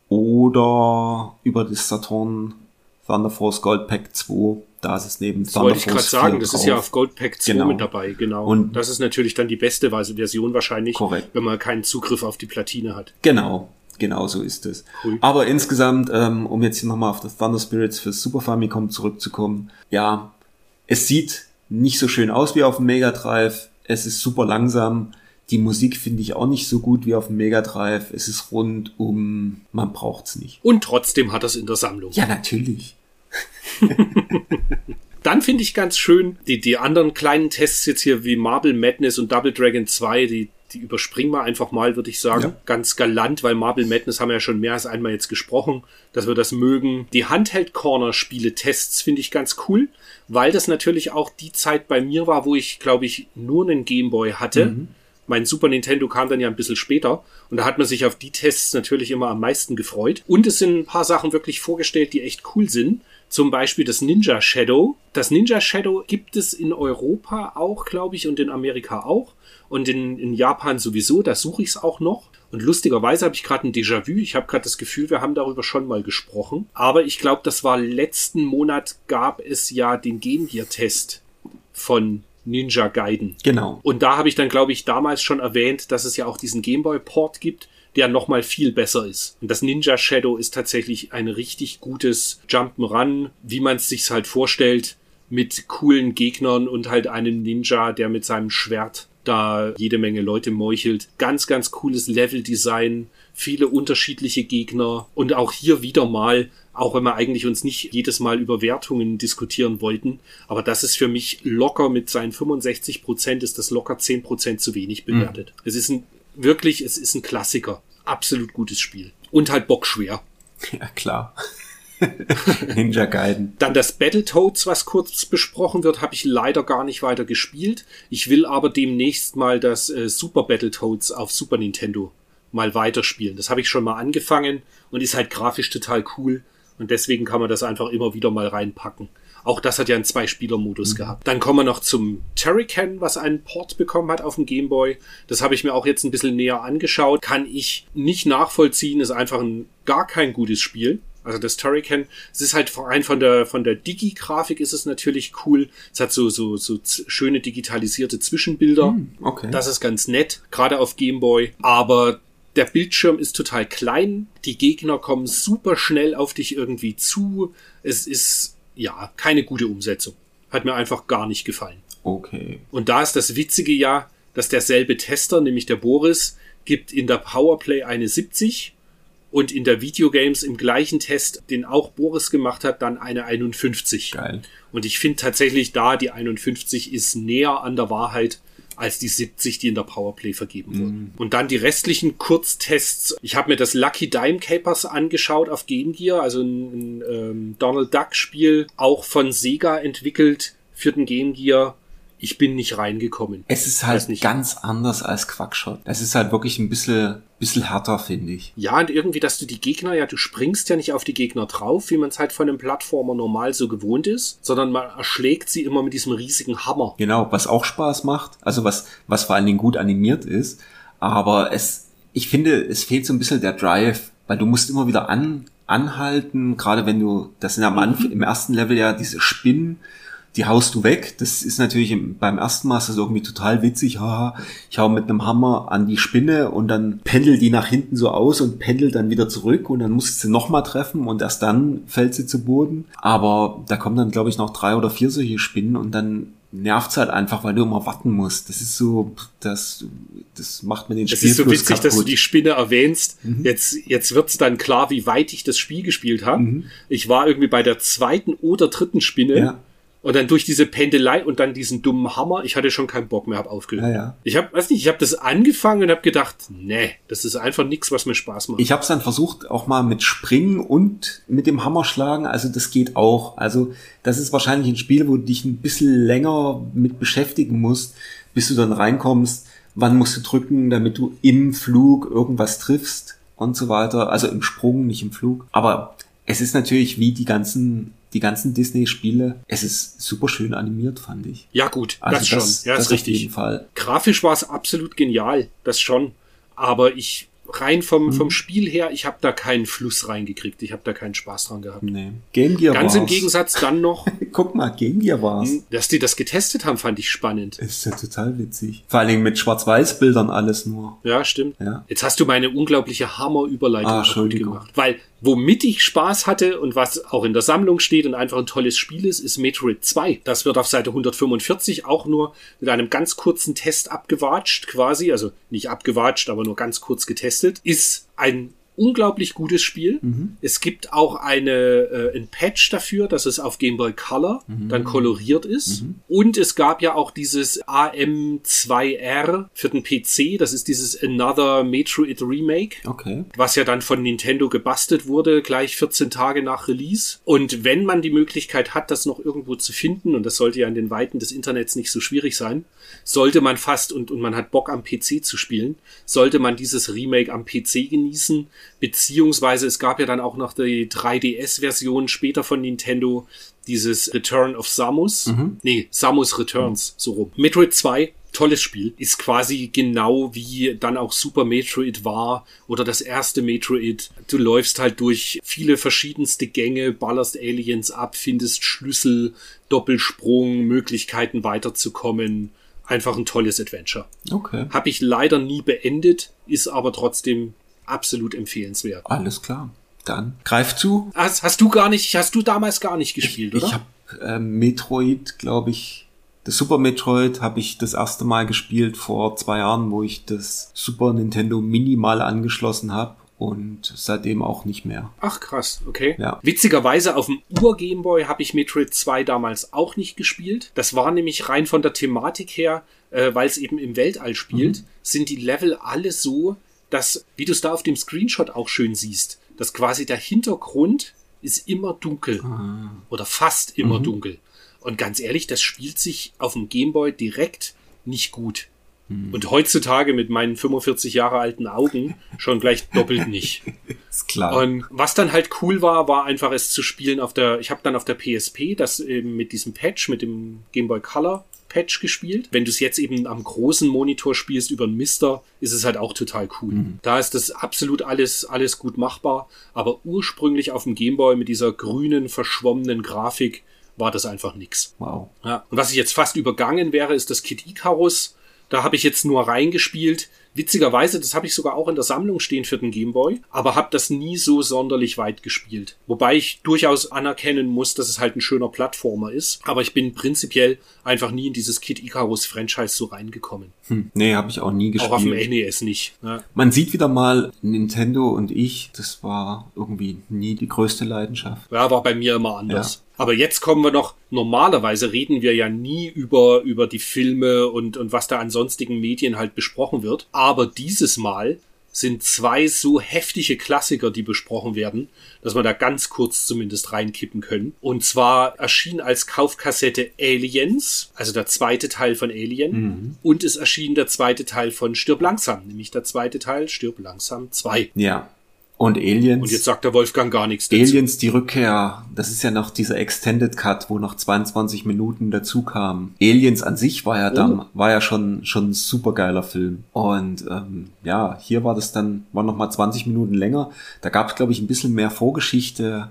oder über das Saturn Thunder Force Gold Pack 2. Da ist es neben Das wollte ich gerade sagen, 4 das ist drauf. ja auf Gold Pack 2 Genau. mit dabei, genau. Und- das ist natürlich dann die beste Version wahrscheinlich, Korrekt. wenn man keinen Zugriff auf die Platine hat. Genau, genau so ist es. Cool. Aber insgesamt, ähm, um jetzt hier nochmal auf das Thunder Spirits fürs Super Famicom zurückzukommen, ja, es sieht nicht so schön aus wie auf dem Mega Drive. Es ist super langsam. Die Musik finde ich auch nicht so gut wie auf dem Mega Drive. Es ist rundum, man braucht's nicht. Und trotzdem hat es in der Sammlung. Ja, natürlich. Dann finde ich ganz schön, die, die anderen kleinen Tests jetzt hier wie Marble Madness und Double Dragon 2, die, die überspringen wir einfach mal, würde ich sagen. Ja. Ganz galant, weil Marble Madness haben wir ja schon mehr als einmal jetzt gesprochen, dass wir das mögen. Die Handheld Corner Spiele Tests finde ich ganz cool, weil das natürlich auch die Zeit bei mir war, wo ich, glaube ich, nur einen Gameboy hatte. Mein Super Nintendo kam dann ja ein bisschen später und da hat man sich auf die Tests natürlich immer am meisten gefreut. Und es sind ein paar Sachen wirklich vorgestellt, die echt cool sind. Zum Beispiel das Ninja Shadow. Das Ninja Shadow gibt es in Europa auch, glaube ich, und in Amerika auch. Und in, in Japan sowieso, da suche ich es auch noch. Und lustigerweise habe ich gerade ein Déjà-vu. Ich habe gerade das Gefühl, wir haben darüber schon mal gesprochen. Aber ich glaube, das war letzten Monat gab es ja den Game Gear Test von Ninja Gaiden. Genau. Und da habe ich dann, glaube ich, damals schon erwähnt, dass es ja auch diesen Gameboy-Port gibt, der nochmal viel besser ist. Und das Ninja Shadow ist tatsächlich ein richtig gutes Jump'n'Run, wie man es sich halt vorstellt, mit coolen Gegnern und halt einem Ninja, der mit seinem Schwert da jede Menge Leute meuchelt. Ganz, ganz cooles Leveldesign, viele unterschiedliche Gegner und auch hier wieder mal, auch wenn wir eigentlich uns nicht jedes Mal über Wertungen diskutieren wollten, aber das ist für mich locker mit seinen 65 Prozent ist das locker 10 Prozent zu wenig bewertet. Es ist ein, wirklich, es ist ein Klassiker. Absolut gutes Spiel. Und halt bockschwer. Ja, klar. Ninja Gaiden. Dann das Battletoads, was kurz besprochen wird, habe ich leider gar nicht weiter gespielt. Ich will aber demnächst mal das äh, Super Battletoads auf Super Nintendo mal weiterspielen. Das habe ich schon mal angefangen und ist halt grafisch total cool. Und deswegen kann man das einfach immer wieder mal reinpacken. Auch das hat ja einen Zwei-Spieler-Modus gehabt. Dann kommen wir noch zum Turrican, was einen Port bekommen hat auf dem Game Boy. Das habe ich mir auch jetzt ein bisschen näher angeschaut. Kann ich nicht nachvollziehen. Ist einfach ein gar kein gutes Spiel. Also das Turrican, es ist halt rein von der von der Digi-Grafik ist es natürlich cool. Es hat so so so schöne digitalisierte Zwischenbilder. Okay. Das ist ganz nett, gerade auf Game Boy. Aber der Bildschirm ist total klein. Die Gegner kommen super schnell auf dich irgendwie zu. Es ist ja keine gute Umsetzung. Hat mir einfach gar nicht gefallen. okay. Und da ist das Witzige ja, dass derselbe Tester, nämlich der Boris, gibt in der Powerplay eine 70 und in der Videogames im gleichen Test, den auch Boris gemacht hat, dann eine 51. Geil. Und ich finde tatsächlich da, die 51 ist näher an der Wahrheit als die 70, die in der Powerplay vergeben wurden. Und dann die restlichen Kurztests. Ich habe mir das Lucky Dime Capers angeschaut auf Game Gear, also ein, ein ähm, Donald Duck Spiel, auch von Sega entwickelt für den Game Gear. Ich bin nicht reingekommen. Es ist halt nicht. ganz anders als Quackshot. Es ist halt wirklich ein bisschen, bisschen härter, finde ich. Ja, und irgendwie, dass du die Gegner, ja, du springst ja nicht auf die Gegner drauf, wie man es halt von einem Plattformer normal so gewohnt ist, sondern man erschlägt sie immer mit diesem riesigen Hammer. Genau, was auch Spaß macht, also was, was vor allen Dingen gut animiert ist, aber es, ich finde, es fehlt so ein bisschen der Drive, weil du musst immer wieder an, anhalten, gerade wenn du, das sind am Anfang, im ersten Level ja diese Spinnen, die haust du weg. Das ist natürlich im, beim ersten Mal ist das irgendwie total witzig. Haha, ich hau mit einem Hammer an die Spinne und dann pendelt die nach hinten so aus und pendelt dann wieder zurück und dann musst du sie nochmal treffen und erst dann fällt sie zu Boden. Aber da kommen dann, glaube ich, noch drei oder vier solche Spinnen und dann nervt's halt einfach, weil du immer warten musst. Das ist so, das, das macht mir den Es ist so witzig, kaputt. dass du die Spinne erwähnst. Jetzt, jetzt wird's dann klar, wie weit ich das Spiel gespielt habe. Ich war irgendwie bei der zweiten oder dritten Spinne. Ja. Und dann durch diese Pendelei und dann diesen dummen Hammer, ich hatte schon keinen Bock mehr, hab aufgehört. Ja, ja. Ich habe, weiß nicht, ich habe das angefangen und habe gedacht, nee, das ist einfach nichts, was mir Spaß macht. Ich habe es dann versucht, auch mal mit Springen und mit dem Hammer schlagen. Also das geht auch. Also das ist wahrscheinlich ein Spiel, wo du dich ein bisschen länger mit beschäftigen musst, bis du dann reinkommst. Wann musst du drücken, damit du im Flug irgendwas triffst und so weiter. Also im Sprung, nicht im Flug. Aber es ist natürlich wie die ganzen, die ganzen Disney-Spiele. Es ist super schön animiert, fand ich. ja gut, Also das schon, ja, das ist richtig. Auf jeden Fall. Grafisch war es absolut genial, das schon. Aber ich rein vom, Mhm. vom Spiel her, ich habe da keinen Fluss reingekriegt. Ich habe da keinen Spaß dran gehabt. Nee. Game Gear Ganz im war's. Gegensatz dann noch, Guck mal, Game Gear war's. dass die das getestet haben, fand ich spannend. Ist ja total witzig. Vor allen Dingen mit Schwarz-Weiß-Bildern alles nur. Ja, stimmt. Ja. Jetzt hast du meine unglaubliche Hammerüberleitung Ah, Entschuldigung. gemacht. Weil, womit ich Spaß hatte und was auch in der Sammlung steht und einfach ein tolles Spiel ist, ist Metroid 2. Das wird auf Seite 145 auch nur mit einem ganz kurzen Test abgewatscht, quasi. Also nicht abgewatscht, aber nur ganz kurz getestet. Ist ein unglaublich gutes Spiel. Es gibt auch eine, äh, ein Patch dafür, dass es auf Game Boy Color dann koloriert ist. Und es gab ja auch dieses AM2R für den PC. Das ist dieses Another Metroid Remake Okay. was ja dann von Nintendo gebastelt wurde, gleich 14 Tage nach Release. Und wenn man die Möglichkeit hat, das noch irgendwo zu finden, und das sollte ja in den Weiten des Internets nicht so schwierig sein, sollte man fast, und, und man hat Bock am PC zu spielen, sollte man dieses Remake am PC genießen, beziehungsweise es gab ja dann auch noch die 3DS-Version später von Nintendo, dieses Return of Samus. Nee, Samus Returns, so rum. Metroid 2 tolles Spiel. Ist quasi genau wie dann auch Super Metroid war oder das erste Metroid. Du läufst halt durch viele verschiedenste Gänge, ballerst Aliens ab, findest Schlüssel, Doppelsprung, Möglichkeiten weiterzukommen. Einfach ein tolles Adventure. Okay. Habe ich leider nie beendet, ist aber trotzdem absolut empfehlenswert. Alles klar. Dann greif zu. Hast, hast du gar nicht, hast du damals gar nicht gespielt, oder? Ich habe ähm, Metroid, glaube ich, das Super Metroid habe ich das erste Mal gespielt vor zwei Jahren, wo ich das Super Nintendo minimal angeschlossen habe und seitdem auch nicht mehr. Ach krass, okay. Ja. Witzigerweise auf dem Ur-Gameboy habe ich Metroid 2 damals auch nicht gespielt. Das war nämlich rein von der Thematik her, äh, weil es eben im Weltall spielt, sind die Level alle so, dass, wie du es da auf dem Screenshot auch schön siehst, dass quasi der Hintergrund ist immer dunkel. Oder fast immer dunkel. Und ganz ehrlich, das spielt sich auf dem Gameboy direkt nicht gut. Und heutzutage mit meinen 45 Jahre alten Augen schon gleich doppelt nicht. Ist klar. Und was dann halt cool war, war einfach es zu spielen auf der, ich habe dann auf der PSP das eben mit diesem Patch, mit dem Game Boy Color Patch gespielt. Wenn du es jetzt eben am großen Monitor spielst über einen Mister, ist es halt auch total cool. Da ist das absolut alles, alles gut machbar. Aber ursprünglich auf dem Game Boy mit dieser grünen, verschwommenen Grafik war das einfach nix. wow. Ja. Und was ich jetzt fast übergangen wäre, ist das Kid Icarus. Da habe ich jetzt nur reingespielt. Witzigerweise, das habe ich sogar auch in der Sammlung stehen für den Gameboy, aber habe das nie so sonderlich weit gespielt. Wobei ich durchaus anerkennen muss, dass es halt ein schöner Plattformer ist. Aber ich bin prinzipiell einfach nie in dieses Kid Icarus Franchise so reingekommen. Hm. Nee, habe ich auch nie Auch auf dem gespielt. NES nicht. Ja. Man sieht wieder mal Nintendo und ich, das war irgendwie nie die größte Leidenschaft. Ja, war bei mir immer anders. Aber jetzt kommen wir noch, normalerweise reden wir ja nie über, über die Filme und, und was da an sonstigen Medien halt besprochen wird. Aber dieses Mal sind zwei so heftige Klassiker, die besprochen werden, dass wir da ganz kurz zumindest reinkippen können. Und zwar erschien als Kaufkassette Aliens, also der zweite Teil von Alien, Mhm. und es erschien der zweite Teil von Stirb langsam, nämlich der zweite Teil Stirb langsam 2. Ja. Und Aliens. Und jetzt sagt der Wolfgang gar nichts dazu. Aliens die Rückkehr, das ist ja noch dieser Extended Cut, wo noch 22 Minuten dazu kamen. Aliens an sich war ja dann, war ja schon schon ein super geiler Film. Und ähm, ja, hier war das dann, war noch mal 20 Minuten länger. Da gab es, glaube ich, ein bisschen mehr Vorgeschichte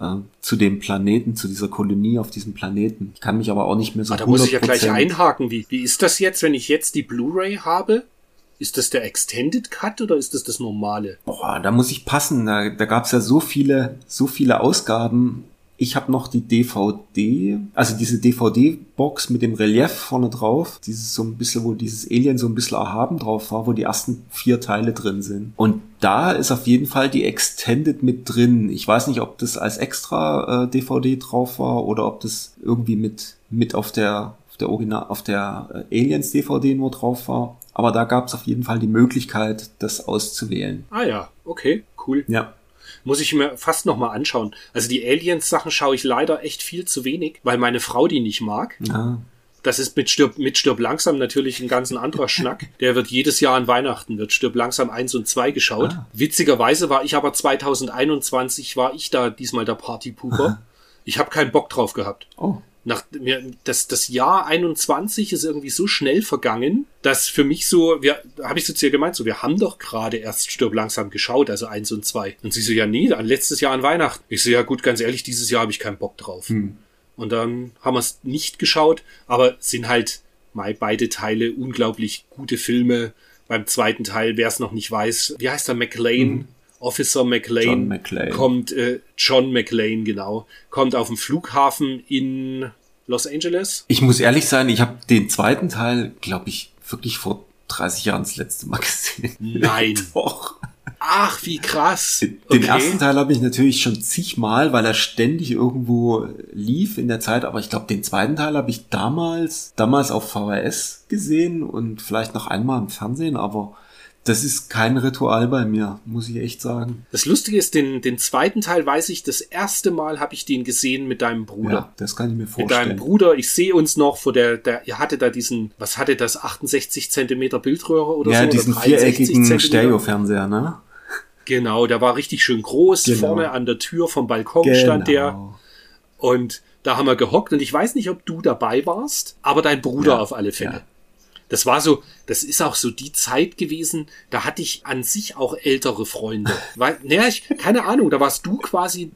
äh, zu dem Planeten, zu dieser Kolonie auf diesem Planeten. Ich kann mich aber auch nicht mehr so Ah, da muss ich ja gleich 100% einhaken. Wie, wie ist das jetzt, wenn ich jetzt die Blu-ray habe? Ist das der Extended Cut oder ist das das normale? Boah, da muss ich passen. Da, da gab's ja so viele, so viele Ausgaben. Ich habe noch die DVD, also diese DVD-Box mit dem Relief vorne drauf. Dieses so ein bisschen, wo dieses Alien so ein bisschen erhaben drauf war, wo die ersten vier Teile drin sind. Und da ist auf jeden Fall die Extended mit drin. Ich weiß nicht, ob das als extra äh, DVD drauf war oder ob das irgendwie mit, mit auf der, auf der Original, auf der äh, Aliens DVD nur drauf war. Aber da gab's auf jeden Fall die Möglichkeit, das auszuwählen. Ah ja, okay, cool. Ja. Muss ich mir fast noch mal anschauen. Also die Aliens-Sachen schaue ich leider echt viel zu wenig, weil meine Frau die nicht mag. Ah, Das ist mit Stirb, mit Stirb langsam natürlich ein ganz ein anderer Schnack. Der wird jedes Jahr an Weihnachten, wird Stirb langsam 1 und 2 geschaut. Ah. Witzigerweise war ich aber 2021, war ich da diesmal der Partypuper. Ich habe keinen Bock drauf gehabt. oh. Nach, mir, das, das Jahr 21 ist irgendwie so schnell vergangen, dass für mich so, wir, habe ich so zu ihr gemeint, so, wir haben doch gerade erst Stirb langsam geschaut, also eins und zwei. Und sie so, ja, nee, an letztes Jahr an Weihnachten. Ich so, ja gut, ganz ehrlich, dieses Jahr habe ich keinen Bock drauf. Und dann haben wir es nicht geschaut, aber sind halt mal beide Teile unglaublich gute Filme. Beim zweiten Teil, wer es noch nicht weiß, wie heißt er, McLean? Officer McLean, John McClane. kommt, äh, John McLean, genau, kommt auf dem Flughafen in Los Angeles. Ich muss ehrlich sein, ich habe den zweiten Teil, glaube ich, wirklich vor 30 Jahren das letzte Mal gesehen. Nein. Doch. Ach, wie krass. Den ersten Teil habe ich natürlich schon zigmal, weil er ständig irgendwo lief in der Zeit. Aber ich glaube, den zweiten Teil habe ich damals, damals auf VHS gesehen und vielleicht noch einmal im Fernsehen. Aber das ist kein Ritual bei mir, muss ich echt sagen. Das Lustige ist, den, den zweiten Teil weiß ich, das erste Mal habe ich den gesehen mit deinem Bruder. Ja, das kann ich mir Mit deinem vorstellen. Bruder, ich sehe uns noch vor der, der, ihr hatte da diesen, was hatte das, 68 Zentimeter Bildröhre oder Ja, so? diesen oder 63 viereckigen? Stereofernseher, ne? Genau, der war richtig schön groß, Genau. vorne an der Tür vom Balkon stand der. Und da haben wir gehockt und ich weiß nicht, ob du dabei warst, aber dein Bruder Ja, auf alle Fälle. ja. Das war so, das ist auch so die Zeit gewesen, da hatte ich an sich auch ältere Freunde. Weil, naja, ich, keine Ahnung, da warst du quasi,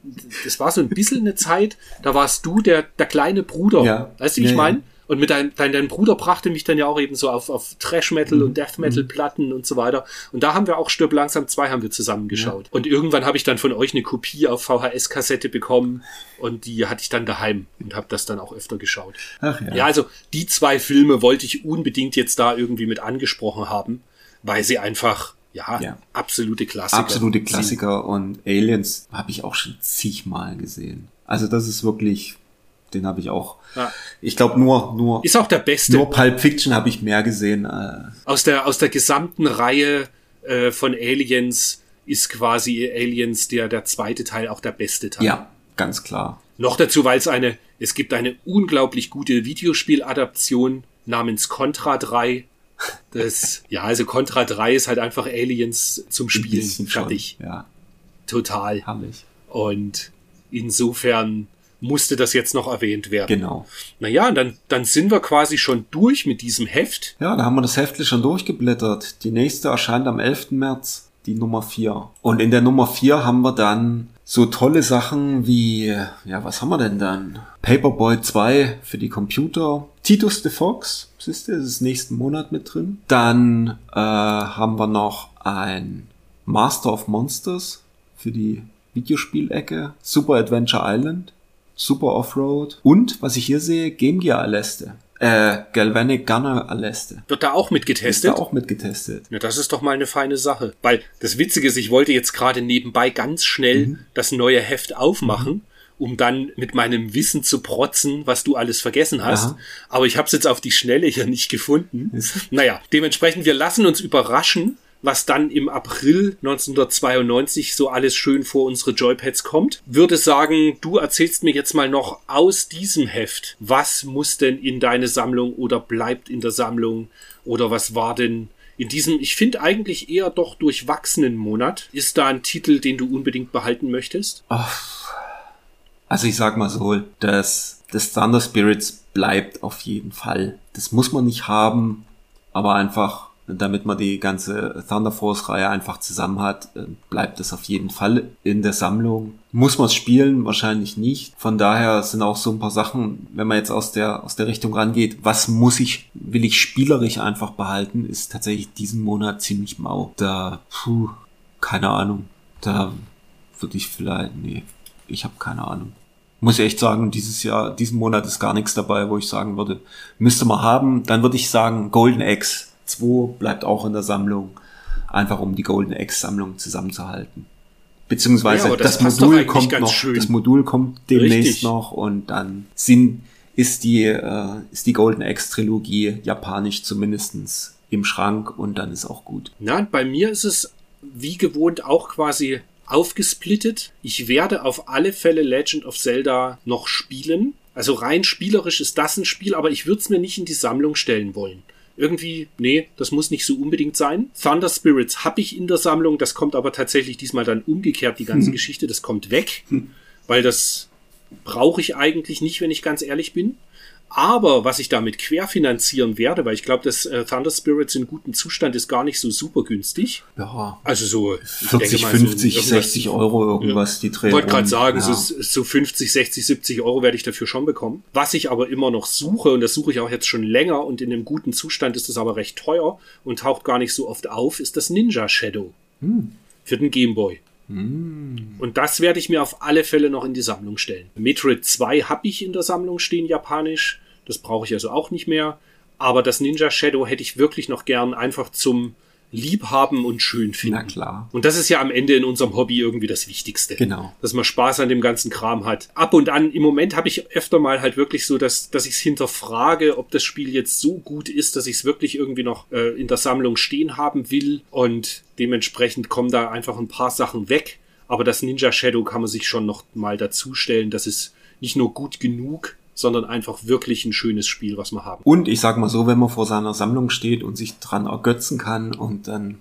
das war so ein bisschen eine Zeit, da warst du der, der kleine Bruder. Ja. Weißt du, wie Ja, ich ja. Und mit dein, dein, dein Bruder brachte mich dann ja auch eben so auf, auf Trash Metal Mhm. und Death Metal Platten und so weiter. Und da haben wir auch Stirb langsam zwei haben wir zusammen geschaut. Und irgendwann habe ich dann von euch eine Kopie auf VHS-Kassette bekommen und die hatte ich dann daheim und habe das dann auch öfter geschaut. Ach ja. Ja, also die zwei Filme wollte ich unbedingt jetzt da irgendwie mit angesprochen haben, weil sie einfach, ja, Ja. absolute Klassiker Absolute. Klassiker und Aliens habe ich auch schon zigmal gesehen. Also das ist wirklich, den habe ich auch. Ja. Ich glaube nur, nur, Ist auch der beste. nur Pulp Fiction habe ich mehr gesehen. Äh, Aus der, aus der gesamten Reihe äh, von Aliens ist quasi Aliens der, der zweite Teil auch der beste Teil. ja, ganz klar. Noch dazu, weil es eine, es gibt eine unglaublich gute Videospieladaption namens Contra 3. Das, ja, also Contra 3 ist halt einfach Aliens zum Spielen. bisschen schon. Fertig. Ja, Total. herrlich. Und insofern musste das jetzt noch erwähnt werden. Genau. Naja, und dann, dann sind wir quasi schon durch mit diesem Heft. Ja, da haben wir das Heftchen schon durchgeblättert. Die nächste erscheint am 11. März, die Nummer 4. Und in der Nummer 4 haben wir dann so tolle Sachen wie, ja, was haben wir denn dann? Paperboy 2 für die Computer. Titus the Fox, siehst du, das ist nächsten Monat mit drin. Dann äh, haben wir noch ein Master of Monsters für die Videospielecke. Super Adventure Island. Super Offroad. Und, was ich hier sehe, Game Gear Aleste. Äh, Galvanic Gunner Aleste. Wird da auch mit Ist getestet? da auch mitgetestet. Ja, das ist doch mal eine feine Sache. Weil das Witzige ist, ich wollte jetzt gerade nebenbei ganz schnell Mhm. das neue Heft aufmachen, um dann mit meinem Wissen zu protzen, was du alles vergessen hast. Aha. Aber ich habe es jetzt auf die Schnelle hier nicht gefunden. Naja, dementsprechend, wir lassen uns überraschen, was dann im April 1992 so alles schön vor unsere Joypads kommt. Würde sagen, du erzählst mir jetzt mal noch aus diesem Heft, was muss denn in deine Sammlung oder bleibt in der Sammlung oder was war denn in diesem, ich finde eigentlich eher doch durchwachsenen Monat, ist da ein Titel, den du unbedingt behalten möchtest? Ach, also ich sag mal so, dass das Thunder Spirits bleibt auf jeden Fall. Das muss man nicht haben, aber einfach, damit man die ganze Thunder Force Reihe einfach zusammen hat, äh, bleibt es auf jeden Fall in der Sammlung. Muss man es spielen? Wahrscheinlich nicht. Von daher sind auch so ein paar Sachen, wenn man jetzt aus der, aus der Richtung rangeht, was muss ich, will ich spielerisch einfach behalten, ist tatsächlich diesen Monat ziemlich mau. Da, puh, keine Ahnung. Da würde ich vielleicht, nee, ich habe keine Ahnung muss ich echt sagen, dieses Jahr, diesen Monat ist gar nichts dabei, wo ich sagen würde, müsste man haben. Dann würde ich sagen, Golden X 2 bleibt auch in der Sammlung, einfach um die Golden X Sammlung zusammenzuhalten. Beziehungsweise ja, das, das Modul kommt noch, schön. das Modul kommt demnächst Richtig. noch und dann sind, ist die, äh, ist die Golden X Trilogie japanisch zumindestens im Schrank und dann ist auch gut. Na, bei mir ist es wie gewohnt auch quasi aufgesplittet. Ich werde auf alle Fälle Legend of Zelda noch spielen. Also rein spielerisch ist das ein Spiel, aber ich würde es mir nicht in die Sammlung stellen wollen. Irgendwie, nee, das muss nicht so unbedingt sein. Thunder Spirits habe ich in der Sammlung, das kommt aber tatsächlich diesmal dann umgekehrt, die ganze hm. Geschichte, das kommt weg, hm. weil das brauche ich eigentlich nicht, wenn ich ganz ehrlich bin. Aber was ich damit querfinanzieren werde, weil ich glaube, dass äh, Thunder Spirits in gutem Zustand ist gar nicht so super günstig. Ja. Also so 40, mal, 50, so 60 Euro irgendwas ja. die Dreh. Ich wollte gerade sagen, ja. so, so 50, 60, 70 Euro werde ich dafür schon bekommen. Was ich aber immer noch suche, und das suche ich auch jetzt schon länger und in einem guten Zustand ist das aber recht teuer und taucht gar nicht so oft auf, ist das Ninja Shadow. Hm. Für den Gameboy. Hm. Und das werde ich mir auf alle Fälle noch in die Sammlung stellen. Metroid 2 habe ich in der Sammlung stehen, japanisch. Das brauche ich also auch nicht mehr. Aber das Ninja Shadow hätte ich wirklich noch gern einfach zum Liebhaben und schön finden. Na klar. Und das ist ja am Ende in unserem Hobby irgendwie das Wichtigste. Genau. Dass man Spaß an dem ganzen Kram hat. Ab und an, im Moment habe ich öfter mal halt wirklich so, dass, dass ich es hinterfrage, ob das Spiel jetzt so gut ist, dass ich es wirklich irgendwie noch äh, in der Sammlung stehen haben will. Und dementsprechend kommen da einfach ein paar Sachen weg. Aber das Ninja Shadow kann man sich schon noch mal dazustellen. Das ist nicht nur gut genug, sondern einfach wirklich ein schönes Spiel, was wir haben. Und ich sag mal so, wenn man vor seiner Sammlung steht und sich dran ergötzen kann und dann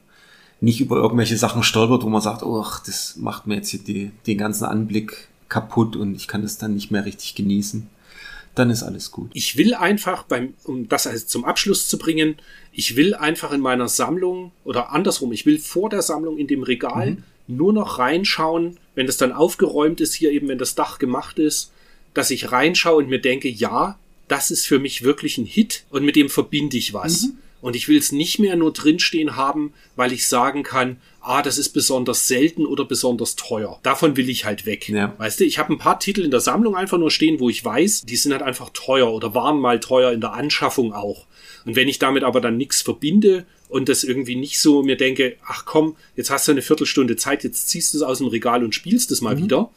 nicht über irgendwelche Sachen stolpert, wo man sagt, oh, das macht mir jetzt hier die, den ganzen Anblick kaputt und ich kann das dann nicht mehr richtig genießen, dann ist alles gut. Ich will einfach beim, um das also zum Abschluss zu bringen, ich will einfach in meiner Sammlung oder andersrum, ich will vor der Sammlung in dem Regal mhm. nur noch reinschauen, wenn das dann aufgeräumt ist, hier eben, wenn das Dach gemacht ist, dass ich reinschaue und mir denke, ja, das ist für mich wirklich ein Hit und mit dem verbinde ich was. Mhm. Und ich will es nicht mehr nur drinstehen haben, weil ich sagen kann, ah, das ist besonders selten oder besonders teuer. Davon will ich halt weg. Ja. Weißt du, ich habe ein paar Titel in der Sammlung einfach nur stehen, wo ich weiß, die sind halt einfach teuer oder waren mal teuer in der Anschaffung auch. Und wenn ich damit aber dann nichts verbinde und das irgendwie nicht so mir denke, ach komm, jetzt hast du eine Viertelstunde Zeit, jetzt ziehst du es aus dem Regal und spielst es mal mhm. wieder,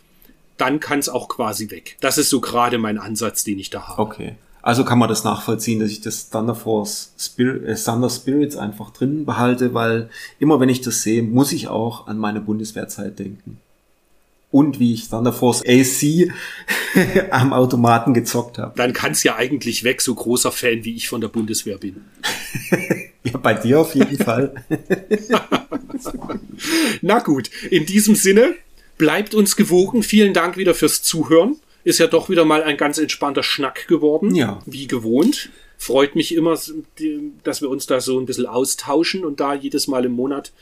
dann kann es auch quasi weg. Das ist so gerade mein Ansatz, den ich da habe. Okay. Also kann man das nachvollziehen, dass ich das Thunder Force Spirit, äh, Thunder Spirits einfach drin behalte, weil immer wenn ich das sehe, muss ich auch an meine Bundeswehrzeit denken. Und wie ich Thunder Force AC am Automaten gezockt habe. Dann kann es ja eigentlich weg, so großer Fan wie ich von der Bundeswehr bin. ja, bei dir auf jeden Fall. Na gut, in diesem Sinne, Bleibt uns gewogen. Vielen Dank wieder fürs Zuhören. Ist ja doch wieder mal ein ganz entspannter Schnack geworden. Ja. Wie gewohnt. Freut mich immer, dass wir uns da so ein bisschen austauschen und da jedes Mal im Monat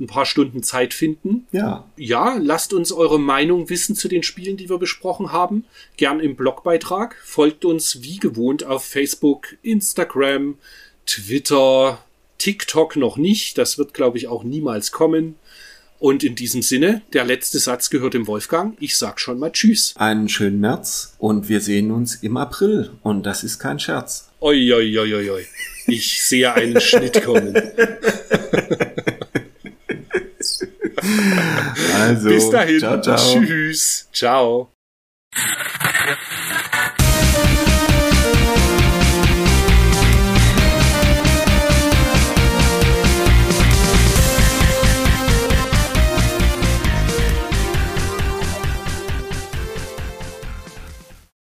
ein paar Stunden Zeit finden. Ja. Ja, lasst uns eure Meinung wissen zu den Spielen, die wir besprochen haben. Gern im Blogbeitrag. Folgt uns wie gewohnt auf Facebook, Instagram, Twitter, TikTok noch nicht. Das wird, glaube ich, auch niemals kommen. Und in diesem Sinne, der letzte Satz gehört dem Wolfgang. Ich sag schon mal Tschüss. Einen schönen März und wir sehen uns im April. Und das ist kein Scherz. Oi, oi, oi, oi, oi. Ich sehe einen Schnitt kommen. also, bis dahin. Ciao, ciao. Tschüss. Ciao.